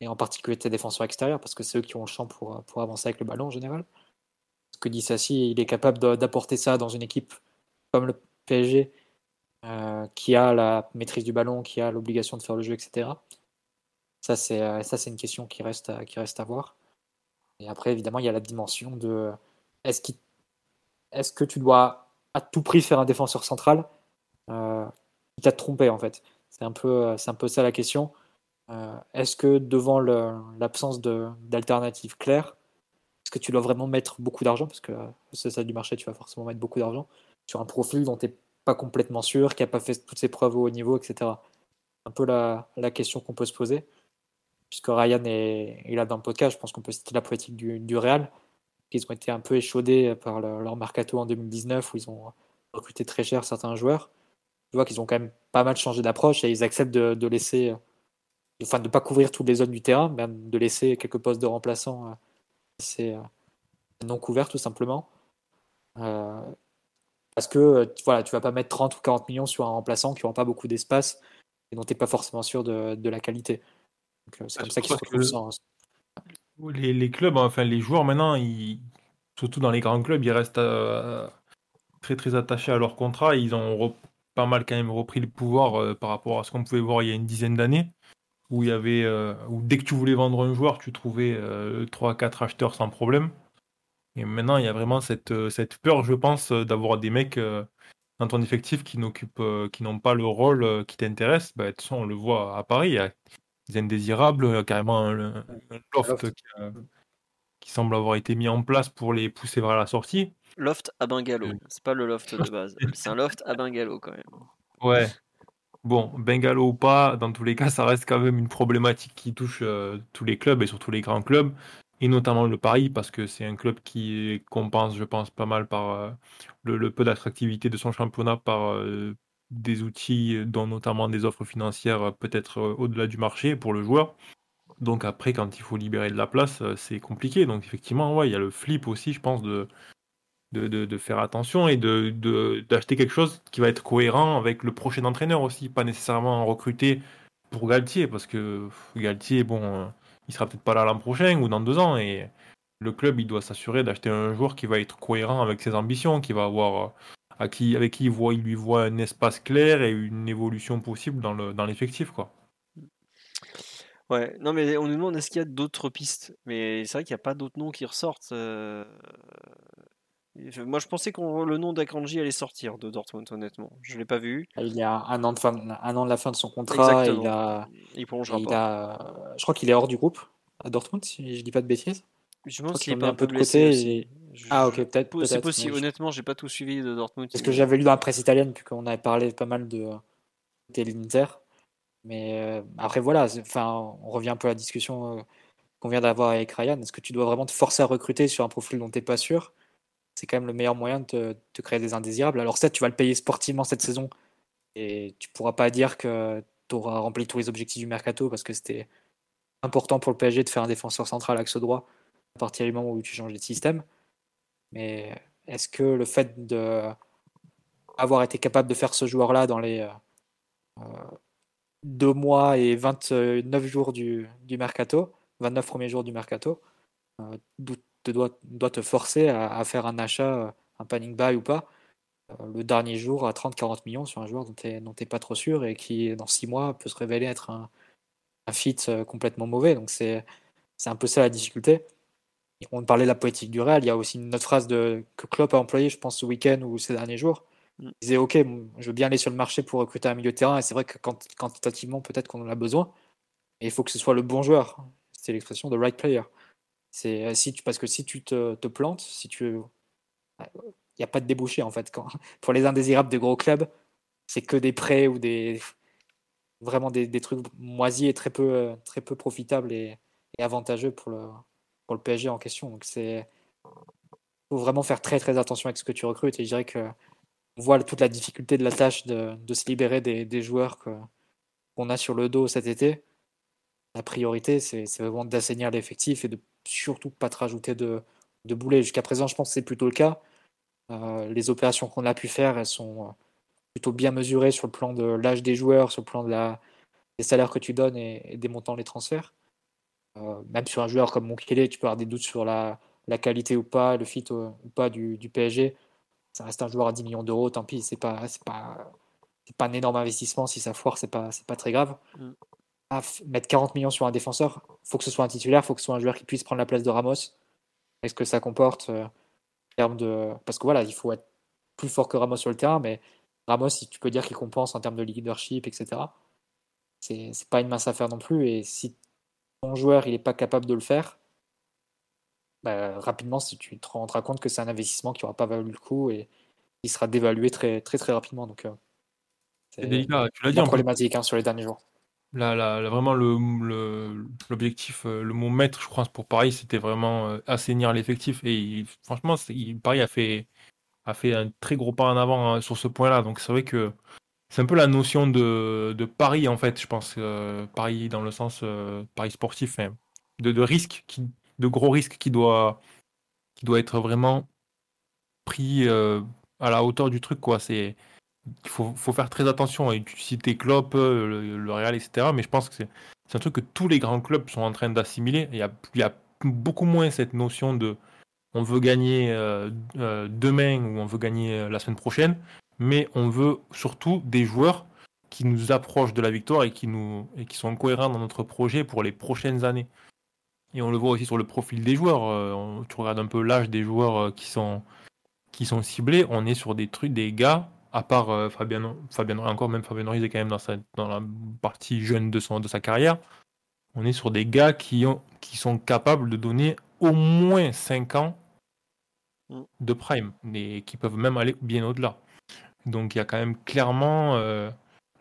et en particulier tes défenseurs extérieurs, parce que c'est eux qui ont le champ pour, pour avancer avec le ballon en général. Que dit Sassi, il est capable d'apporter ça dans une équipe comme le PSG, euh, qui a la maîtrise du ballon, qui a l'obligation de faire le jeu, etc. Ça, c'est euh, ça, une question qui reste, à, qui reste à voir. Et après, évidemment, il y a la dimension de est-ce qu'il- est-ce que tu dois à tout prix faire un défenseur central, euh, il t'a trompé en fait? C'est un, peu, un peu ça la question. Euh, est-ce que devant l'absence d'alternatives claires, est-ce que tu dois vraiment mettre beaucoup d'argent Parce que c'est ça du marché, tu vas forcément mettre beaucoup d'argent sur un profil dont tu n'es pas complètement sûr, qui n'a pas fait toutes ses preuves au haut niveau, etc. Un peu la, question qu'on peut se poser. Puisque Ryan est, là dans le podcast, je pense qu'on peut citer la politique du, Real. Ils ont été un peu échaudés par leur mercato en 2019 où ils ont recruté très cher certains joueurs. Tu vois qu'ils ont quand même pas mal changé d'approche et ils acceptent de, laisser, enfin de ne pas couvrir toutes les zones du terrain, mais de laisser quelques postes de remplaçants c'est euh, non couverts tout simplement. Euh, parce que euh, voilà, tu vas pas mettre 30 ou 40 millions sur un remplaçant qui n'aura pas beaucoup d'espace et dont tu n'es pas forcément sûr de, la qualité. C'est comme ça qu'ils se retrouvent Les, les, clubs, enfin les joueurs maintenant, ils, surtout dans les grands clubs, ils restent très très attachés à leur contrat. Ils ont pas mal quand même repris le pouvoir par rapport à ce qu'on pouvait voir il y a une dizaine d'années où il y avait euh, où dès que tu voulais vendre un joueur, tu trouvais euh, 3-4 acheteurs sans problème. Et maintenant, il y a vraiment cette, euh, cette peur, je pense, euh, d'avoir des mecs dans ton effectif qui n'occupent, qui n'ont pas le rôle qui t'intéresse. Bah, de toute façon, on le voit à Paris, il y a des indésirables, carrément un, loft qui, semble avoir été mis en place pour les pousser vers la sortie. Loft à bungalow, c'est pas le loft de base, [LAUGHS] c'est un loft à bungalow quand même. Ouais, Bon, Bengalo ou pas, dans tous les cas, ça reste quand même une problématique qui touche euh, tous les clubs et surtout les grands clubs, et notamment le Paris, parce que c'est un club qui compense, je pense, pas mal par euh, le, peu d'attractivité de son championnat par euh, des outils, dont notamment des offres financières peut-être au-delà du marché pour le joueur. Donc après, quand il faut libérer de la place, c'est compliqué. Donc effectivement, ouais, il y a le flip aussi, je pense, de, de, faire attention et d'acheter de, quelque chose qui va être cohérent avec le prochain entraîneur aussi, pas nécessairement recruter pour Galtier, parce que Galtier, bon, euh, il sera peut-être pas là l'an prochain ou dans deux ans, et le club, il doit s'assurer d'acheter un joueur qui va être cohérent avec ses ambitions, qui va avoir, euh, à qui, avec qui il, voit, il lui voit un espace clair et une évolution possible dans l'effectif, quoi. Ouais, non mais on nous demande est-ce qu'il y a d'autres pistes, mais c'est vrai qu'il n'y a pas d'autres noms qui ressortent. Euh, moi, je pensais que le nom d'Akanji allait sortir de Dortmund, honnêtement. Je ne l'ai pas vu. Il y a un an, de fin, un an de la fin de son contrat. Il, a, il prolongera pas. je crois qu'il est hors du groupe à Dortmund, si je dis pas de bêtises. Je pense qu'il est pas un peu blessé. Ah, ok, peut-être. c'est possible. Honnêtement, j'ai pas tout suivi de Dortmund. C'est ce que j'avais lu dans la presse italienne, puisqu'on avait parlé pas mal de, de l'Inter. Mais euh, après, voilà, enfin, on revient un peu à la discussion euh, qu'on vient d'avoir avec Ryan. Est-ce que tu dois vraiment te forcer à recruter sur un profil dont tu n'es pas sûr? C'est quand même le meilleur moyen de te, créer des indésirables. Alors certes, tu vas le payer sportivement cette saison et tu pourras pas dire que tu auras rempli tous les objectifs du mercato parce que c'était important pour le PSG de faire un défenseur central axe droit à partir du moment où tu changes de système. Mais est-ce que le fait de avoir été capable de faire ce joueur-là dans les euh, deux mois et 29 jours du, du mercato, 29 premiers jours du mercato, euh, doit, doit te forcer à, faire un achat, euh, un panic buy ou pas, euh, le dernier jour à 30-40 millions sur un joueur dont tu n'es pas trop sûr et qui, dans 6 mois, peut se révéler être un, un fit euh, complètement mauvais. Donc c'est un peu ça la difficulté. On parlait de la politique du Real, il y a aussi une autre phrase de, que Klopp a employée, je pense, ce week-end ou ces derniers jours. Mm. Il disait Ok, je veux bien aller sur le marché pour recruter un milieu de terrain, et c'est vrai que quantitativement, peut-être qu'on en a besoin, mais il faut que ce soit le bon joueur. C'est l'expression de right player. C'est euh, parce que si tu te, te plantes, si tu il n'y a pas de débouché en fait. [LAUGHS] Pour les indésirables des gros clubs, c'est que des prêts ou des vraiment des, des, trucs moisis et très peu euh, très peu profitables et, et, avantageux pour le pour le PSG en question. Donc c'est faut vraiment faire très très attention avec ce que tu recrutes et je dirais que on voit toute la difficulté de la tâche de, de se libérer des, des joueurs qu'on a sur le dos cet été. La priorité, c'est vraiment d'assainir l'effectif et de surtout pas te rajouter de, de boulet. Jusqu'à présent, je pense que c'est plutôt le cas. Euh, les opérations qu'on a pu faire, elles sont euh, plutôt bien mesurées sur le plan de l'âge des joueurs, sur le plan de la, des salaires que tu donnes et, des montants des transferts. Euh, même sur un joueur comme Monkele, tu peux avoir des doutes sur la, qualité ou pas, le fit ou, pas du, du, PSG. Ça reste un joueur à 10 millions d'euros, tant pis, c'est pas, pas, pas un énorme investissement. Si ça foire, c'est pas, pas très grave. Mm mettre 40 millions sur un défenseur, faut que ce soit un titulaire, faut que ce soit un joueur qui puisse prendre la place de Ramos. Est-ce que ça comporte euh, en termes de. Parce que voilà, il faut être plus fort que Ramos sur le terrain, mais Ramos, si tu peux dire qu'il compense en termes de leadership, etc., c'est c'est pas une mince affaire non plus. Et si ton joueur il n'est pas capable de le faire, bah, rapidement, si tu te rendras compte que c'est un investissement qui n'aura pas valu le coup et il sera dévalué très très très rapidement. Donc, euh, C'est délicat, tu l'as dit problématique hein, sur les derniers jours. Là, vraiment, l'objectif, euh, le mot maître, je crois, pour Paris, c'était vraiment euh, assainir l'effectif. Et franchement, Paris a fait, a fait un très gros pas en avant hein, sur ce point-là. Donc, c'est vrai que c'est un peu la notion de, Paris, en fait, je pense. euh, Paris dans le sens Paris sportif, hein, de, risque, de gros risques qui doit, qui doit être vraiment pris à la hauteur du truc, quoi. C'est il faut, faire très attention. Tu citais Klopp, euh, le, le Real, etc. Mais je pense que c'est un truc que tous les grands clubs sont en train d'assimiler. Il y a, beaucoup moins cette notion de on veut gagner euh, euh, demain ou on veut gagner la semaine prochaine, mais on veut surtout des joueurs qui nous approchent de la victoire et qui, sont cohérents dans notre projet pour les prochaines années. Et on le voit aussi sur le profil des joueurs. tu regardes un peu l'âge des joueurs qui sont, qui sont ciblés. On est sur des trucs, des gars, à part euh, Fabien, Fabien, encore même Fabien Ruiz est quand même dans, sa, dans la partie jeune de, son, de sa carrière. On est sur des gars qui, ont, qui sont capables de donner au moins 5 ans Mm. de prime, et qui peuvent même aller bien au-delà. Donc il y a quand même clairement euh,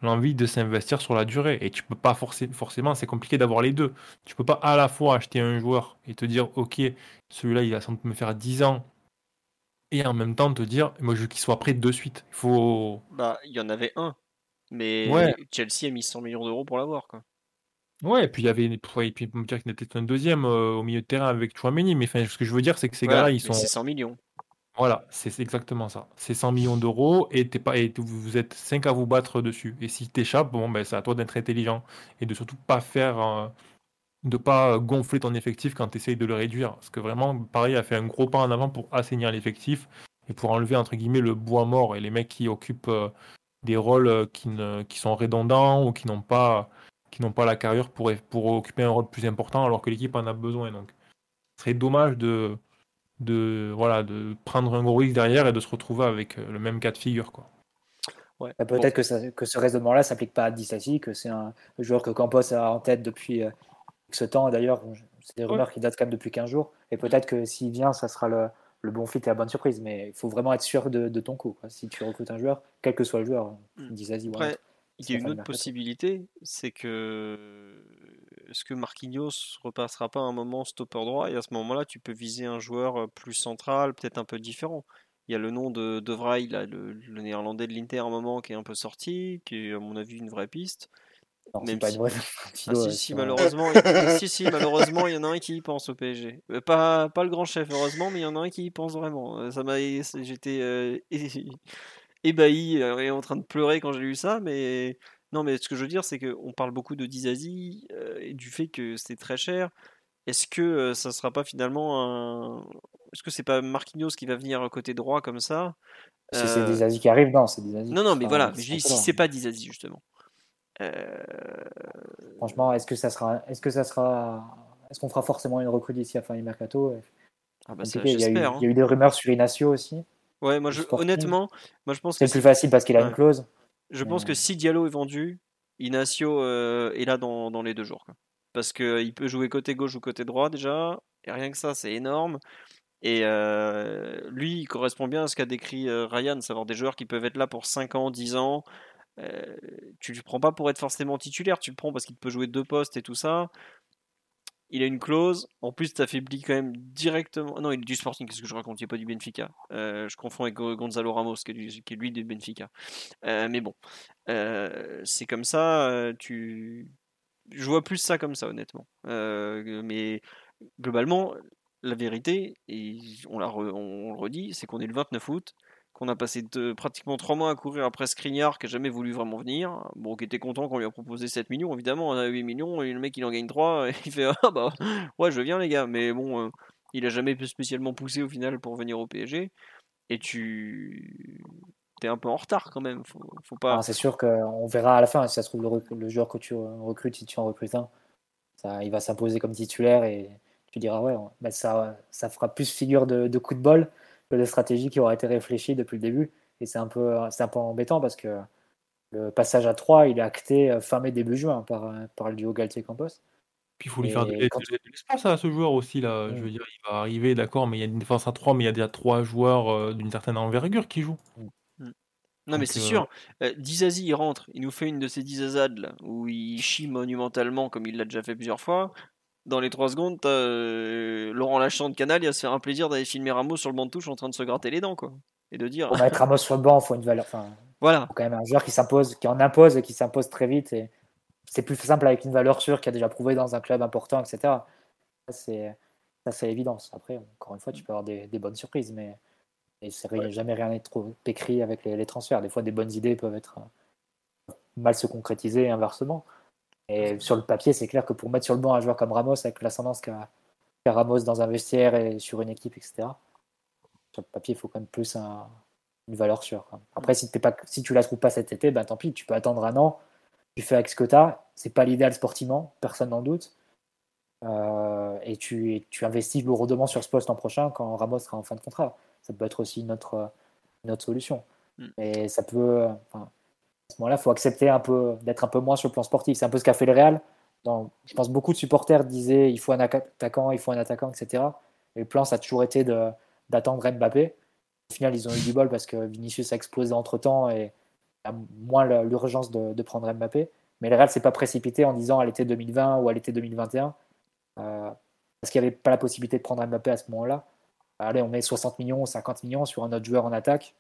l'envie de s'investir sur la durée. Et tu peux pas forcer, forcément, c'est compliqué d'avoir les deux. Tu peux pas à la fois acheter un joueur et te dire, ok, celui-là, il va sans doute me faire 10 ans, et en même temps te dire, moi je veux qu'il soit prêt de suite. Il faut. Bah, il y en avait un. Mais Ouais. Chelsea a mis 100 millions d'euros pour l'avoir, quoi. Ouais, et puis il y avait, et puis me dire qu'il était un deuxième euh, au milieu de terrain avec Chouameni, mais enfin, ce que je veux dire, c'est que ces gars-là, ils sont. c'est 100 millions. Voilà, c'est exactement ça. C'est 100 millions d'euros et, t'es pas, et vous vous êtes 5 à vous battre dessus. Et si t'échappes, bon, ben, c'est à toi d'être intelligent et de surtout pas faire, euh, de pas gonfler ton effectif quand tu essayes de le réduire. Parce que vraiment, Paris a fait un gros pas en avant pour assainir l'effectif et pour enlever, entre guillemets, le bois mort et les mecs qui occupent euh, des rôles euh, qui, ne, qui sont redondants ou qui n'ont pas, qui n'ont pas la carrure pour, pour occuper un rôle plus important alors que l'équipe en a besoin. Donc, ce serait dommage de de voilà de prendre un gros risque derrière et de se retrouver avec euh, le même cas de figure quoi. Ouais. Bon. Peut-être que, ça- que ce raisonnement-là s'applique pas à Dissasi, que c'est un joueur que Campos a en tête depuis ce temps. D'ailleurs, c'est des rumeurs qui datent quand même depuis 15 jours. Et peut-être que s'il vient, ça sera le, le bon fit et la bonne surprise. Mais il faut vraiment être sûr de, de ton coup. quoi. Si tu recrutes un joueur, quel que soit le joueur, Mm. Dissasi ou il y a une autre possibilité, c'est que est-ce que Marquinhos repassera pas un moment stopper droit et à ce moment-là, tu peux viser un joueur euh, plus central, peut-être un peu différent. Il y a le nom de De Vrij, là, le, le néerlandais de l'Inter à un moment qui est un peu sorti, qui est à mon avis une vraie piste. Non, Même pas si- une vraie [LAUGHS] Ah si, euh, si, sur- malheureusement, il... si, si, [LAUGHS] malheureusement, il y en a un qui y pense au PSG. Euh, Pas, pas le grand chef, heureusement, mais il y en a un qui y pense vraiment. Euh, Ça m'a, j'étais euh, ébahi euh, et en train de pleurer quand j'ai lu ça, mais non, mais ce que je veux dire, c'est qu'on parle beaucoup de Dizazi euh, et du fait que c'est très cher. Est-ce que euh, ça sera pas finalement un... Est-ce que c'est pas Marquinhos qui va venir côté droit comme ça? Si c'est Euh, Dissasi qui arrive, non, c'est Dissasi. Non, non, mais voilà, je dis pas si c'est pas Dizazi justement. Euh, Franchement, est-ce que ça sera, est-ce que ça sera, est-ce qu'on fera forcément une recrue d'ici à fin du mercato? Ah bah ça. Il y, a eu, hein. il y a eu des rumeurs sur Inacio aussi. Ouais, moi je, honnêtement, moi je pense C'est que plus si- facile parce qu'il a Ouais. une clause. je pense que si Diallo est vendu, Inacio euh, est là dans, dans les deux jours. quoi. Parce qu'il peut jouer côté gauche ou côté droit déjà, et rien que ça, c'est énorme. Et euh, lui, il correspond bien à ce qu'a décrit euh, Ryan, savoir des joueurs qui peuvent être là pour 5 ans, 10 ans. Euh, tu le prends pas pour être forcément titulaire, tu le prends parce qu'il peut jouer deux postes et tout ça. Il a une clause. En plus, t'affaiblis quand même directement. Non, il est du Sporting, qu'est-ce que je raconte? Il n'est pas du Benfica. Euh, je confonds avec Go- Gonzalo Ramos, qui est, lui du Benfica. Euh, mais bon, c'est comme ça. tu... Je vois plus ça comme ça, honnêtement. Mais globalement, la vérité, et on, la on le redit, c'est qu'on est le 29 août, qu'on a passé pratiquement 3 mois à courir après Skriniar, qui n'a jamais voulu vraiment venir. Bon, qui était content qu'on lui a proposé 7 millions, évidemment, on a 8 millions, et le mec il en gagne 3, et [LAUGHS] il fait Ah bah, ouais, je viens les gars, mais bon, euh, il a jamais spécialement poussé au final pour venir au PSG, et tu. T'es un peu en retard quand même, faut, pas. Alors, c'est sûr qu'on verra à la fin si ça se trouve le, joueur que tu recrutes, si tu en recrutes un, il va s'imposer comme titulaire et tu diras ouais, bah, ça, fera plus figure de coup de bol que de stratégie qui aura été réfléchie depuis le début. Et c'est un, peu, c'est un peu embêtant parce que le passage à 3, il est acté euh, fin mai, début juin par, par le duo Galtier-Campos. Puis il faut lui faire de, l'espace à ce joueur aussi. Là. Je veux mm. dire, il va arriver, d'accord, mais il y a une défense à 3, mais il y a déjà 3 joueurs d'une certaine envergure qui jouent. Mm. Non, mais c'est sûr. Euh, Dizazi, il rentre, il nous fait une de ces dizazades là, où il chie monumentalement comme il l'a déjà fait plusieurs fois. Dans les 3 secondes, euh, Laurent Lachant de Canal, il va se faire un plaisir d'aller filmer Ramos sur le banc de touche en train de se gratter les dents, quoi. Et de dire. Pour mettre Ramos sur le banc, il faut une valeur. Enfin, voilà. Faut quand même un joueur qui s'impose, qui en impose et qui s'impose très vite. Et c'est plus simple avec une valeur sûre qui a déjà prouvé dans un club important, etc. Ça, c'est, ça, c'est l'évidence. Après, encore une fois, tu peux avoir des, des bonnes surprises, mais et c'est jamais rien n'est trop écrit avec les, transferts. Des fois, des bonnes idées peuvent être euh, mal se concrétiser inversement. Et sur le papier, c'est clair que pour mettre sur le banc un joueur comme Ramos, avec l'ascendance qu'a Ramos dans un vestiaire et sur une équipe, etc., sur le papier, il faut quand même plus une valeur sûre. Après, si, es pas, si tu la trouves pas cet été, ben, tant pis, tu peux attendre un an. Tu fais avec ce que tu as. C'est pas l'idéal sportivement, personne n'en doute. Euh, et, tu, tu investis lourdement sur ce poste l'an prochain quand Ramos sera en fin de contrat ça peut être aussi notre, notre solution. Mm. Et ça peut. à ce moment-là, il faut accepter un peu d'être un peu moins sur le plan sportif. C'est un peu ce qu'a fait le Real. je pense beaucoup de supporters disaient il faut un attaquant, il faut un attaquant, etc. Et le plan, ça a toujours été d'attendre Mbappé. Au final, ils ont eu du bol parce que Vinicius a explosé entre temps et a moins l'urgence de, prendre Mbappé. Mais le Real s'est pas précipité en disant à l'été 2020 ou à l'été 2021 euh, parce qu'il n'y avait pas la possibilité de prendre Mbappé à ce moment-là allez, on met 60 millions, ou 50 millions sur un autre joueur en attaque.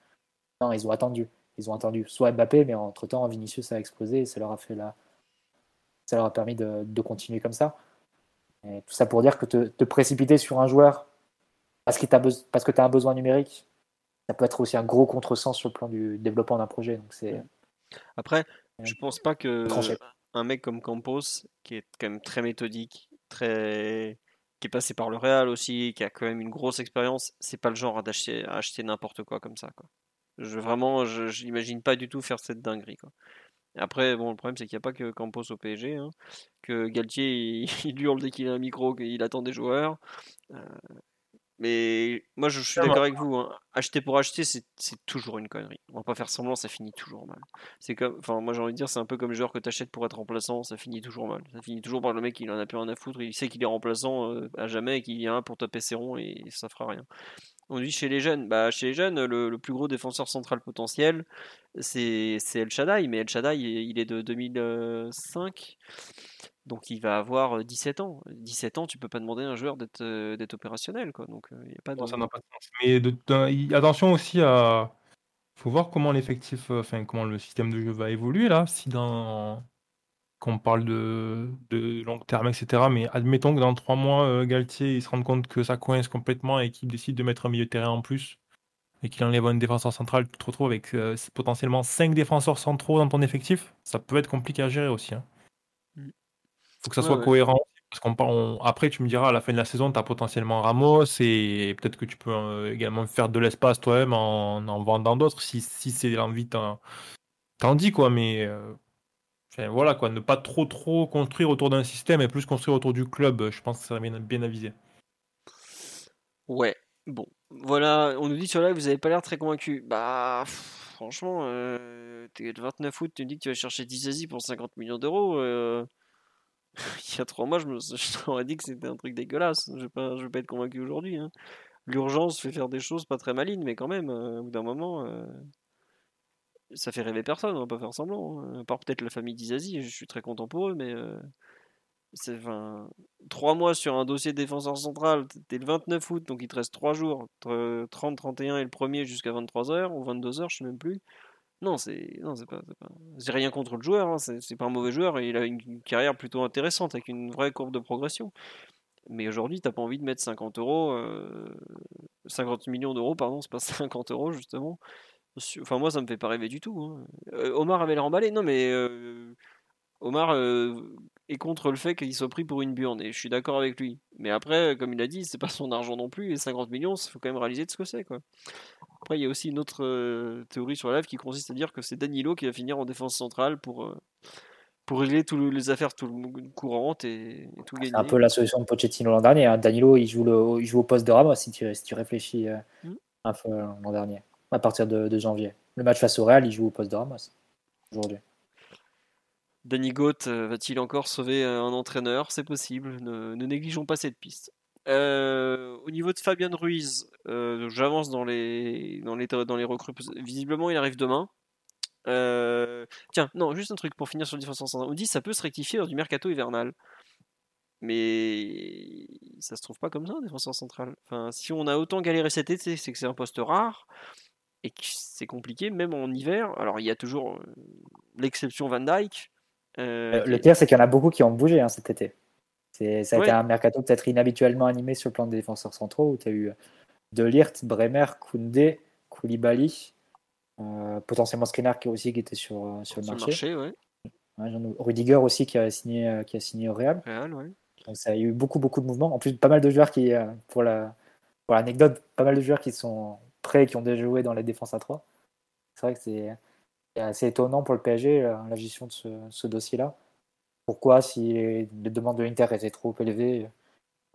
Non, ils ont attendu. Ils ont attendu soit Mbappé, mais entre-temps, Vinicius a explosé et ça leur a, fait la... ça leur a permis de, continuer comme ça. Et tout ça pour dire que te, précipiter sur un joueur parce que tu as, un besoin numérique, ça peut être aussi un gros contresens sur le plan du développement d'un projet. Donc c'est... Après, je pense pas que un mec comme Campos, qui est quand même très méthodique, très qui est passé par le Real aussi, qui a quand même une grosse expérience, c'est pas le genre à acheter, acheter n'importe quoi comme ça. Quoi. Je, vraiment, je n'imagine pas du tout faire cette dinguerie. Quoi. Après, bon, le problème, c'est qu'il n'y a pas que Campos au PSG. Hein, que Galtier, [LAUGHS] il, hurle dès qu'il a un micro, qu'il attend des joueurs. Euh, mais moi, je, suis d'accord avec vous. Hein. Acheter pour acheter, c'est toujours une connerie. On va pas faire semblant, ça finit toujours mal. C'est comme, enfin, moi j'ai envie de dire, c'est un peu comme le joueur que tu achètes pour être remplaçant, ça finit toujours mal. Ça finit toujours par le mec, il en a plus rien à foutre, il sait qu'il est remplaçant euh, à jamais et qu'il y a un pour taper ses ronds et ça fera rien. On dit chez les jeunes, bah chez les jeunes, le, plus gros défenseur central potentiel, c'est El Shaddai, mais El Shaddai, il est de 2005. Donc il va avoir 17 ans. 17 ans, tu peux pas demander à un joueur d'être d'être opérationnel. Quoi. Donc, y a pas ça n'a pas de sens. Mais de, attention aussi à. faut voir comment l'effectif, enfin comment le système de jeu va évoluer là. Si dans. Quand on parle de, de long terme, etc. Mais admettons que dans 3 mois, Galtier il se rende compte que ça coince complètement et qu'il décide de mettre un milieu de terrain en plus et qu'il enlève un défenseur central, tu te retrouves avec potentiellement 5 défenseurs centraux dans ton effectif, ça peut être compliqué à gérer aussi. Hein faut que ça soit cohérent. Parce qu'on après, tu me diras, à la fin de la saison, tu as potentiellement Ramos et peut-être que tu peux euh, également faire de l'espace toi-même en, en vendant d'autres si, si c'est l'envie, t'en dis quoi. Mais euh, voilà quoi, ne pas trop trop construire autour d'un système et plus construire autour du club. Je pense que ça serait bien, bien avisé. Ouais, bon, voilà, on nous dit sur live, vous n'avez pas l'air très convaincu. Bah, franchement, euh, t'es le 29 août, tu me dis que tu vas chercher Dizazi pour 50 millions d'euros. Euh, [LAUGHS] il y a trois mois, je, me, [LAUGHS] dit que c'était un truc dégueulasse. Je ne vais, pas, être convaincu aujourd'hui. Hein. L'urgence fait faire des choses pas très malines, mais quand même, euh, au bout d'un moment, euh, ça fait rêver personne, on va pas faire semblant. Hein. À part peut-être la famille d'Izazi, je suis très content pour eux, mais euh, c'est trois mois sur un dossier de défenseur central, t'es le 29 août, donc il te reste trois jours, entre 30, 31 et le premier jusqu'à 23h, ou 22h, je sais même plus. Non, c'est non, c'est pas, J'ai rien contre le joueur, hein, c'est pas un mauvais joueur il a une carrière plutôt intéressante avec une vraie courbe de progression. Mais aujourd'hui, t'as pas envie de mettre 50 euros, 50 euh, millions d'euros, pardon, c'est pas [LAUGHS] 50 euros justement. Enfin, moi, ça me fait pas rêver du tout. Hein. Euh, Omar avait l'air emballé, non, mais euh, Omar est contre le fait qu'il soit pris pour une burne et je suis d'accord avec lui. Mais après, comme il a dit, c'est pas son argent non plus et 50 millions, il faut quand même réaliser de ce que c'est, quoi. Après, il y a aussi une autre euh, théorie sur la live qui consiste à dire que c'est Danilo qui va finir en défense centrale pour, euh, pour régler toutes les affaires tout courantes et, tout gagner. C'est un peu la solution de Pochettino l'an dernier. Hein. Danilo, il joue, le, il joue au poste de Ramos si tu, si tu réfléchis euh, mmh. un peu l'an dernier. à partir de, janvier. Le match face au Real, il joue au poste de Ramos aujourd'hui. Danny Goat va-t-il encore sauver un entraîneur? C'est possible. Ne, négligeons pas cette piste. au niveau de Fabian Ruiz, j'avance dans les, dans, les, dans les recrues. Visiblement, il arrive demain. tiens, non, juste un truc pour finir sur le défenseur central. On dit ça peut se rectifier lors du mercato hivernal. Mais ça se trouve pas comme ça, un défenseur central. Enfin, si on a autant galéré cet été, c'est que c'est un poste rare et que c'est compliqué, même en hiver. Alors, il y a toujours l'exception Van Dyke. Le pire, c'est qu'il y en a beaucoup qui ont bougé hein, cet été. Ça a été un mercato peut-être inhabituellement animé sur le plan des défenseurs centraux où tu as eu Delirte, Bremer, Koundé, Koulibaly, euh, potentiellement Skriniar qui aussi qui était sur, sur le marché. Rudiger aussi qui a signé, qui a signé au Real. Donc ça a eu beaucoup, beaucoup de mouvements. En plus, pas mal de joueurs qui, euh, pour la pour l'anecdote, pas mal de joueurs qui sont prêts, qui ont déjà joué dans la défense à 3. C'est vrai que c'est assez étonnant pour le PSG, euh, la gestion de ce, dossier-là. Pourquoi, si les demandes de l'Inter étaient trop élevées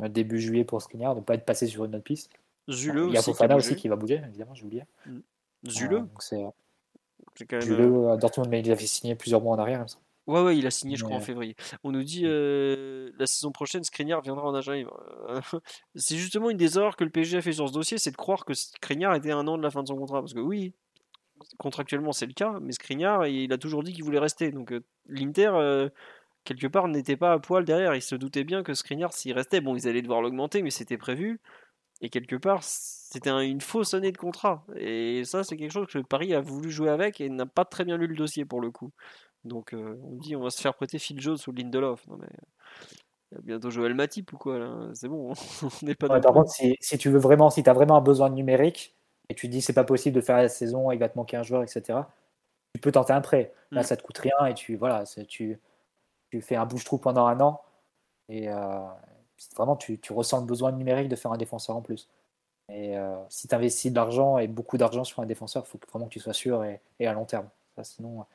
euh, début juillet pour Skriniar, ne pas être passé sur une autre piste? Zule Il y a Fofana aussi, qui va bouger, évidemment, j'ai oublié. Mm. Zule C'est quand même... Zule, Dortmund, mais il avait signé plusieurs mois en arrière, ça. Ouais, ouais, il a signé, je crois, en février. On nous dit euh, la saison prochaine, Skriniar viendra en agent [LAUGHS] c'est justement une des erreurs que le PSG a fait sur ce dossier, c'est de croire que Skriniar était un an de la fin de son contrat. Parce que oui, contractuellement c'est le cas, mais Skriniar, il a toujours dit qu'il voulait rester. Donc euh, l'Inter, euh, quelque part, n'était pas à poil derrière. Il se doutait bien que Skriniar, s'il restait, bon, ils allaient devoir l'augmenter, mais c'était prévu. Et quelque part, c'était une fausse année de contrat. Et ça, c'est quelque chose que Paris a voulu jouer avec et n'a pas très bien lu le dossier pour le coup. Donc euh, on dit on va se faire prêter Phil Jones ou Lindelof. Non mais il y a bientôt Joël Matip ou quoi là C'est bon, [LAUGHS] on n'est pas. par contre, si, tu veux vraiment, si tu as vraiment un besoin numérique et tu dis c'est pas possible de faire la saison, il va te manquer un joueur, etc. Tu peux tenter un prêt. Là, mm. ça te coûte rien et tu voilà, tu, tu fais un bouche-trou pendant un an et euh, vraiment tu, tu, ressens le besoin numérique de faire un défenseur en plus. Et euh, si tu investis de l'argent et beaucoup d'argent sur un défenseur, il faut vraiment que tu sois sûr et, et à long terme. Ça, sinon,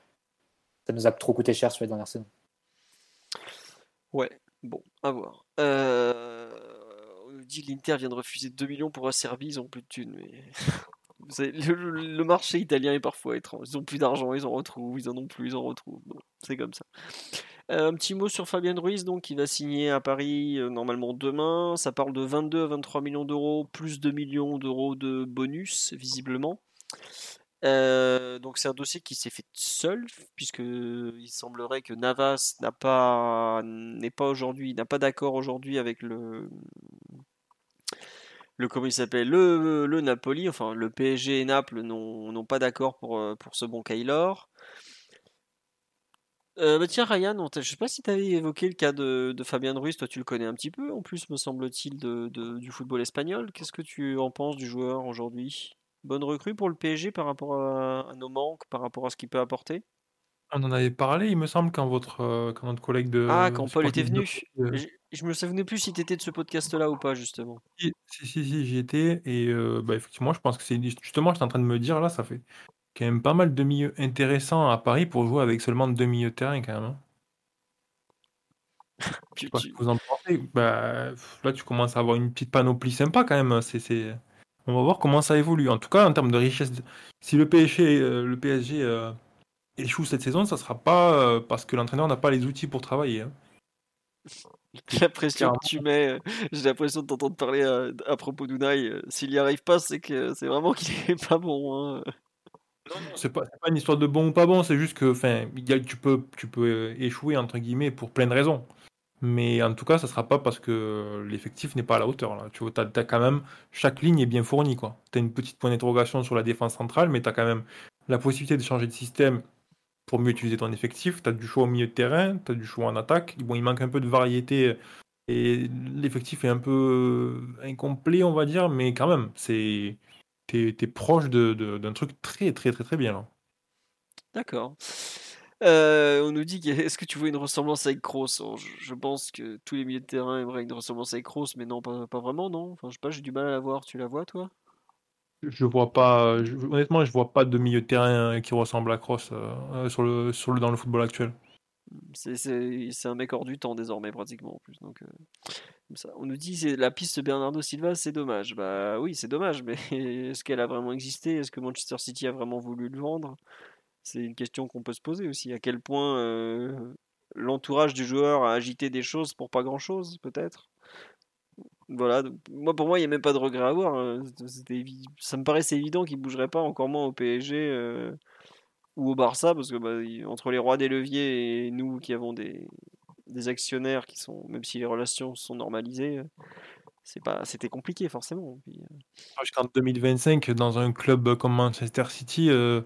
ça nous a trop coûté cher sur les dernières saisons. Ouais, bon, à voir. Euh, que l'Inter vient de refuser 2 millions pour Acerbi, ils ont plus de thunes. [LAUGHS] Le, marché italien est parfois étrange. Ils ont plus d'argent, ils en retrouvent, ils en ont plus, ils en retrouvent. C'est comme ça. Euh, un petit mot sur Fabien Ruiz, donc, qui va signer à Paris euh, normalement demain. Ça parle de 22 à 23 millions d'euros, plus 2 millions d'euros de bonus, visiblement. Euh, donc c'est un dossier qui s'est fait seul, puisque il semblerait que Navas n'a pas n'est pas aujourd'hui, n'a pas d'accord aujourd'hui avec le le comment s'appelle le, le Napoli, enfin le PSG et Naples n'ont pas d'accord pour, euh, ce bon Kaylor. Euh, bah tiens Ryan, je sais pas si tu avais évoqué le cas de, de, Fabien Ruiz, toi tu le connais un petit peu en plus me semble-t-il de, du football espagnol. Qu'est-ce que tu en penses du joueur aujourd'hui? Bonne recrue pour le PSG par rapport à, nos manques, par rapport à ce qu'il peut apporter? On en avait parlé, il me semble, quand votre, euh, quand notre collègue de. Ah, quand Paul était venu. Euh, je, me souvenais plus si tu étais de ce podcast-là ou pas, justement. Si, si, si, j'y étais. Et euh, bah, effectivement, je pense que c'est. Justement, j'étais en train de me dire, là, ça fait quand même pas mal de milieux intéressants à Paris pour jouer avec seulement deux milieux de terrain, quand même. Hein. [LAUGHS] Je sais pas ce que vous en pensez. Bah, là, tu commences à avoir une petite panoplie sympa quand même. C'est, on va voir comment ça évolue. En tout cas, en termes de richesse, si le PSG, euh, le PSG euh, échoue cette saison, ça sera pas euh, parce que l'entraîneur n'a pas les outils pour travailler. Hein. J'ai l'impression que tu mets, j'ai l'impression de t'entendre parler à, propos d'Unai. S'il n'y arrive pas, c'est que c'est vraiment qu'il est [LAUGHS] pas bon. Hein. Non, c'est pas, pas une histoire de bon ou pas bon, c'est juste que, enfin, tu peux, tu peux échouer entre guillemets pour plein de raisons. Mais en tout cas, ça sera pas parce que l'effectif n'est pas à la hauteur. Là. Tu vois, as, quand même, chaque ligne est bien fournie. Tu as une petite point d'interrogation sur la défense centrale, mais tu as quand même la possibilité de changer de système pour mieux utiliser ton effectif. Tu as du choix au milieu de terrain, tu as du choix en attaque. Bon, il manque un peu de variété et l'effectif est un peu incomplet, on va dire, mais quand même, c'est tu es, proche d'un truc très, très, très, très bien. D'accord. Euh, on nous dit est-ce que tu vois une ressemblance avec Kroos? Je, pense que tous les milieux de terrain aimeraient une ressemblance avec Kroos, mais non, pas, vraiment, non? Enfin, je sais pas, j'ai du mal à la voir. Tu la vois, toi? Je vois pas. honnêtement, je vois pas de milieu de terrain qui ressemble à Kroos euh, sur le, sur le, dans le football actuel. C'est un mec hors du temps désormais pratiquement en plus. Donc, ça. On nous dit c'est la piste Bernardo Silva, c'est dommage. Bah oui, c'est dommage, mais [LAUGHS] est-ce qu'elle a vraiment existé? Est-ce que Manchester City a vraiment voulu le vendre? C'est une question qu'on peut se poser aussi. À quel point l'entourage du joueur a agité des choses pour pas grand-chose, peut-être? Voilà, moi pour moi il n'y a même pas de regret à avoir. Hein. Ça me paraissait évident qu'il bougerait pas, encore moins au PSG ou au Barça, parce que bah, entre les rois des leviers et nous qui avons des, des actionnaires qui sont, même si les relations sont normalisées, c'est pas, c'était compliqué forcément. Euh. Jusqu'en 2025, dans un club comme Manchester City, euh,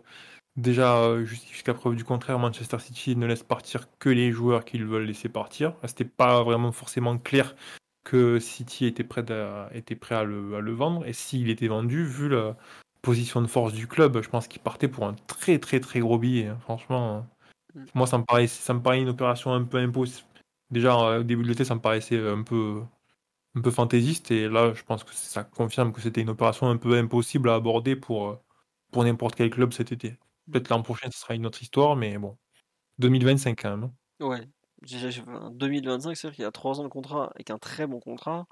déjà euh, jusqu'à preuve du contraire, Manchester City ne laisse partir que les joueurs qu'ils veulent laisser partir. C'était pas vraiment forcément clair que City était prêt à, était prêt à le, à le vendre. Et s'il était vendu, vu la, position de force du club, je pense qu'il partait pour un très très très gros billet. Hein. Franchement, mm. moi ça me paraît ça me paraît une opération un peu impossible. Déjà au début de l'été, ça me paraissait un peu un peu fantaisiste et là, je pense que ça confirme que c'était une opération un peu impossible à aborder pour pour n'importe quel club cet été. Peut-être l'an prochain, ce sera une autre histoire, mais bon, 2025 quand même. Hein. Ouais, 2025, c'est-à-dire qu'il a trois ans de contrat avec un très bon contrat.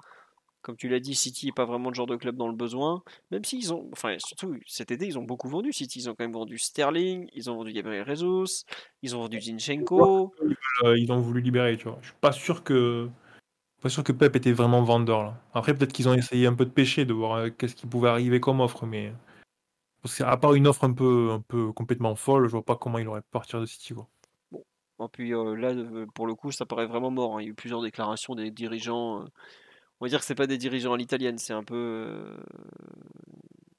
Comme tu l'as dit, City n'est pas vraiment le genre de club dans le besoin. Même s'ils ont, enfin surtout cet été, ils ont beaucoup vendu. City, ils ont quand même vendu Sterling, ils ont vendu Gabriel Jesus, ils ont vendu Zinchenko. Euh, ils ont voulu libérer, tu vois. Je suis pas sûr que, pas sûr que Pep était vraiment vendeur là. Après, peut-être qu'ils ont essayé un peu de pêcher, de voir euh, qu'est-ce qui pouvait arriver comme offre, mais parce qu'à part une offre un peu, un peu complètement folle, je vois pas comment il aurait pu partir de City. Quoi. Bon, puis euh, là, pour le coup, ça paraît vraiment mort. Hein. Il y a eu plusieurs déclarations des dirigeants on va dire que c'est pas des dirigeants à l'italienne, c'est un peu.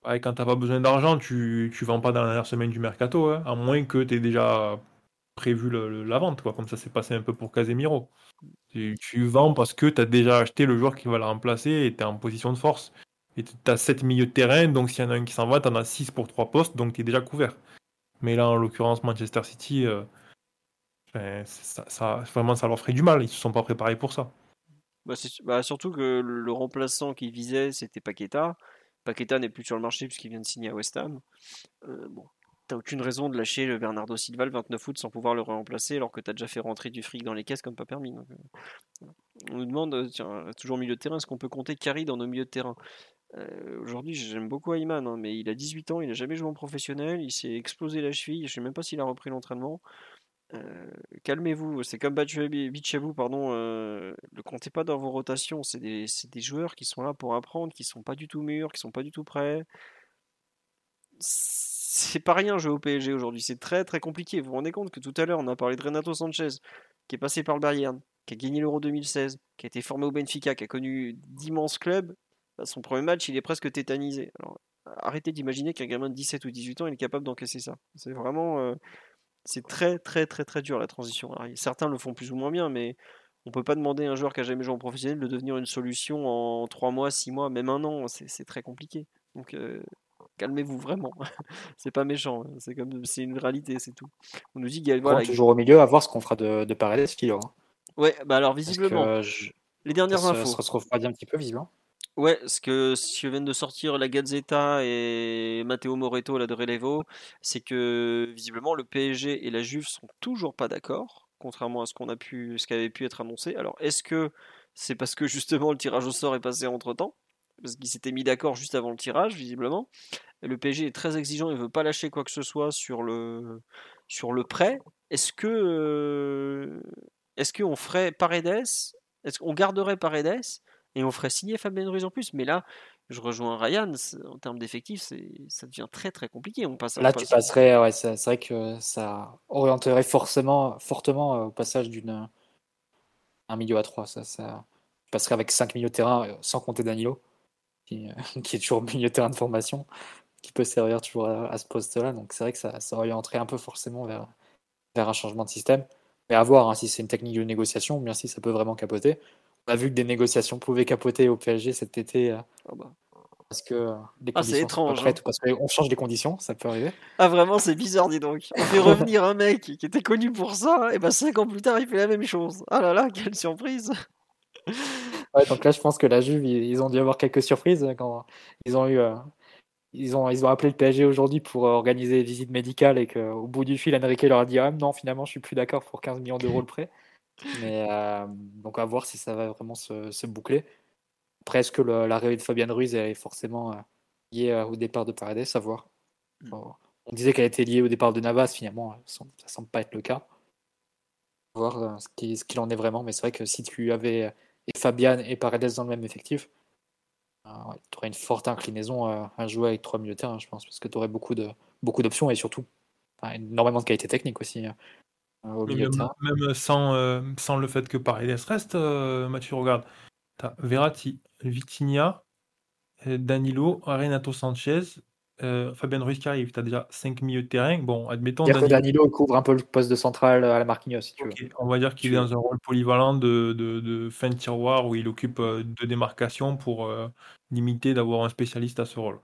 Ouais, quand t'as pas besoin d'argent, tu, tu vends pas dans la dernière semaine du mercato, hein, à moins que tu aies déjà prévu la vente, comme ça s'est passé un peu pour Casemiro. Tu, vends parce que tu as déjà acheté le joueur qui va la remplacer et tu es en position de force. Et tu as 7 milieux de terrain, donc s'il y en a un qui s'en va, tu en as 6 pour 3 postes, donc tu es déjà couvert. Mais là, en l'occurrence, Manchester City, ben, ça, vraiment, ça leur ferait du mal. Ils se sont pas préparés pour ça. Bah, bah, surtout que le remplaçant qui visait, c'était Paqueta. Paqueta n'est plus sur le marché puisqu'il vient de signer à West Ham. Euh, bon, t'as aucune raison de lâcher le Bernardo Silva le 29 août sans pouvoir le remplacer alors que t'as déjà fait rentrer du fric dans les caisses comme pas permis. Euh, on nous demande, euh, tiens, toujours milieu de terrain, est-ce qu'on peut compter Carry dans nos milieux de terrain? Aujourd'hui, j'aime beaucoup Ayman, hein, mais il a 18 ans, il n'a jamais joué en professionnel, il s'est explosé la cheville, je sais même pas s'il a repris l'entraînement. Calmez-vous, c'est comme Bichabou, pardon. Euh, ne comptez pas dans vos rotations. C'est des, des, joueurs qui sont là pour apprendre, qui sont pas du tout mûrs, qui sont pas du tout prêts. C'est pas rien jouer au PSG aujourd'hui. C'est très très compliqué. Vous vous rendez compte que tout à l'heure on a parlé de Renato Sanchez, qui est passé par le Bayern, qui a gagné l'Euro 2016, qui a été formé au Benfica, qui a connu d'immenses clubs. Bah, son premier match, il est presque tétanisé. Alors, arrêtez d'imaginer qu'un gamin de 17 ou 18 ans, il est capable d'encaisser ça. C'est vraiment. C'est très très très très dur la transition. certains le font plus ou moins bien, mais on peut pas demander à un joueur qui a jamais joué en professionnel de devenir une solution en 3 mois, 6 mois, même un an. C'est très compliqué. Donc euh, calmez-vous vraiment. [LAUGHS] c'est pas méchant. Hein. C'est comme c'est une réalité, c'est tout. On nous dit voilà, toujours au milieu à voir ce qu'on fera de, de Paredes, Philo. Hein. Ouais, bah alors visiblement. Les dernières infos. Ça se refroidit un petit peu visiblement. Ouais, ce que de sortir la Gazzetta et Matteo Moreto de Relevo, c'est que visiblement le PSG et la Juve sont toujours pas d'accord, contrairement à ce qu'on a pu, ce qui avait pu être annoncé. Alors est-ce que c'est parce que justement le tirage au sort est passé entre temps, parce qu'ils s'étaient mis d'accord juste avant le tirage visiblement. le PSG est très exigeant, il veut pas lâcher quoi que ce soit sur le sur le prêt. Est-ce que euh, est-ce qu'on ferait Paredes, est-ce qu'on garderait Paredes? Et on ferait signer Fabien Ruiz en plus. Mais là, je rejoins Ryan, en termes d'effectifs, ça devient très très compliqué. On passe, là, tu passerais, ouais, c'est vrai que ça orienterait forcément, fortement euh, au passage d'une un milieu à 3. Ça, ça passerait avec 5 milieux de terrain, euh, sans compter Danilo, qui, euh, [LAUGHS] qui, est toujours milieu de terrain de formation, qui peut servir toujours à, ce poste-là. Donc c'est vrai que ça, ça orienterait un peu forcément vers, vers un changement de système. Mais à voir hein, si c'est une technique de négociation ou bien si ça peut vraiment capoter. On a vu que des négociations pouvaient capoter au PSG cet été. Euh, ah bah. Parce que euh, les ah, c'est étrange. Hein. Parce qu'on change des conditions, ça peut arriver. Ah, vraiment, c'est bizarre, dis donc. On fait [LAUGHS] revenir un mec qui était connu pour ça, et ben 5 ans plus tard, il fait la même chose. Ah là là, quelle surprise! [LAUGHS] Ouais, donc là, je pense que la Juve, ils ont dû avoir quelques surprises quand ils ont eu euh, ils ont, ils ont appelé le PSG aujourd'hui pour organiser des visites médicales et qu'au bout du fil, Enrique leur a dit ah, non, finalement, je suis plus d'accord pour 15 millions d'euros le prêt. Mais euh, donc à voir si ça va vraiment se, se boucler. Presque l'arrivée de Fabian Ruiz est forcément euh, liée euh, au départ de Paredes, à voir. Mm. On disait qu'elle était liée au départ de Navas, finalement, ça semble pas être le cas. voir ce qu'il en est vraiment, mais c'est vrai que si tu avais et Fabian et Paredes dans le même effectif, tu aurais une forte inclinaison à, jouer avec trois milieux de terrain, je pense, parce que tu aurais beaucoup d'options et surtout énormément de qualité technique aussi. Même, sans, euh, sans le fait que Paredes reste, euh, Mathieu, regarde. T'as Verratti, Vitinha, euh, Danilo, Renato Sanchez, Fabien Ruiz qui arrive. T'as déjà 5 milieux de terrain. Bon, admettons. Danilo... Danilo couvre un peu le poste de central à la Marquinhos, si tu veux. On va dire qu'il est dans un rôle polyvalent de, de, de, fin de tiroir où il occupe de démarcation pour limiter d'avoir un spécialiste à ce rôle.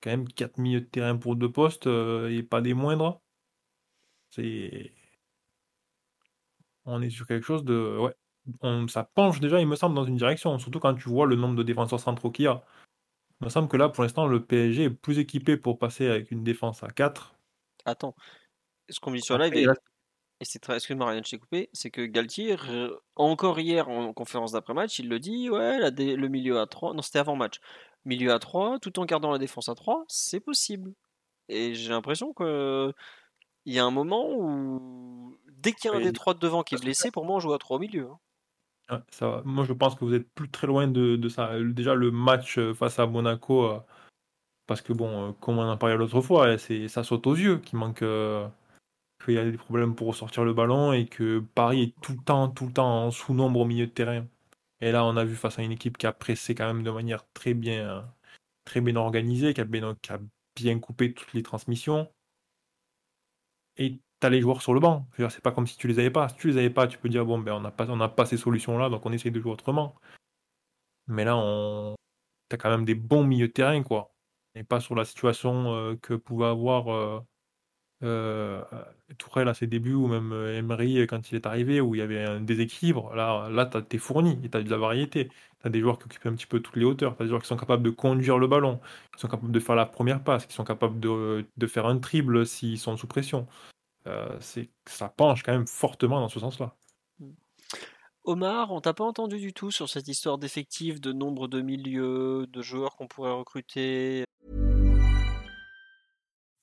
Quand même 4 milieux de terrain pour deux postes et pas des moindres. C'est on est sur quelque chose de. Ouais. ça penche déjà, il me semble, dans une direction. Surtout quand tu vois le nombre de défenseurs centraux qu'il y a. Il me semble que là, pour l'instant, le PSG est plus équipé pour passer avec une défense à 4. Attends. Ce qu'on dit sur live, et, et c'est très. Excuse-moi, rien, je t'ai coupé. C'est que Galtier, encore hier en conférence d'après-match, il le dit ouais, le milieu à 3. Non, c'était avant match. Milieu à 3, tout en gardant la défense à 3, c'est possible. Et j'ai l'impression que. Il y a un moment où dès qu'il y a un des trois de devant qui est blessé, pour moi, on joue à trois au milieu. Hein. ça Moi, je pense que vous êtes plus très loin de, ça. Déjà, le match euh, face à Monaco, euh, parce que, bon, euh, comme on en parlait l'autre fois, ça saute aux yeux qu'il manque. qu'il y a des problèmes pour ressortir le ballon et que Paris est tout le temps, tout le temps en sous-nombre au milieu de terrain. Et là, on a vu face à une équipe qui a pressé quand même de manière très bien, très bien organisée, qui a bien, qui a bien coupé toutes les transmissions. Et t'as les joueurs sur le banc. C'est pas comme si tu les avais pas. Si tu les avais pas, tu peux dire bon ben on n'a pas, pas ces solutions-là, donc on essaye de jouer autrement. Mais là, on t'as quand même des bons milieux de terrain, quoi. Et pas sur la situation euh, que pouvait avoir euh, euh, Tourelle à ses débuts, ou même euh, Emery quand il est arrivé, où il y avait un déséquilibre. Là, là t'es fourni, et t'as de la variété. T'as des joueurs qui occupent un petit peu toutes les hauteurs. T'as des joueurs qui sont capables de conduire le ballon, qui sont capables de faire la première passe, qui sont capables de, de faire un triple s'ils sont sous pression. Euh, c'est ça penche quand même fortement dans ce sens-là. Omar, on t'a pas entendu du tout sur cette histoire d'effectifs, de nombre de milieux, de joueurs qu'on pourrait recruter.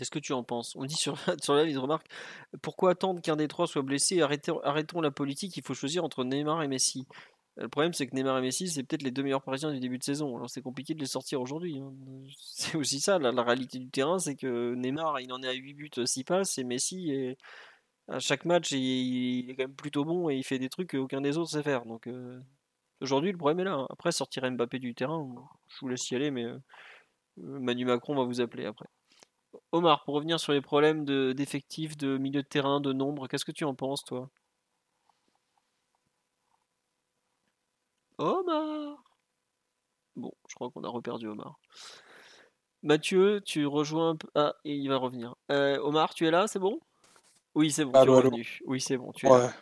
Qu'est-ce que tu en penses? On dit sur, sur la liste remarque pourquoi attendre qu'un des trois soit blessé? Arrêtons, la politique, il faut choisir entre Neymar et Messi. Le problème, c'est que Neymar et Messi, c'est peut-être les deux meilleurs Parisiens du début de saison. Alors c'est compliqué de les sortir aujourd'hui. Hein. C'est aussi ça, la, réalité du terrain, c'est que Neymar, il en est à 8 buts, 6 passes, et Messi, à chaque match, il, est quand même plutôt bon et il fait des trucs qu'aucun des autres sait faire. Donc euh, aujourd'hui, le problème est là. Après, sortir Mbappé du terrain, je vous laisse y aller, mais euh, Manu Macron va vous appeler après. Omar, pour revenir sur les problèmes d'effectifs, de milieu de terrain, de nombre, qu'est-ce que tu en penses, toi? Omar Bon, je crois qu'on a reperdu Omar. Mathieu, tu rejoins un peu. Ah, il va revenir. Euh, Omar, tu es là, c'est bon? Oui, c'est bon, tu es revenu. Oui, c'est bon, tu es là.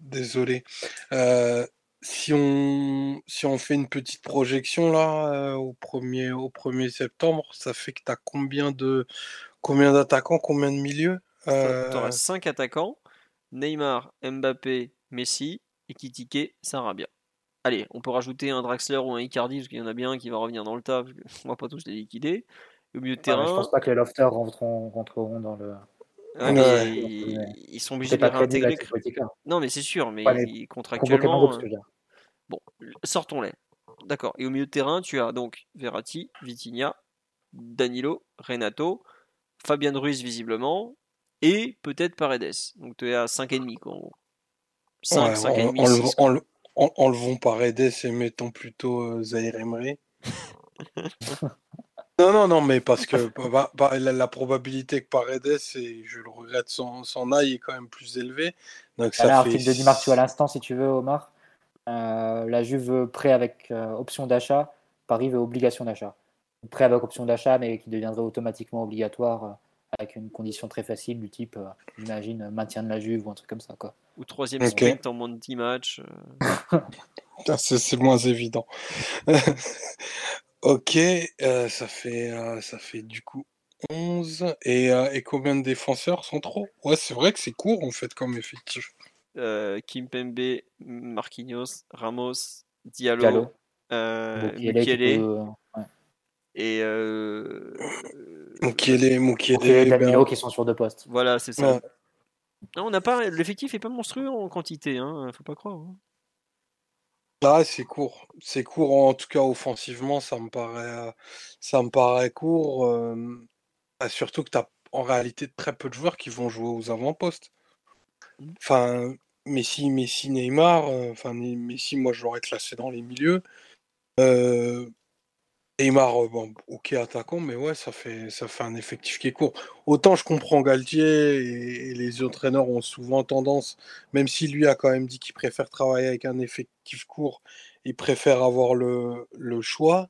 Désolé. Euh, si, on, si on fait une petite projection là, euh, au, 1er, au 1er septembre, ça fait que tu as combien de combien d'attaquants, combien de milieux Tu auras 5 attaquants Neymar, Mbappé, Messi, et Kitike, Sarabia. Allez, on peut rajouter un Draxler ou un Icardi, parce qu'il y en a bien un qui va revenir dans le tas, parce qu'on [LAUGHS] va pas tous les liquider. Au milieu de terrain. je pense pas que les Lofters rentreront, rentreront dans le. Ils, sont obligés de les réintégrer. Non, mais c'est sûr, mais contractuellement. Euh, bon, sortons-les. D'accord. Et au milieu de terrain, tu as donc Verratti, Vitinha, Danilo, Renato, Fabian Ruiz visiblement, et peut-être Paredes. Donc tu es à 5,5 quoi. 5, 5,5, en- enlevons Paredes et mettons plutôt euh, Zaire Emery. [LAUGHS] Non, non, non, mais parce que bah, bah, la, la probabilité que Paredes, et je le regrette, s'en aille est quand même plus élevée. Donc ça Là, fait article de Di Martio à l'instant, si tu veux, Omar. Euh, la Juve prêt avec euh, option d'achat, Paris veut obligation d'achat. Prêt avec option d'achat, mais qui deviendrait automatiquement obligatoire euh, avec une condition très facile du type, euh, j'imagine, maintien de la Juve ou un truc comme ça. Quoi. Ou troisième Ok. sprint en moins de 10 matchs. [LAUGHS] c'est moins évident. [LAUGHS] Ok, euh, ça fait, euh, ça fait du coup 11. Et, euh, et combien de défenseurs sont trop? Ouais, c'est vrai que c'est court en fait comme effectif. Euh, Kimpembe, Marquinhos, Ramos, Diallo, Diallo. euh, Mukiele qui Mukiele peut- ouais. et euh, euh, Mukiele, Mukiele Mukiele, et Danilo ben, qui sont sur deux postes. voilà, c'est ça. ouais. Non, on n'a pas l'effectif est pas monstrueux en quantité, hein, faut pas croire. hein. Ah, c'est court. C'est court en tout cas offensivement, ça me paraît, euh, ça me paraît court. euh, ah, surtout que tu as en réalité très peu de joueurs qui vont jouer aux avant-postes. Mm. Enfin, Messi, Messi, Neymar, euh, enfin Messi, moi je l'aurais classé dans les milieux. Euh, Neymar, euh, bon, ok attaquant, mais ouais, ça fait, ça fait un effectif qui est court. Autant je comprends Galtier et, et les entraîneurs ont souvent tendance, même si lui a quand même dit qu'il préfère travailler avec un effectif court, il préfère avoir le, le choix.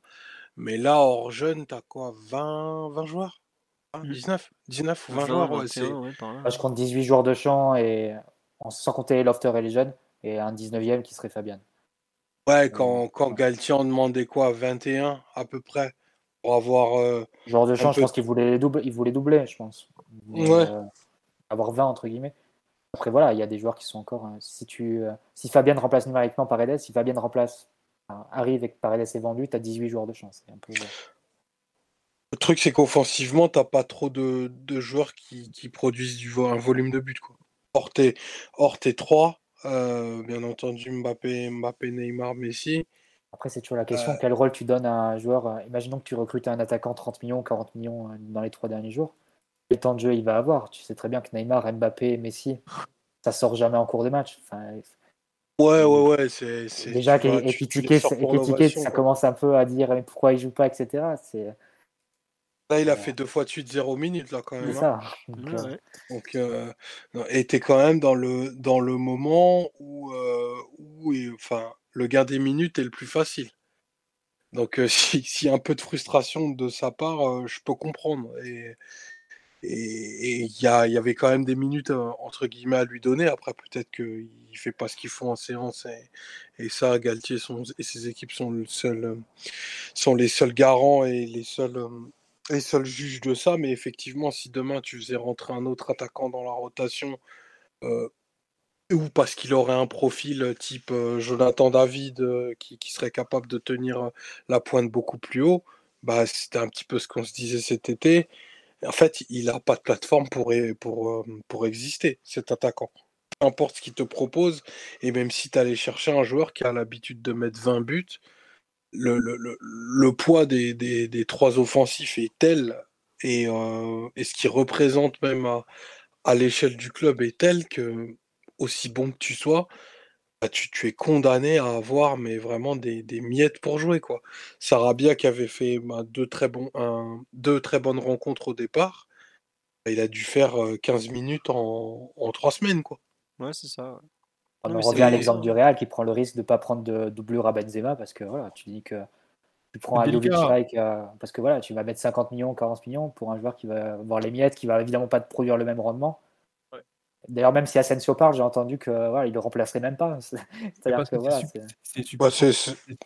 Mais là, hors jeune, t'as quoi 20, 20 joueurs? Hein, Mm. 19 19 ou 20 20, joueurs ouais, 21, c'est- ouais, par là. Là, je compte 18 joueurs de champ, et, sans compter Lofter et les jeunes, et un 19e qui serait Fabian. Ouais, quand, quand Galtier en demandait quoi 21 à peu près pour avoir. euh, Joueurs de champ, je pense qu'il voulait, doubler, il voulait doubler, je pense. Ouais. euh, avoir 20, entre guillemets. Après, voilà, il y a des joueurs qui sont encore. euh, si, tu, euh, si Fabian remplace numériquement Paredes, si Fabian remplace, arrive et que Paredes est vendu, tu as 18 joueurs de champ. C'est un peu. Le truc, c'est qu'offensivement, t'as pas trop de, de joueurs qui, qui produisent du un volume de but. Quoi. Hors, tes, hors tes trois, euh, bien entendu, Mbappé, Mbappé, Neymar, Messi. Après, c'est toujours la question Euh, quel rôle tu donnes à un joueur euh, Imaginons que tu recrutes un attaquant 30 millions, 40 millions dans les trois derniers jours. Quel temps de jeu il va avoir? Tu sais très bien que Neymar, Mbappé, Messi, ça sort jamais en cours de match. Enfin, Ouais, ouais, ouais. C'est, déjà, et ça commence un peu à dire mais pourquoi il joue pas, etc. C'est Là, il a fait deux fois de suite 0 minutes, là, quand c'est même. hein. ça. Donc, Ouais, euh. Donc, euh, et t'es quand même dans le, dans le moment où, euh, où et, enfin, le gain des minutes est le plus facile. Donc, euh, [LAUGHS] si- s'il y a un peu de frustration de sa part, euh, je peux comprendre. Et et il y, a- il y avait quand même des minutes, euh, entre guillemets, à lui donner. Après, peut-être qu'il ne fait pas ce qu'il faut en séance. Et, et ça, Galtier sont- et ses équipes sont, le seul, euh, sont les seuls garants et les seuls, euh, les seuls juges de ça. Mais effectivement, si demain tu faisais rentrer un autre attaquant dans la rotation, euh, ou parce qu'il aurait un profil euh, type euh, Jonathan David qui, serait capable de tenir la pointe beaucoup plus haut, bah, c'était un petit peu ce qu'on se disait cet été. En fait, il n'a pas de plateforme pour, pour, pour exister, cet attaquant. Peu importe ce qu'il te propose, et même si tu allais chercher un joueur qui a l'habitude de mettre 20 buts, le, poids des, trois offensifs est tel, et, euh, ce qu'il représente même à, l'échelle du club est tel que, aussi bon que tu sois, bah, tu, es condamné à avoir mais vraiment des, miettes pour jouer quoi. Sarabia qui avait fait bah, deux, très bonnes rencontres au départ, bah, il a dû faire euh, 15 minutes en, trois semaines quoi. Ouais, c'est ça. On revient à l'exemple du Real qui prend le risque de ne pas prendre de doublure à Benzema parce que voilà, tu dis que tu prends un. Strike, euh, parce que voilà, tu vas mettre 50 millions, 40 millions pour un joueur qui va avoir les miettes, qui va évidemment pas te produire le même rendement. Ouais. D'ailleurs, même si Asensio parle, j'ai entendu que voilà, il le remplacerait même pas. C'est- [LAUGHS] C'est-à-dire que que voilà,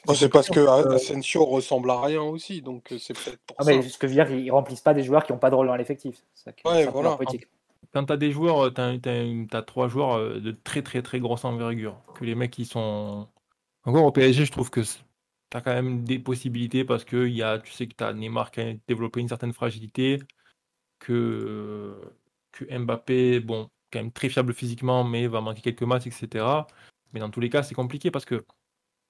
c'est parce que euh, Asensio ressemble à rien aussi, donc euh, c'est peut-être pour Non, ça. mais ce que je veux dire, ils remplissent pas des joueurs qui n'ont pas de rôle dans l'effectif. C'est ça qui- Ouais, voilà. politique. Quand tu as des joueurs, tu as, trois joueurs euh, de très très très grosse envergure. Que les mecs qui sont. Encore au PSG, je trouve que tu as quand même des possibilités parce que y a, tu sais que tu as Neymar qui a développé une certaine fragilité, que, que Mbappé, bon, quand même très fiable physiquement, mais va manquer quelques matchs, etc. Mais dans tous les cas, c'est compliqué parce que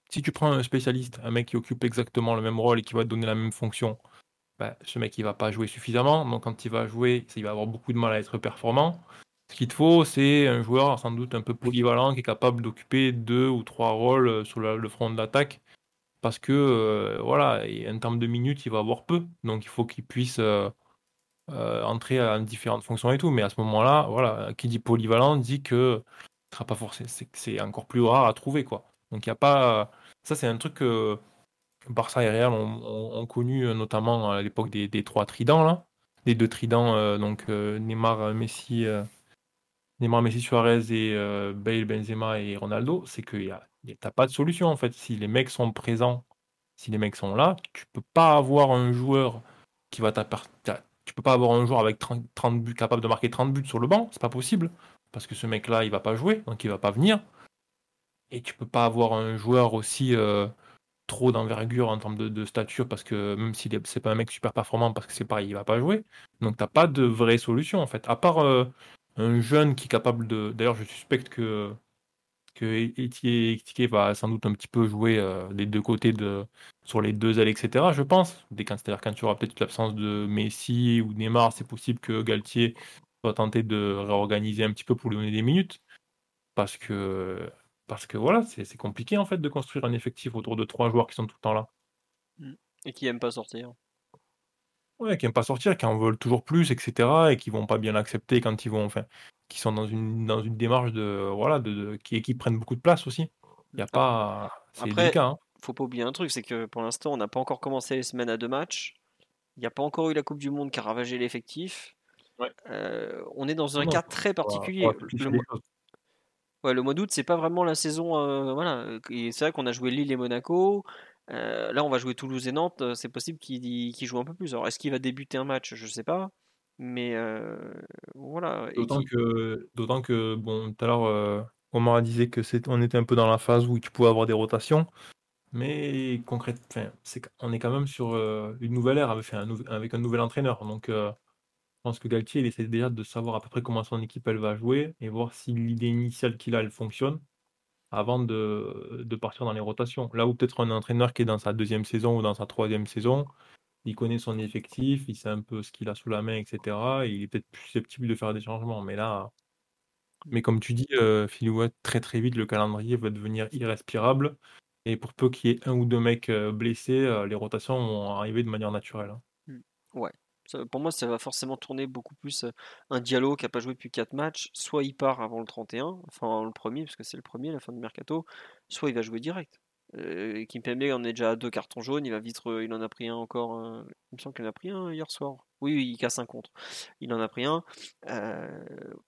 si tu prends un spécialiste, un mec qui occupe exactement le même rôle et qui va te donner la même fonction, bah, ce mec il va pas jouer suffisamment. Donc quand il va jouer, il va avoir beaucoup de mal à être performant. Ce qu'il te faut, c'est un joueur sans doute un peu polyvalent qui est capable d'occuper deux ou trois rôles euh, sur le front de l'attaque. Parce que, euh, voilà, en termes de minutes, il va avoir peu. Donc il faut qu'il puisse euh, entrer en différentes fonctions et tout. Mais à ce moment-là, voilà, qui dit polyvalent dit que sera pas forcé. C'est encore plus rare à trouver, quoi. Donc il n'y a pas. Ça, c'est un truc Barça et Real ont, connu, notamment à l'époque des, des, trois tridents, là. Les deux tridents, donc Neymar, Messi. Messi, Suarez et euh, Bale, Benzema et Ronaldo, c'est que t'as pas de solution en fait. Si les mecs sont présents, si les mecs sont là, tu peux pas avoir un joueur qui va Tu peux pas avoir un joueur avec 30, buts capable de marquer 30 buts sur le banc, c'est pas possible. Parce que ce mec-là, il va pas jouer, donc il va pas venir. Et tu peux pas avoir un joueur aussi euh, trop d'envergure en termes de, stature, parce que même si c'est pas un mec super performant, parce que c'est pareil, il va pas jouer. Donc t'as pas de vraie solution en fait. À part euh, un jeune qui est capable de. D'ailleurs, je suspecte que que Etiquet va sans doute un petit peu jouer euh, des deux côtés de sur les deux ailes, etc. Je pense. C'est-à-dire quand tu auras peut-être l'absence de Messi ou Neymar, c'est possible que Galtier soit tenté de réorganiser un petit peu pour lui donner des minutes, parce que parce que voilà, c'est compliqué en fait de construire un effectif autour de trois joueurs qui sont tout le temps là. Et qui aiment pas sortir. Ouais, qui n'aiment pas sortir, qui en veulent toujours plus, etc. et qui vont pas bien l'accepter quand ils vont, enfin, qui sont dans une, dans une démarche de, voilà, de, qui, qui prennent beaucoup de place aussi. Il y a pas, c'est Après, cas. Hein. Faut pas oublier un truc, c'est que pour l'instant, on n'a pas encore commencé les semaines à deux matchs. Il n'y a pas encore eu la Coupe du Monde qui a ravagé l'effectif. Euh, on est dans un cas très particulier. le, mois... ouais, le mois d'août, c'est pas vraiment la saison. Euh, voilà. c'est vrai qu'on a joué Lille et Monaco. Euh, là, on va jouer Toulouse et Nantes. Euh, c'est possible qu'il joue un peu plus. Alors, est-ce qu'il va débuter un match? Je sais pas. Mais euh, voilà. D'autant que, d'autant que, bon, tout à l'heure, Omar disait que c'est, on était un peu dans la phase où tu pouvais avoir des rotations. Mais concrètement, on est quand même sur une nouvelle ère avec un, avec un nouvel entraîneur. Donc, pense que Galtier, il essaie déjà de savoir à peu près comment son équipe elle va jouer et voir si l'idée initiale qu'il a, elle fonctionne avant de, partir dans les rotations. Là où peut-être un entraîneur qui est dans sa deuxième saison ou dans sa troisième saison, il connaît son effectif, il sait un peu ce qu'il a sous la main, etc. Et il est peut-être plus susceptible de faire des changements. Mais là, mais comme tu dis, euh, très très vite, le calendrier va devenir irrespirable. Et pour peu qu'il y ait un ou deux mecs euh, blessés, euh, les rotations vont arriver de manière naturelle. Hein. Pour moi, ça va forcément tourner beaucoup plus un Diallo qui n'a pas joué depuis 4 matchs. Soit il part avant le 31, enfin le premier, parce que c'est le premier, la fin de mercato, soit il va jouer direct. Euh, Kimpembe en est déjà à deux cartons jaunes, il va vite, il en a pris un encore. il me semble qu'il en a pris un hier soir. Oui, oui, il casse un contre. Il en a pris un.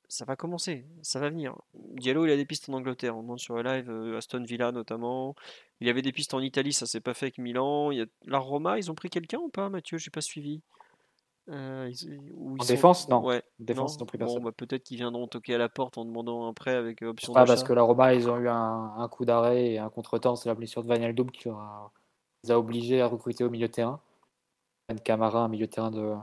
ça va commencer, ça va venir. Diallo, il a des pistes en Angleterre. On demande sur le live, Aston Villa notamment. Il y avait des pistes en Italie, ça s'est pas fait avec Milan. Il y a... La Roma, ils ont pris quelqu'un ou pas, Mathieu? J'ai pas suivi. Euh, en défense, non. Ouais. Défense, non. Bon, bah, peut-être qu'ils viendront toquer à la porte en demandant un prêt avec euh, option Pas parce que la Roma, ils ont eu un, coup d'arrêt et un contretemps, c'est la blessure de Van Doub qui a, les a obligés à recruter au milieu de terrain. Un Camara, un milieu de terrain de,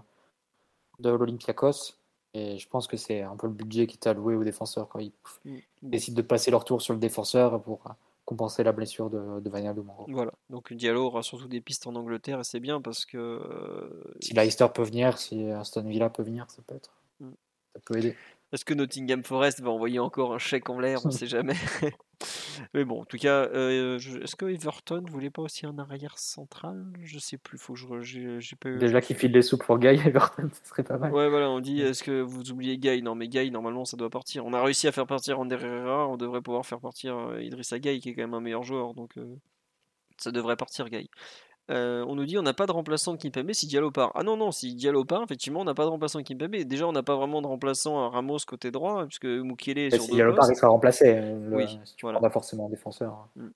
de l'Olympiakos. Et je pense que c'est un peu le budget qui est alloué aux défenseurs quand ils, mm. décident de passer leur tour sur le défenseur pour compenser la blessure de, de Wijnaldum. Voilà, donc Diallo aura surtout des pistes en Angleterre et c'est bien parce que. Euh, si Leicester peut venir, si Aston Villa peut venir, ça peut être. Mm. Ça peut aider. Est-ce que Nottingham Forest va envoyer encore un chèque en l'air? On ne sait [LAUGHS] jamais. [LAUGHS] Mais bon, en tout cas, euh, est-ce que Everton voulait pas aussi un arrière central? Je sais plus. Faut que je, j'ai pas... Déjà qu'il file des sous pour Guy, [LAUGHS] Everton, ce serait pas mal. Ouais, voilà, on dit est-ce que vous oubliez Guy? Non, mais Guy, normalement, ça doit partir. On a réussi à faire partir Ander Herrera, on devrait pouvoir faire partir euh, Idrissa Guy, qui est quand même un meilleur joueur. Donc, euh, ça devrait partir, Guy. Euh, on nous dit on n'a pas de remplaçant de Kimpembe si Diallo part. Ah non, non, si Diallo part, effectivement, on n'a pas de remplaçant de Kimpembe. Déjà, on n'a pas vraiment de remplaçant à Ramos côté droit, puisque Mukiele est sur Si Diallo part, il sera remplacé. Euh, oui, si tu voilà. pas forcément défenseur. Hein. Mm.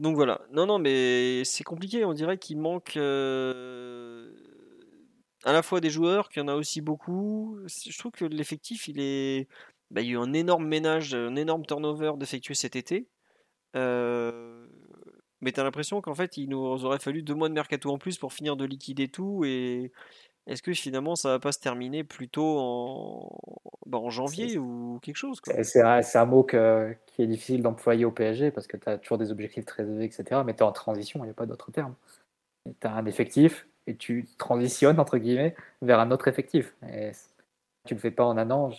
Donc voilà. Non, non, mais c'est compliqué. On dirait qu'il manque euh, à la fois des joueurs, qu'il y en a aussi beaucoup. Je trouve que l'effectif, il est. Bah, il y a eu un énorme ménage, un énorme turnover d'effectuer cet été. Euh mais tu as l'impression qu'en fait, il nous aurait fallu deux mois de mercato en plus pour finir de liquider tout. Et est-ce que finalement, ça va pas se terminer plutôt en, bah, en janvier ou quelque chose C'est un, mot qui est difficile d'employer au PSG parce que tu as toujours des objectifs très élevés, etc. Mais tu es en transition, il n'y a pas d'autre terme. Tu as un effectif et tu transitionnes, entre guillemets, vers un autre effectif. Et tu ne le fais pas en un an.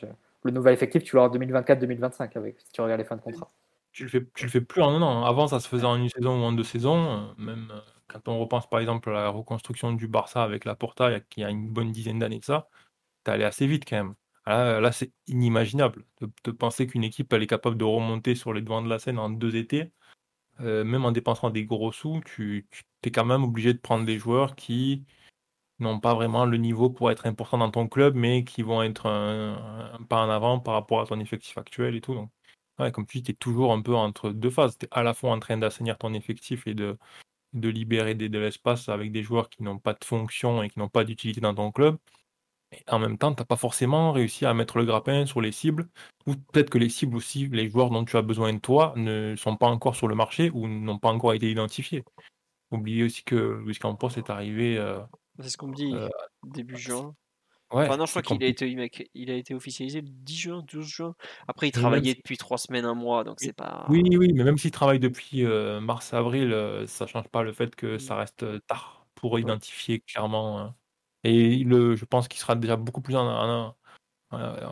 le nouvel effectif, tu l'auras en 2024-2025 avec si tu regardes les fins de contrat. Tu le fais, plus en un an. Avant, ça se faisait en une saison ou en deux saisons. euh, Même euh, quand on repense par exemple à la reconstruction du Barça avec la Porta, il y a- une bonne dizaine d'années de ça, t'es allé assez vite quand même. Là, c'est inimaginable de, penser qu'une équipe elle est capable de remonter sur les devants de la scène en deux étés. Euh, même en dépensant des gros sous, tu, tu es quand même obligé de prendre des joueurs qui n'ont pas vraiment le niveau pour être importants dans ton club, mais qui vont être un, pas en avant par rapport à ton effectif actuel et tout. Ouais, comme tu dis, tu es toujours un peu entre deux phases. Tu es à la fois en train d'assainir ton effectif et de, de libérer des- de l'espace avec des joueurs qui n'ont pas de fonction et qui n'ont pas d'utilité dans ton club. Et en même temps, tu n'as pas forcément réussi à mettre le grappin sur les cibles, ou peut-être que les cibles aussi, les joueurs dont tu as besoin de toi, ne sont pas encore sur le marché ou n'ont pas encore été identifiés. Oubliez aussi que Luis Campos est arrivé. euh, C'est ce qu'on me dit, Euh, début juin. Ouais, Enfin, non, je crois qu'il a été, il a été officialisé le 10 juin, 12 juin. Après, il même travaillait depuis 3 semaines, un mois, donc Oui. c'est pas. Oui, oui, mais même s'il travaille depuis euh, mars-avril, euh, ça change pas le fait que ça reste euh, tard pour identifier clairement. euh, et le, je pense qu'il sera déjà beaucoup plus en- en- euh,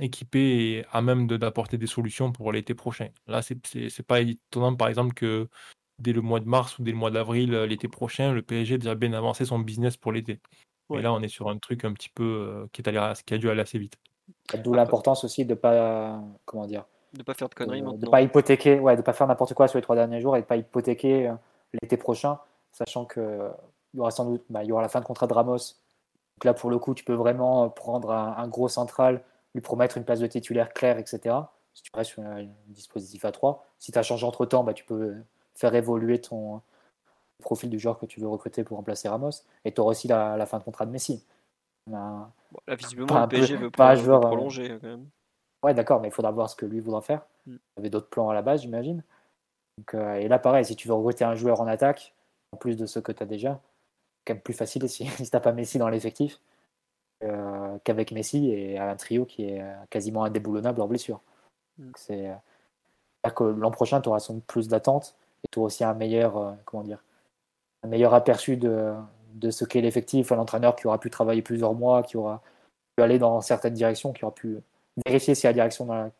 équipé et à même de- d'apporter des solutions pour l'été prochain. Là, c'est pas étonnant, par exemple, que dès le mois de mars ou dès le mois d'avril, l'été prochain, le PSG a déjà bien avancé son business pour l'été. Ouais. Et là, on est sur un truc un petit peu euh, qui, est allé, qui a dû aller assez vite. D'où l'importance aussi de pas comment dire De pas faire de conneries de, de pas hypothéquer, ouais, de pas faire n'importe quoi sur les trois derniers jours et de pas hypothéquer l'été prochain, sachant que euh, il y aura sans doute, bah, il y aura la fin de contrat de Ramos. Donc là, pour le coup, tu peux vraiment prendre un, un gros central, lui promettre une place de titulaire claire, etc. Si tu restes sur un, un dispositif à 3. Si tu as changé entre temps, bah, tu peux faire évoluer ton profil du joueur que tu veux recruter pour remplacer Ramos. Et tu auras aussi la, la fin de contrat de Messi. Bon, là, visiblement, Pas un le PSG veut, pas joueur, euh, prolonger quand même. Ouais, d'accord, mais il faudra voir ce que lui voudra faire. Mm. Il y avait d'autres plans à la base, j'imagine. Euh, et là, pareil, si tu veux recruter un joueur en attaque, en plus de ceux que tu as déjà, c'est quand même plus facile [LAUGHS] si, si tu n'as pas Messi dans l'effectif euh, qu'avec Messi et un trio qui est quasiment indéboulonnable hors blessure. Mm. C'est c'est-à-dire que l'an prochain, tu auras sans doute plus d'attentes et tu auras aussi un meilleur, comment dire, meilleur aperçu de, ce qu'est l'effectif, un entraîneur qui aura pu travailler plusieurs mois, qui aura pu aller dans certaines directions, qui aura pu vérifier si la direction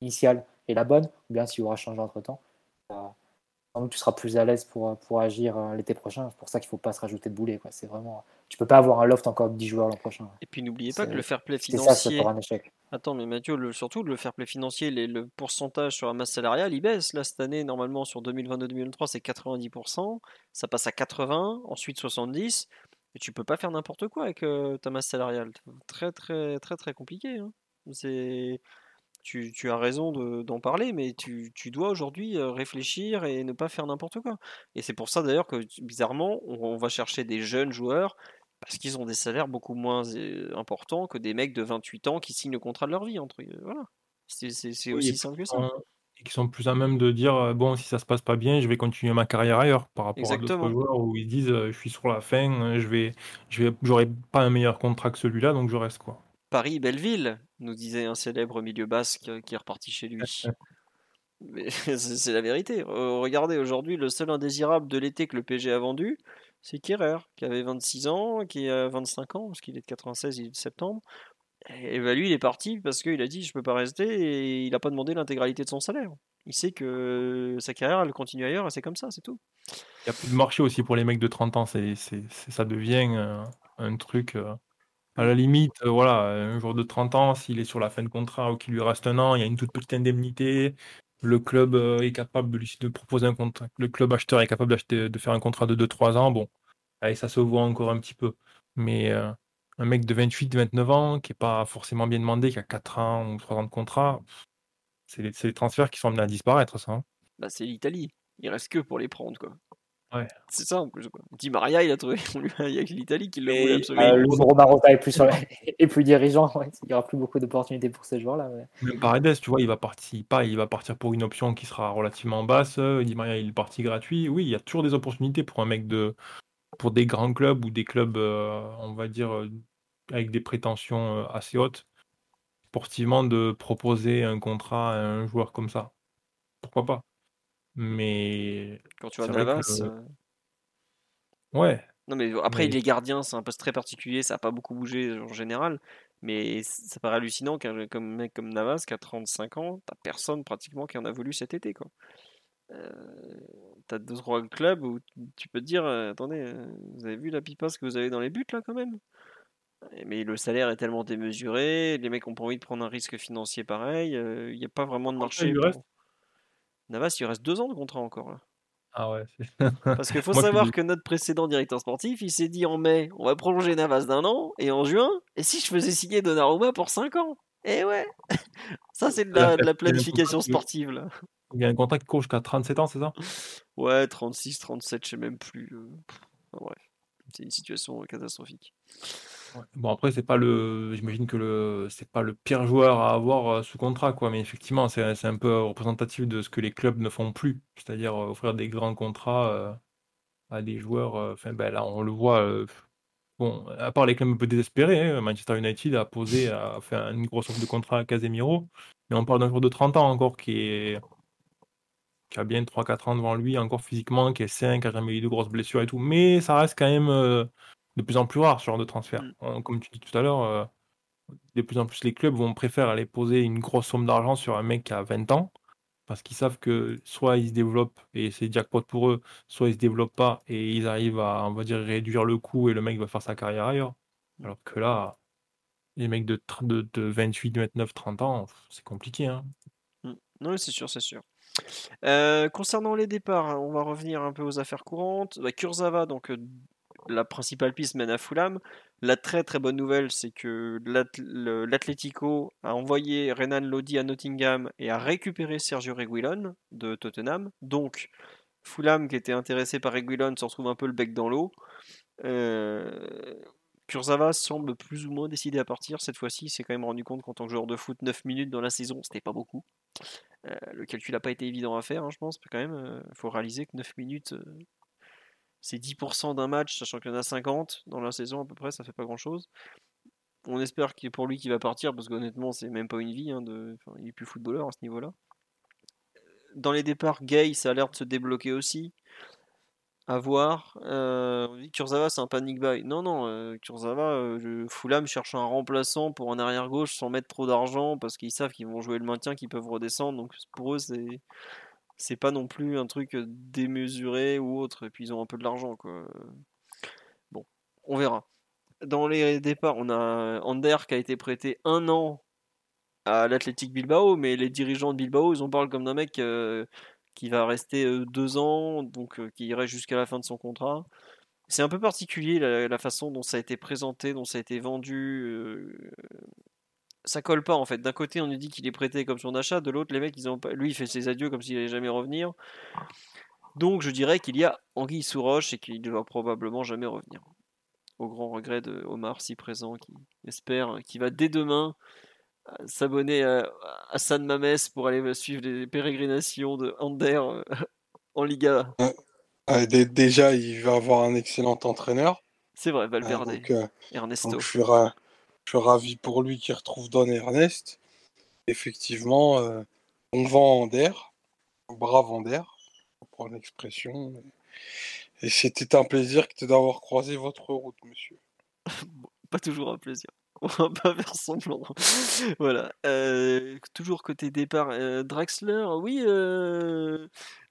initiale est la bonne, ou bien s'il aura changé entre doute tu seras plus à l'aise pour, pour agir euh, l'été prochain. C'est pour ça qu'il ne faut pas se rajouter de boulet. Quoi. C'est vraiment... Tu peux pas avoir un loft encore de 10 joueurs l'an prochain. Et puis n'oubliez pas que le fair play C'est ça, c'est financier. pour un échec. Attends, mais Mathieu, le, surtout le fair play financier, les- le pourcentage sur la masse salariale, il baisse. Là, cette année, normalement, sur 2022-2023, c'est 90%. Ça passe à 80%, ensuite 70. Et tu peux pas faire n'importe quoi avec euh, ta masse salariale. Très, très, très, très compliqué. hein. C'est. Tu, tu as raison de- d'en parler, mais tu, tu dois aujourd'hui réfléchir et ne pas faire n'importe quoi. Et c'est pour ça d'ailleurs que bizarrement, on, on va chercher des jeunes joueurs parce qu'ils ont des salaires beaucoup moins importants que des mecs de 28 ans qui signent le contrat de leur vie. Entre, voilà. C'est Oui, aussi simple que ça. et qui sont plus à même de dire bon, si ça se passe pas bien, je vais continuer ma carrière ailleurs par rapport à Exactement. d'autres joueurs où ils disent je suis sur la fin, je vais, je vais, j'aurai pas un meilleur contrat que celui-là, donc je reste quoi. Paris, Belleville, nous disait un célèbre milieu basque euh, qui est reparti chez lui. [LAUGHS] Mais [LAUGHS] c'est la vérité. Euh, regardez, aujourd'hui, le seul indésirable de l'été que le PG a vendu, c'est Kerrer, qui avait 26 ans, qui a 25 ans, parce qu'il est de 96, il est de septembre. Et bah, lui, il est parti parce qu'il a dit je peux pas rester et il n'a pas demandé l'intégralité de son salaire. Il sait que sa carrière, elle continue ailleurs et c'est comme ça, c'est tout. Il y a plus de marché aussi pour les mecs de 30 ans, c'est, c'est, c'est- ça devient euh, un truc. À la limite, euh, voilà, un joueur de 30 ans, s'il est sur la fin de contrat ou qu'il lui reste un an, il y a une toute petite indemnité. Le club euh, est capable de lui proposer un contrat. Le club acheteur est capable d'acheter, de faire un contrat de 2-3 ans. Bon, allez, ça se voit encore un petit peu. Mais euh, un mec de 28-29 ans, qui n'est pas forcément bien demandé, qui a 4 ans ou 3 ans de contrat, pff, c'est les, c'est les transferts qui sont amenés à disparaître, ça. hein. Bah, c'est l'Italie. Il reste que pour les prendre, quoi. Ouais. C'est ça en plus. Di Maria, il a trouvé. [LAUGHS] Il y a que l'Italie qui le Mais, voulait absolument. euh, Marotta est plus, sur la- [LAUGHS] est plus dirigeant, ouais, il n'y aura plus beaucoup d'opportunités pour ces joueurs-là. ouais. Même Paredes, tu vois, il va partir, pas, il va partir pour une option qui sera relativement basse. euh, Di Maria, il est parti gratuit. Oui, il y a toujours des opportunités pour un mec de, pour des grands clubs ou des clubs, euh, on va dire, euh, avec des prétentions assez hautes, sportivement, de proposer un contrat à un joueur comme ça. Pourquoi pas? Mais Quand tu vois que Navas. euh, ouais, Non, mais après, Mais- il est gardien, c'est un poste très particulier, ça n'a pas beaucoup bougé en général. Mais ça paraît hallucinant qu'un comme mec comme Navas qui a 35 ans, t'as personne pratiquement qui en a voulu cet été. Quoi. Euh, t'as deux trois clubs où tu peux te dire euh, attendez, euh, vous avez vu la pipasse que vous avez dans les buts là quand même? Mais le salaire est tellement démesuré, les mecs ont pas envie de prendre un risque financier pareil, il n'y a pas vraiment de marché. Navas, il reste deux ans de contrat encore là. Ah ouais. [LAUGHS] Parce qu'il faut savoir que notre précédent directeur sportif, il s'est dit en mai, on va prolonger Navas d'un an, et en juin, et si je faisais signer Donnarumma pour cinq ans? Eh ouais [LAUGHS] Ça, c'est de la, planification sportive, là. Il y a un contrat qui court jusqu'à 37 ans, c'est ça? Ouais, 36, 37, je sais même plus. Euh, bref, c'est une situation catastrophique. Bon après c'est pas le j'imagine que le c'est pas le pire joueur à avoir euh, sous contrat quoi, mais effectivement c'est un peu représentatif de ce que les clubs ne font plus, c'est-à-dire euh, offrir des grands contrats euh, à des joueurs. Enfin ben là on le voit. bon à part les clubs un peu désespérés, hein, Manchester United a posé a fait une grosse offre de contrat à Casemiro, mais on parle d'un joueur de 30 ans encore qui est qui a bien 3-4 ans devant lui encore physiquement, qui est sain, qui a jamais eu de grosses blessures et tout, mais ça reste quand même de plus en plus rare ce genre de transfert. Mm. Comme tu dis tout à l'heure, euh, de plus en plus les clubs vont préférer aller poser une grosse somme d'argent sur un mec qui a 20 ans parce qu'ils savent que soit ils se développent et c'est jackpot pour eux, soit ils se développent pas et ils arrivent à, on va dire, réduire le coût et le mec va faire sa carrière ailleurs. Mm. Alors que là, les mecs de, de, de 28, 29, 30 ans, c'est compliqué. Hein. Mm. Oui, c'est sûr, c'est sûr. Euh, concernant les départs, on va revenir un peu aux affaires courantes. Bah, Kurzawa, donc euh, la principale piste mène à Fulham. La très très bonne nouvelle, c'est que l'Atlético a envoyé Renan Lodi à Nottingham et a récupéré Sergio Reguilon de Tottenham. Donc, Fulham, qui était intéressé par Reguilon, se retrouve un peu le bec dans l'eau. Euh, semble plus ou moins décidé à partir. Cette fois-ci, il s'est quand même rendu compte qu'en tant que joueur de foot, 9 minutes dans la saison, c'était pas beaucoup. Euh, le calcul n'a pas été évident à faire, hein, je pense. Quand même, il euh, faut réaliser que 9 minutes, c'est 10% d'un match, sachant qu'il y en a 50 dans la saison à peu près, ça fait pas grand chose. On espère que pour lui qu'il va partir, parce qu'honnêtement, c'est même pas une vie, hein, de... il est plus footballeur à ce niveau-là. Dans les départs, Gay, ça a l'air de se débloquer aussi. À voir. Euh, on dit c'est un panic buy. Non, non, euh, Kurzawa, euh, Fulham cherche un remplaçant pour un arrière-gauche sans mettre trop d'argent, parce qu'ils savent qu'ils vont jouer le maintien, qu'ils peuvent redescendre. Donc pour eux, c'est c'est pas non plus un truc démesuré ou autre. Et puis ils ont un peu de l'argent, quoi. Bon, on verra. Dans les départs, on a Ander qui a été prêté un an à l'Athletic Bilbao, mais les dirigeants de Bilbao, ils en parlent comme d'un mec qui va rester deux ans, donc qui irait jusqu'à la fin de son contrat. C'est un peu particulier la, la, façon dont ça a été présenté, dont ça a été vendu ça colle pas en fait. D'un côté, on nous dit qu'il est prêté comme son achat, de l'autre, les mecs, ils ont pas... lui, il fait ses adieux comme s'il allait jamais revenir. Donc, je dirais qu'il y a Anguille sous roche et qu'il ne va probablement jamais revenir. Au grand regret de Omar, si présent, qui espère, qu'il va dès demain euh, s'abonner à, San Mames pour aller suivre les pérégrinations de Ander euh, [LAUGHS] en Liga. déjà, il va avoir un excellent entraîneur. C'est vrai, Valverde. Euh, Ernesto. Donc je, je suis ravi pour lui qu'il retrouve Don Ernest. Effectivement, euh, on vend Ander, brave Ander, pour l'expression. Et c'était un plaisir d'avoir croisé votre route, monsieur. [LAUGHS] Pas toujours un plaisir. [LAUGHS] On va pas faire semblant. voilà. Euh, toujours côté départ, euh, Draxler, oui,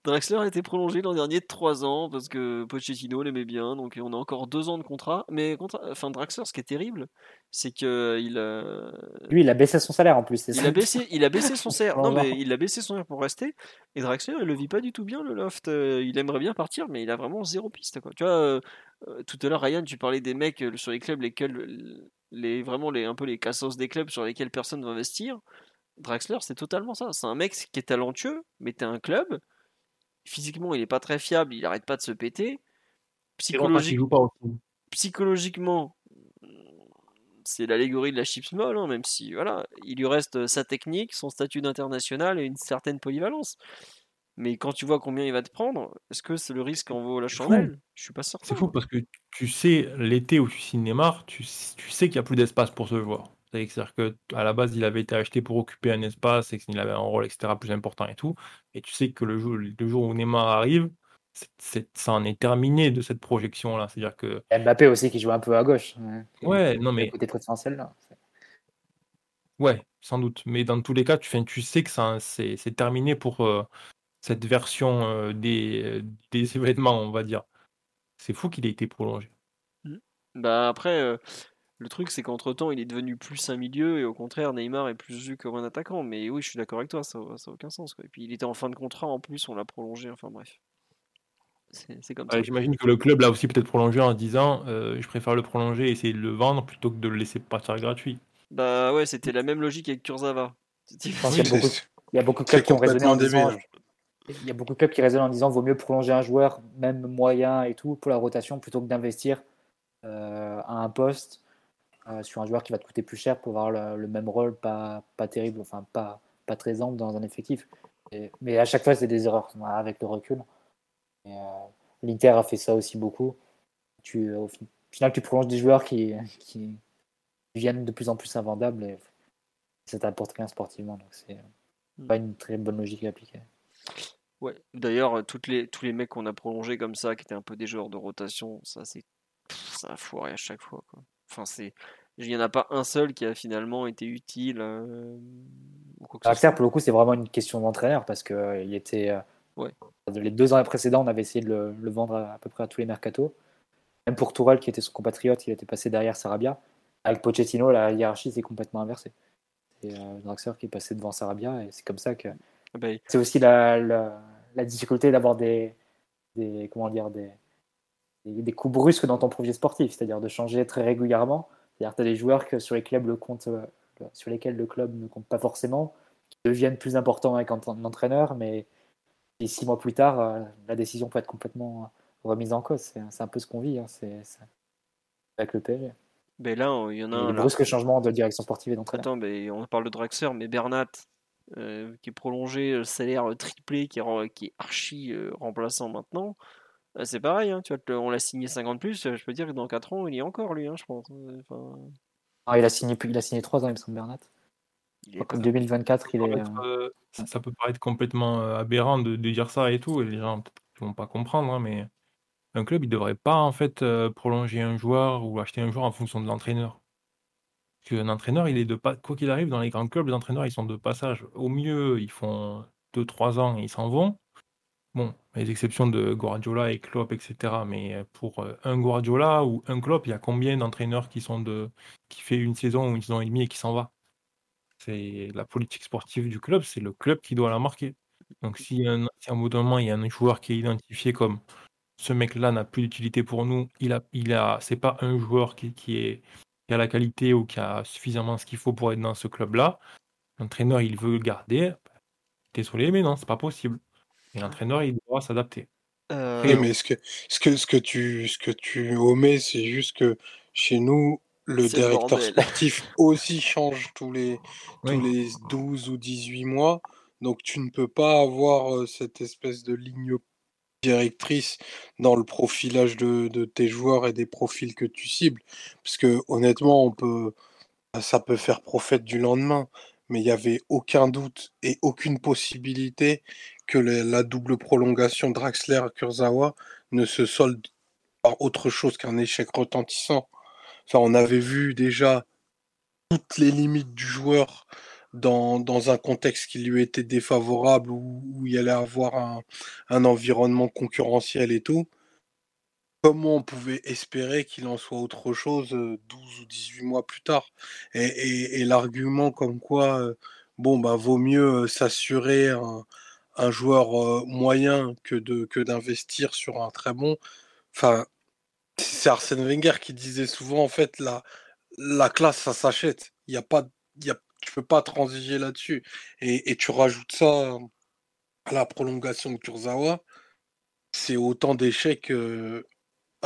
Draxler a été prolongé l'an dernier de 3 ans parce que Pochettino l'aimait bien, donc on a encore 2 ans de contrat. Mais enfin, Draxler, ce qui est terrible, c'est que il a... lui, il a baissé son salaire en plus. Il a baissé, il a baissé son salaire. [LAUGHS] non, mais il a baissé son salaire pour rester. Et Draxler, il le vit pas du tout bien le loft. Euh, il aimerait bien partir, mais il a vraiment zéro piste. Quoi. Tu vois, euh, euh, tout à l'heure, Ryan, tu parlais des mecs sur les clubs lesquels les vraiment les un peu les cassos des clubs sur lesquels personne ne va investir. Draxler, c'est totalement ça. C'est un mec qui est talentueux, mais t'es un club physiquement, il est pas très fiable, il arrête pas de se péter. Psychologiquement, c'est l'allégorie de la chips molle, hein, même si voilà, il lui reste sa technique, son statut d'international et une certaine polyvalence. Mais quand tu vois combien il va te prendre, est-ce que c'est le risque en vaut la chandelle? Je suis pas certain. C'est fou parce que tu sais, l'été où tu signes Neymar, tu, tu sais qu'il n'y a plus d'espace pour ce joueur. C'est-à-dire qu'à la base, il avait été acheté pour occuper un espace et qu'il avait un rôle, etc., plus important et tout. Et tu sais que le jour, le jour où Neymar arrive, ça en est terminé de cette projection-là. C'est-à-dire que. Mbappé aussi qui joue un peu à gauche. Ouais, non mais. Côté préférentiel là. Ouais, sans doute. Mais dans tous les cas, tu, fin, tu sais que ça, c'est, c'est terminé pour euh, cette version euh, des, des [LAUGHS] événements, on va dire. C'est fou qu'il ait été prolongé. Bah après, euh, le truc c'est qu'entre temps il est devenu plus un milieu et au contraire Neymar est plus vu comme un attaquant. Mais oui, je suis d'accord avec toi, ça n'a aucun sens. Quoi. Et puis il était en fin de contrat en plus, on l'a prolongé, enfin bref. C'est comme ça. J'imagine que le club l'a aussi peut-être prolongé en disant euh, je préfère le prolonger et essayer de le vendre plutôt que de le laisser partir gratuit. Bah ouais, c'était la même logique avec Kurzawa. [LAUGHS] Il y a beaucoup de clubs qui ont raisonné en disant, il y a beaucoup de clubs qui raisonnent en disant vaut mieux prolonger un joueur, même moyen et tout, pour la rotation, plutôt que d'investir euh, à un poste euh, sur un joueur qui va te coûter plus cher pour avoir le, même rôle, pas, pas terrible, enfin pas, pas très ample dans un effectif. Et, mais à chaque fois, c'est des erreurs avec le recul. Euh, L'Inter a fait ça aussi beaucoup. Tu, au final, tu prolonges des joueurs qui, qui viennent de plus en plus invendables et ça t'apporte rien sportivement. Donc c'est hmm. pas une très bonne logique à appliquer. Ouais. D'ailleurs, toutes les, tous les mecs qu'on a prolongés comme ça, qui étaient un peu des joueurs de rotation, ça c'est ça a foiré à chaque fois. Quoi. Enfin, c'est il n'y en a pas un seul qui a finalement été utile. Euh, pour le coup, c'est vraiment une question d'entraîneur parce que euh, il était euh, Ouais. Les deux ans précédents, on avait essayé de le, vendre à, peu près à tous les mercatos. Même pour Tourelle, qui était son compatriote, il était passé derrière Sarabia. Avec Pochettino, la hiérarchie s'est complètement inversée. C'est euh, Draxler qui est passé devant Sarabia, et c'est comme ça que. Ah bah, c'est aussi la, la, difficulté d'avoir des, des, comment dire, des, des, coups brusques dans ton projet sportif, c'est-à-dire de changer très régulièrement. C'est-à-dire tu as des joueurs que, sur, lesquels le compte, euh, sur lesquels le club ne compte pas forcément, qui deviennent plus importants avec un, un entraîneur, mais et six mois plus tard, euh, la décision peut être complètement remise en cause. C'est un peu ce qu'on vit hein. c'est avec le PSG. Mais là, il y en a un. brusque changement de direction sportive et d'entraîneur. Attends, mais on parle de Draxler, mais Bernat, euh, qui est prolongé, le salaire triplé, qui est, qui est archi euh, remplaçant maintenant, c'est pareil. Hein, tu vois, on l'a signé 50 plus. Je peux dire que dans 4 ans, il y est encore, lui, hein, je pense. Enfin... Ah, il, a signé, il a signé 3 ans, il me semble, Bernat. Comme 2024, il est. Euh, euh, ça, peut paraître complètement euh, aberrant de, dire ça et tout, et les gens ne vont pas comprendre, hein, mais un club, il devrait pas en fait prolonger un joueur ou acheter un joueur en fonction de l'entraîneur. Parce qu'un entraîneur, il est de pas quoi qu'il arrive dans les grands clubs, les entraîneurs, ils sont de passage. Au mieux, ils font 2-3 ans et ils s'en vont. Bon, les exceptions de Guardiola et Klopp, etc. Mais pour un Guardiola ou un Klopp, il y a combien d'entraîneurs qui sont de qui fait une saison ou une saison et demie et qui s'en va? C'est la politique sportive du club, c'est le club qui doit la marquer. Donc si, un, à un moment il y a un joueur qui est identifié comme ce mec-là n'a plus d'utilité pour nous, il a, il a, c'est pas un joueur qui, est, qui a la qualité ou qui a suffisamment ce qu'il faut pour être dans ce club-là. L'entraîneur, il veut le garder. Désolé, mais non, c'est pas possible. Et l'entraîneur, il doit s'adapter. Euh, mais ce que, ce, que, ce, que tu, ce que tu omets, c'est juste que chez nous, le directeur [LAUGHS] sportif aussi change tous les, tous les 12 ou 18 mois. Donc tu ne peux pas avoir cette espèce de ligne directrice dans le profilage de, de, tes joueurs et des profils que tu cibles. Parce que honnêtement, on peut, ça peut faire prophète du lendemain, mais il n'y avait aucun doute et aucune possibilité que la double prolongation Draxler-Kurzawa ne se solde par autre chose qu'un échec retentissant. Enfin, on avait vu déjà toutes les limites du joueur dans, dans un contexte qui lui était défavorable, où, il allait avoir un, un, environnement concurrentiel et tout. Comment on pouvait espérer qu'il en soit autre chose 12 euh, ou 18 mois plus tard? Et, l'argument comme quoi, euh, bon, bah, vaut mieux euh, s'assurer un, joueur moyen que de que d'investir sur un très bon. Enfin, c'est Arsène Wenger qui disait souvent, en fait, la, la classe, ça s'achète. Il y a pas, il y a, tu peux pas transiger là-dessus. Et, et, tu rajoutes ça à la prolongation de Kurzawa, c'est autant d'échecs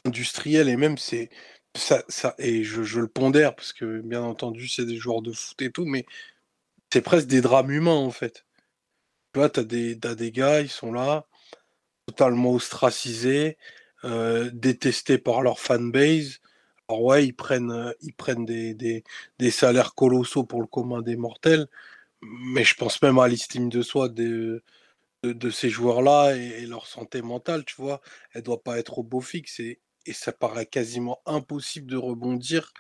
industriels et même c'est ça, ça et je, je, le pondère parce que bien entendu c'est des joueurs de foot et tout, mais c'est presque des drames humains en fait. Tu t'as des, as des gars, ils sont là, totalement ostracisés, euh, détestés par leur fanbase. Alors ouais, ils prennent, euh, ils prennent des, des, salaires colossaux pour le commun des mortels, mais je pense même à l'estime de soi de, de, ces joueurs-là et, leur santé mentale, tu vois. Elle doit pas être au beau fixe et, ça paraît quasiment impossible de rebondir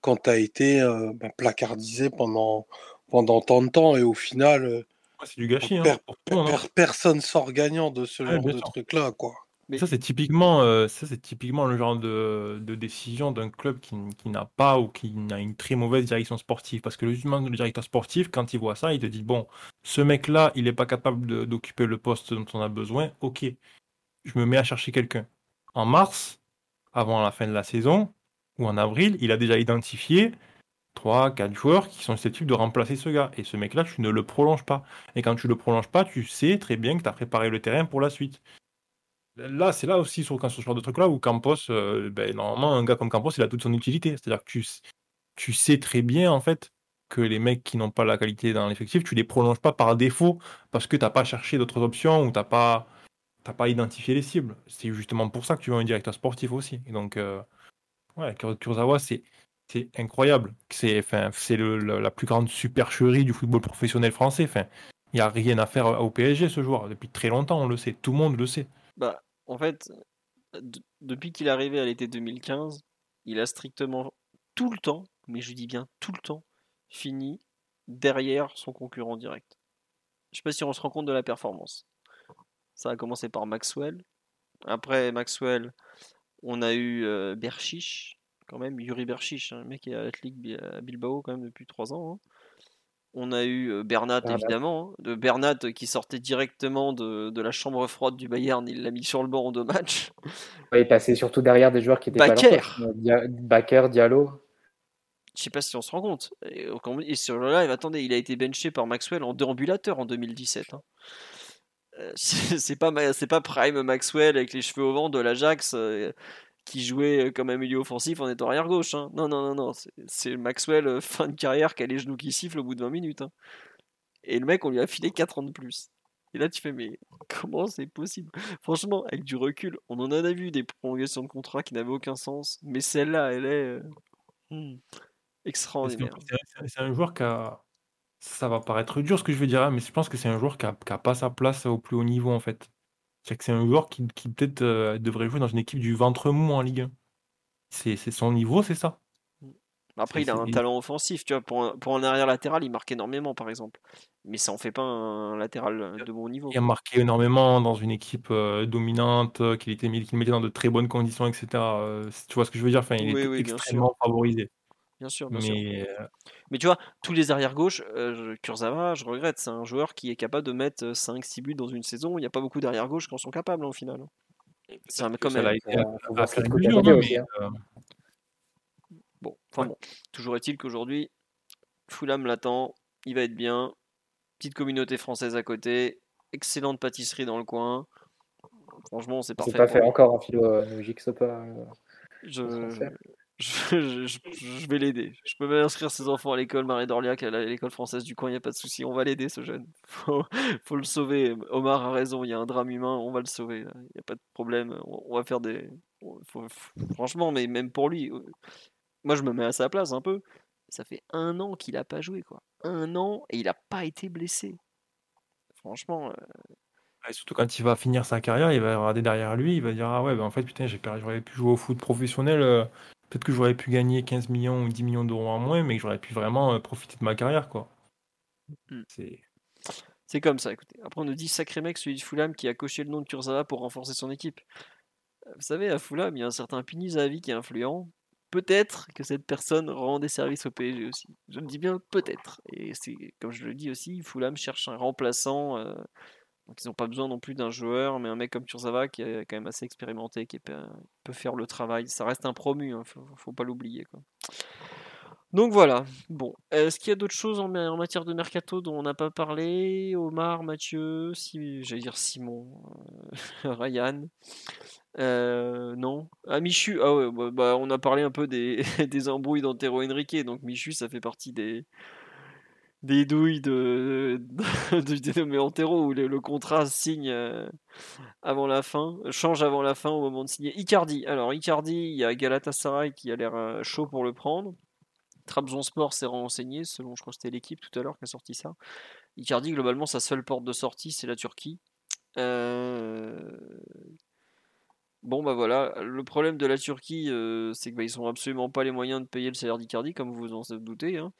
quand tu as été euh, ben, placardisé pendant, pendant tant de temps et au final, c'est du gâchis. hein, per- hein. per- personne sort gagnant de ce Ouais, genre de truc-là, quoi. Mais- Ça, c'est typiquement, euh, ça, c'est typiquement le genre de, de décision d'un club qui, n'a pas ou qui a une très mauvaise direction sportive. Parce que le, justement, le directeur sportif, quand il voit ça, il te dit, bon, ce mec-là, il n'est pas capable d'occuper le poste dont on a besoin. Ok, je me mets à chercher quelqu'un. En mars, avant la fin de la saison, ou en avril, il a déjà identifié 3, 4 joueurs qui sont susceptibles de remplacer ce gars. Et ce mec-là, tu ne le prolonges pas. Et quand tu le prolonges pas, tu sais très bien que tu as préparé le terrain pour la suite. Là, c'est là aussi sur, ce genre de truc-là où Campos, euh, ben, normalement, un gars comme Campos, il a toute son utilité. C'est-à-dire que tu, tu sais très bien, en fait, que les mecs qui n'ont pas la qualité dans l'effectif, tu les prolonges pas par défaut parce que tu n'as pas cherché d'autres options ou tu n'as pas, t'as pas identifié les cibles. C'est justement pour ça que tu veux un directeur sportif aussi. Donc, euh, ouais, Kur- Kurzawa, c'est c'est incroyable. C'est la plus grande supercherie du football professionnel français. Il n'y a rien à faire au PSG, ce joueur. Depuis très longtemps, on le sait. Tout le monde le sait. Bah, en fait, de- depuis qu'il est arrivé à l'été 2015, il a strictement tout le temps, mais je dis bien tout le temps, fini derrière son concurrent direct. Je sais pas si on se rend compte de la performance. Ça a commencé par Maxwell. Après Maxwell, on a eu euh, Berchiche, quand même, Yuri Berchiche, hein, le mec qui est à Bilbao quand même depuis 3 ans. hein. On a eu euh, Bernat, évidemment, hein, de Bernat qui sortait directement de, de la chambre froide du Bayern, il l'a mis sur le banc en deux matchs. [LAUGHS] Il passait surtout derrière des joueurs qui étaient pas poste. Dia- Bakker, Diallo. Je sais pas si on se rend compte. Et, au- et sur le live, attendez, il a été benché par Maxwell en déambulateur en 2017. hein. Euh, [LAUGHS] C'est pas, c'est pas Prime Maxwell avec les cheveux au vent de l'Ajax euh, qui jouait euh, comme un milieu offensif en étant arrière gauche. hein. Non, non, non, non. c'est- Maxwell euh, fin de carrière qui a les genoux qui sifflent au bout de 20 minutes. hein. Et le mec, on lui a filé 4 ans de plus. Et là, tu fais, mais comment c'est possible? Franchement, avec du recul, on en a vu des prolongations de contrat qui n'avaient aucun sens. Mais celle-là, elle est euh, hmm, extraordinaire. C'est un joueur qui a. Ça va paraître dur ce que je vais dire, hein, mais je pense que c'est un joueur qui a, qui a pas sa place au plus haut niveau en fait. C'est que c'est un joueur qui, qui peut-être euh, devrait jouer dans une équipe du ventre mou en Ligue 1. C'est son niveau, c'est ça. Après, il a un talent offensif, tu vois. Pour un, pour un arrière latéral, il marque énormément, par exemple. Mais ça en fait pas un latéral de bon niveau. Il a marqué énormément dans une équipe euh, dominante, euh, qu'il était mis- qu'il mettait dans de très bonnes conditions, etc. Euh, tu vois ce que je veux dire? Enfin, il Oui, oui, sûr. extrêmement favorisé. Bien sûr, bien sûr. Mais euh, Mais tu vois, tous les arrières gauche, Kurzawa, je regrette, c'est un joueur qui est capable de mettre 5-6 buts dans une saison. Il n'y a pas beaucoup d'arrières gauche qui en sont capables hein, au final. C'est un- Euh, hein, mais, hein. euh, Bon, enfin Ouais. bon. Toujours est-il qu'aujourd'hui, Fulham l'attend, il va être bien. Petite communauté française à côté, excellente pâtisserie dans le coin. Franchement, c'est C'est parfait. pas pour fait encore en philo euh, pas. euh, Je. Je, vais l'aider. Je peux même inscrire ses enfants à l'école Marie d'Orléac, à l'école française du coin, il n'y a pas de souci. On va l'aider, ce jeune. [LAUGHS] Faut, faut le sauver. Omar a raison, il y a un drame humain, on va le sauver. Il n'y a pas de problème. On, va faire des. franchement, mais même pour lui, euh, moi je me mets à sa place un peu. Ça fait un an qu'il n'a pas joué, quoi. Un an et il n'a pas été blessé. Franchement, euh, surtout quand il va finir sa carrière, il va regarder derrière lui, il va dire Ah ouais, ben en fait, putain, j'ai pu jouer au foot professionnel, euh, peut-être que j'aurais pu gagner 15 millions ou 10 millions d'euros en moins, mais que j'aurais pu vraiment euh, profiter de ma carrière, quoi. Mm. C'est C'est comme ça, écoutez. Après, on nous dit sacré mec, celui de Fulham qui a coché le nom de Kurzawa pour renforcer son équipe. Euh, Vous savez, à Fulham, il y a un certain Pini Zahavi qui est influent. Peut-être que cette personne rend des services au PSG aussi. Je le dis bien peut-être. Et c'est comme je le dis aussi, Fulham cherche un remplaçant. euh, donc ils n'ont pas besoin non plus d'un joueur, mais un mec comme Kurzawa qui est quand même assez expérimenté, qui peut, faire le travail. Ça reste un promu, hein, faut, faut pas l'oublier. Donc voilà. Bon, est-ce qu'il y a d'autres choses en matière de mercato dont on n'a pas parlé? Omar, Mathieu, si, j'allais dire Simon, euh, [LAUGHS] Ryan. Euh, non. Ah, Michu, ah ouais, bah, bah, on a parlé un peu des, [LAUGHS] des embrouilles d'Antero Henrique, donc Michu, ça fait partie des, des douilles de, de, du dénommé Antero, où le, contrat signe euh, avant la fin, change avant la fin au moment de signer. Icardi, alors Icardi, il y a Galatasaray qui a l'air euh, chaud pour le prendre. Trabzonspor s'est renseigné, selon je crois que c'était l'équipe tout à l'heure qui a sorti ça. Icardi, globalement, sa seule porte de sortie, c'est la Turquie. Euh, Bon, bah voilà, le problème de la Turquie, c'est qu'ils bah, n'ont absolument pas les moyens de payer le salaire d'Icardi, comme vous vous en doutez. hein.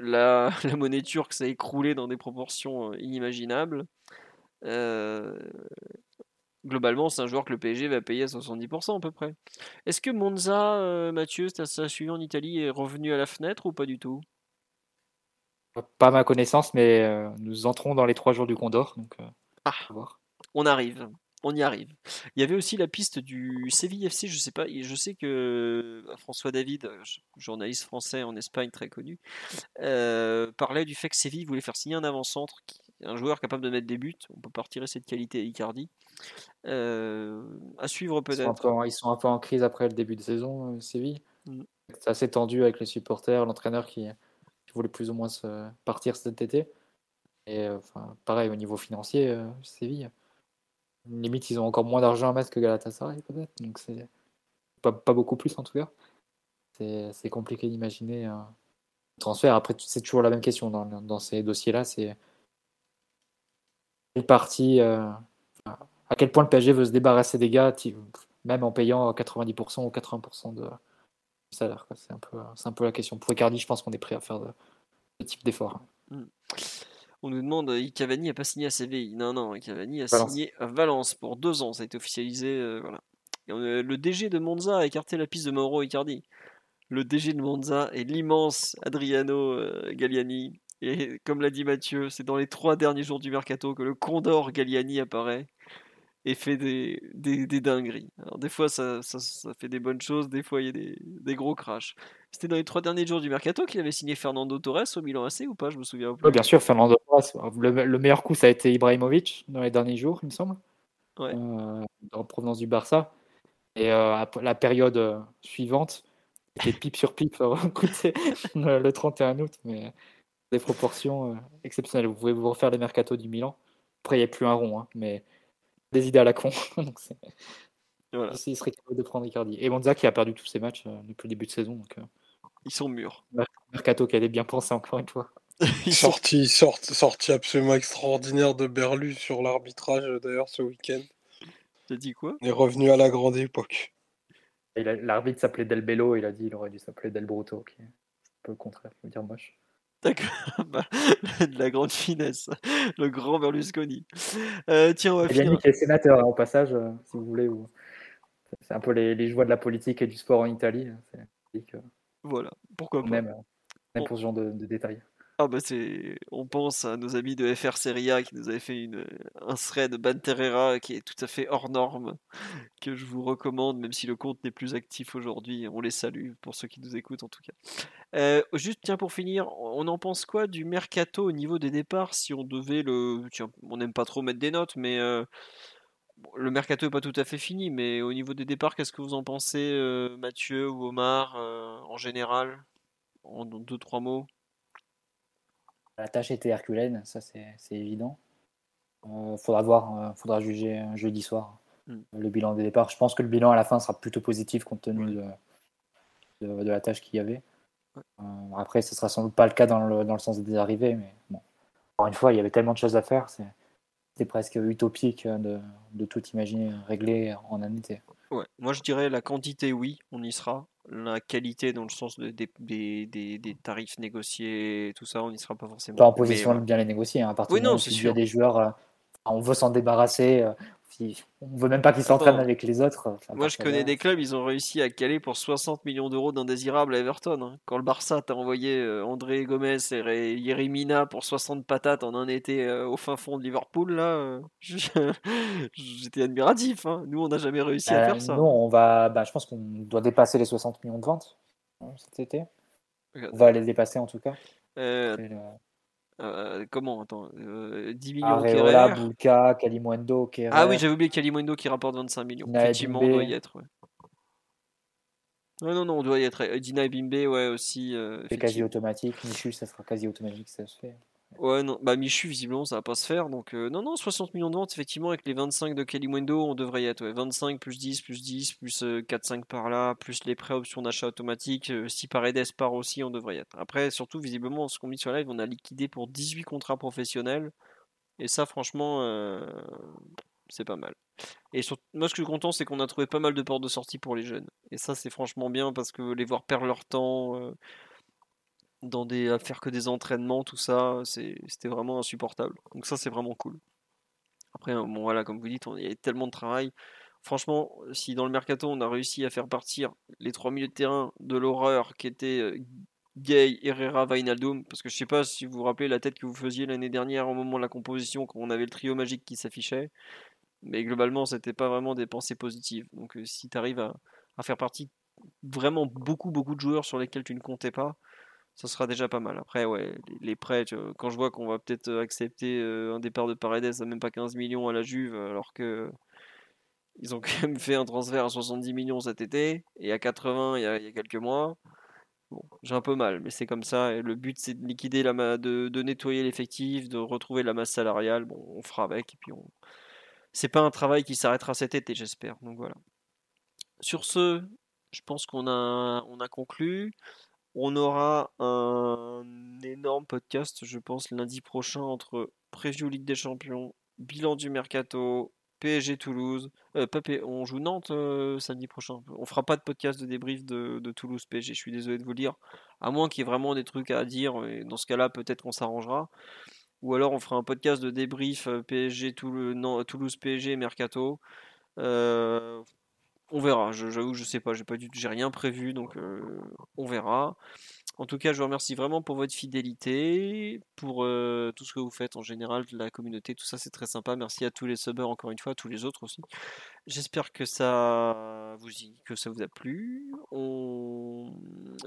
La, [LAUGHS] la monnaie turque s'est écroulée dans des proportions euh, inimaginables. Euh, globalement, c'est un joueur que le PSG va payer à 70% à peu près. Est-ce que Monza, euh, Mathieu, ça a suivi en Italie, est revenu à la fenêtre ou pas du tout? Pas à ma connaissance, mais euh, nous entrons dans les trois jours du Condor. Donc, Ah. On arrive, on y arrive. Il y avait aussi la piste du Séville FC, je sais pas, et je sais que euh, François David, euh, journaliste français en Espagne très connu, euh, parlait du fait que Séville voulait faire signer un avant-centre, un joueur capable de mettre des buts. On peut pas retirer cette qualité à Icardi. Euh, à suivre peut-être. ils sont un peu en crise après le début de saison, Séville. Mm. C'est assez tendu avec les supporters, l'entraîneur qui, qui voulait plus ou moins se partir cet été. Et enfin, pareil au niveau financier, Séville. Limite, ils ont encore moins d'argent à mettre que Galatasaray, peut-être. Donc, c'est pas, beaucoup plus en tout cas. C'est compliqué d'imaginer un transfert. Après, c'est toujours la même question dans, dans ces dossiers-là. C'est quelle partie, euh, à quel point le PSG veut se débarrasser des gars, même en payant 90% ou 80% de salaire. C'est un, peu, la question. Pour Icardi, je pense qu'on est prêt à faire de, ce type d'effort. On nous demande, euh, Cavani n'a pas signé à Séville. Non, non, Cavani a Valence. signé à Valence pour deux ans. Ça a été officialisé. euh, voilà. Et on, euh, le DG de Monza a écarté la piste de Mauro Icardi. Le DG de Monza est l'immense Adriano euh, Galliani. Et comme l'a dit Mathieu, c'est dans les trois derniers jours du mercato que le Condor Galliani apparaît et fait des, des, des dingueries. Alors des fois ça, ça, ça fait des bonnes choses, des fois il y a des, des gros crashs. C'était dans les trois derniers jours du mercato qu'il avait signé Fernando Torres au Milan AC ou pas Je me souviens plus. Ouais, bien sûr, Fernando Torres. Le, le meilleur coup, ça a été Ibrahimovic dans les derniers jours, il me semble, Ouais. euh, en provenance du Barça. Et euh, après la période euh, suivante, c'était pipe sur pipe [LAUGHS] euh, le, le 31 août, mais des proportions exceptionnelles. Vous pouvez vous refaire les mercatos du Milan. Après, il n'y a plus un rond, hein, mais des idées à la con. [LAUGHS] Donc, c'est- Voilà. il serait capable de prendre Icardi. Et Monza qui a perdu tous ses matchs euh, depuis le début de saison. Donc, euh, Ils sont mûrs. mercato qui allait bien penser encore une fois. [LAUGHS] Ils sorti, sortie absolument extraordinaire de Berlu sur l'arbitrage d'ailleurs ce week-end. T'as dit quoi? Il est revenu à la grande époque. L'arbitre s'appelait Del Bello, il a dit il aurait dû s'appeler Del Bruto, qui est un peu le contraire, je veux dire moche. D'accord. [LAUGHS] De la grande finesse. Le grand Berlusconi. Euh, tiens, on va bien finir. est sénateur, hein, au passage, euh, si vous voulez. ou- C'est un peu les, les joies de la politique et du sport en Italie. hein, que Voilà. Pourquoi on pas aime, euh, on pour ce genre de, de détails. Ah bah c'est, on pense à nos amis de FR Serie A qui nous avaient fait une, un thread Banterera qui est tout à fait hors norme, que je vous recommande, même si le compte n'est plus actif aujourd'hui. On les salue pour ceux qui nous écoutent en tout cas. Euh, juste tiens pour finir, on en pense quoi du mercato au niveau des départs? Si on devait le, tiens, on n'aime pas trop mettre des notes, mais euh, le mercato est pas tout à fait fini, mais au niveau des départs, qu'est-ce que vous en pensez, euh, Mathieu ou Omar, en général, en deux trois mots? La tâche était herculéenne, ça c'est évident. Euh, faudra voir, euh, faudra juger euh, jeudi soir Mm. le bilan des départs. Je pense que le bilan à la fin sera plutôt positif compte tenu de, de, de la tâche qu'il y avait. Euh, après, ce sera sans doute pas le cas dans le, dans le sens des arrivées, mais bon. Encore une fois, il y avait tellement de choses à faire, c'est presque utopique euh, de, de tout imaginer réglé en un été. Ouais, moi je dirais la quantité, oui, on y sera. La qualité, dans le sens de- des, des, des- des tarifs négociés, tout ça, on n'y sera pas forcément. Pas en position de bien les négocier. hein. À partir Oui, du moment non, où c'est il y a sûr. des joueurs, euh, on veut s'en débarrasser. euh, on veut même pas qu'ils s'entraînent avec les autres. enfin, Moi, je connais des clubs, ils ont réussi à caler pour 60 millions d'euros d'indésirables à Everton. hein. Quand le Barça t'a envoyé euh, André Gomez et Ré- Yerry Mina pour 60 patates en un été euh, au fin fond de Liverpool, là, euh, [LAUGHS] j'étais admiratif. hein. Nous, on n'a jamais réussi à faire ça. Nous, on va, bah, je pense qu'on doit dépasser les 60 millions de ventes hein, cet été. Regarde. On va les dépasser en tout cas. Euh, euh, comment Attends, euh, 10 millions au Areola. Bulka, Kalimundo, Kerrer. Ah oui, j'avais oublié Kalimundo qui rapporte 25 millions. Dina Effectivement, on doit y être. Ouais. Ouais, non, non, on doit y être. Euh, Dina Bimbe, ouais, aussi. euh, C'est quasi automatique. Michu, ça sera quasi automatique, ça se fait. Ouais, non, bah Michu, visiblement, ça va pas se faire. Donc, euh, non, non, 60 millions de ventes, effectivement, avec les 25 de Kalimundo, on devrait y être. Ouais. 25 plus 10, plus 10, plus euh, 4-5 par là, plus les prêts options d'achat automatique. euh, si Paredes part aussi, on devrait y être. Après, surtout, visiblement, ce qu'on met sur live, on a liquidé pour 18 contrats professionnels. Et ça, franchement, euh, c'est pas mal. Et moi, ce que je suis content, c'est qu'on a trouvé pas mal de portes de sortie pour les jeunes. Et ça, c'est franchement bien parce que les voir perdre leur temps. Euh, dans des, à faire que des entraînements, tout ça, c'était vraiment insupportable. Donc ça, c'est vraiment cool. Après, bon, voilà, comme vous dites, il y a tellement de travail. Franchement, si dans le mercato, on a réussi à faire partir les trois milieux de terrain de l'horreur qui étaient Gay, Herrera, Vainaldum, parce que je sais pas si vous vous rappelez la tête que vous faisiez l'année dernière au moment de la composition, quand on avait le trio magique qui s'affichait. Mais globalement, c'était pas vraiment des pensées positives. Donc si tu arrives à, à, faire partie vraiment beaucoup, beaucoup de joueurs sur lesquels tu ne comptais pas, ça sera déjà pas mal. Après, ouais, les, prêts, quand je vois qu'on va peut-être accepter un départ de Paredes à même pas 15 millions à la Juve, alors que ils ont [LAUGHS] quand même fait un transfert à 70 millions cet été et à 80 il y a, quelques mois. Bon, j'ai un peu mal, mais c'est comme ça. Le but, c'est de liquider la de nettoyer l'effectif, de retrouver la masse salariale. Bon, on fera avec. Et puis, on... c'est pas un travail qui s'arrêtera cet été, j'espère. Donc voilà. Sur ce, je pense qu'on a, on a conclu. On aura un énorme podcast, je pense, lundi prochain entre Preview Ligue des Champions, bilan du mercato, PSG Toulouse. Euh, on joue Nantes euh, samedi prochain. On fera pas de podcast de débrief de, Toulouse PSG. Je suis désolé de vous le dire. À moins qu'il y ait vraiment des trucs à dire. Dans ce cas-là, peut-être qu'on s'arrangera. Ou alors on fera un podcast de débrief euh, PSG Toulouse PSG Mercato. On verra. J'avoue, je sais pas. J'ai pas j'ai rien prévu, donc on verra. En tout cas, je vous remercie vraiment pour votre fidélité, pour euh, tout ce que vous faites en général, la communauté, tout ça, c'est très sympa. Merci à tous les subbers encore une fois, à tous les autres aussi. J'espère que ça vous que ça vous a plu.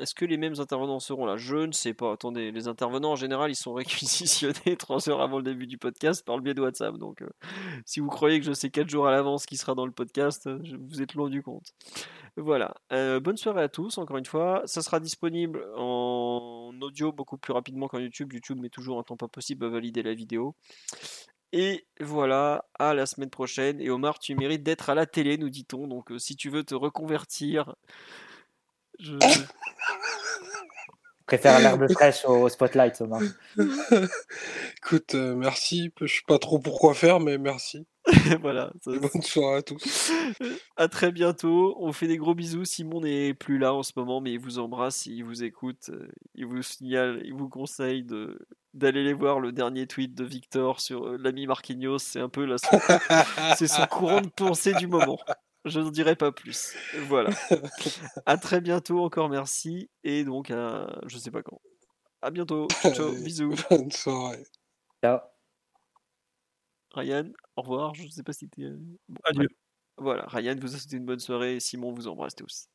Est-ce que les mêmes intervenants seront là? Je ne sais pas. Attendez, les intervenants en général, ils sont [LAUGHS] réquisitionnés 3 heures avant le début du podcast par le biais de WhatsApp. Donc, euh, si vous croyez que je sais 4 jours à l'avance qui sera dans le podcast, vous êtes loin du compte. Voilà. Euh, bonne soirée à tous, encore une fois. Ça sera disponible en audio beaucoup plus rapidement qu'en YouTube. YouTube met toujours un temps pas possible à valider la vidéo. Et voilà, à la semaine prochaine. Et Omar, tu mérites d'être à la télé, nous dit-on. Donc euh, si tu veux te reconvertir, je... préfère l'herbe fraîche au spotlight, Omar. [LAUGHS] Écoute, euh, merci. Je sais pas trop pourquoi faire, mais merci. [LAUGHS] voilà. bonne soirée à tous. À très bientôt. On fait des gros bisous. Simon n'est plus là en ce moment, mais il vous embrasse, il vous écoute, euh, il vous signale, il vous conseille de d'aller les voir le dernier tweet de Victor sur euh, l'ami Marquinhos. C'est un peu la [LAUGHS] c'est son courant de pensée du moment. Je ne dirai pas plus. Voilà. À très bientôt. Encore merci. Et donc, à, je sais pas quand. À bientôt. Ciao. Bisous. Bonne soirée. Ciao. Ryan, au revoir. Je ne sais pas si tu es. Adieu. Voilà, Ryan vous a souhaité une bonne soirée. Simon vous embrasse tous.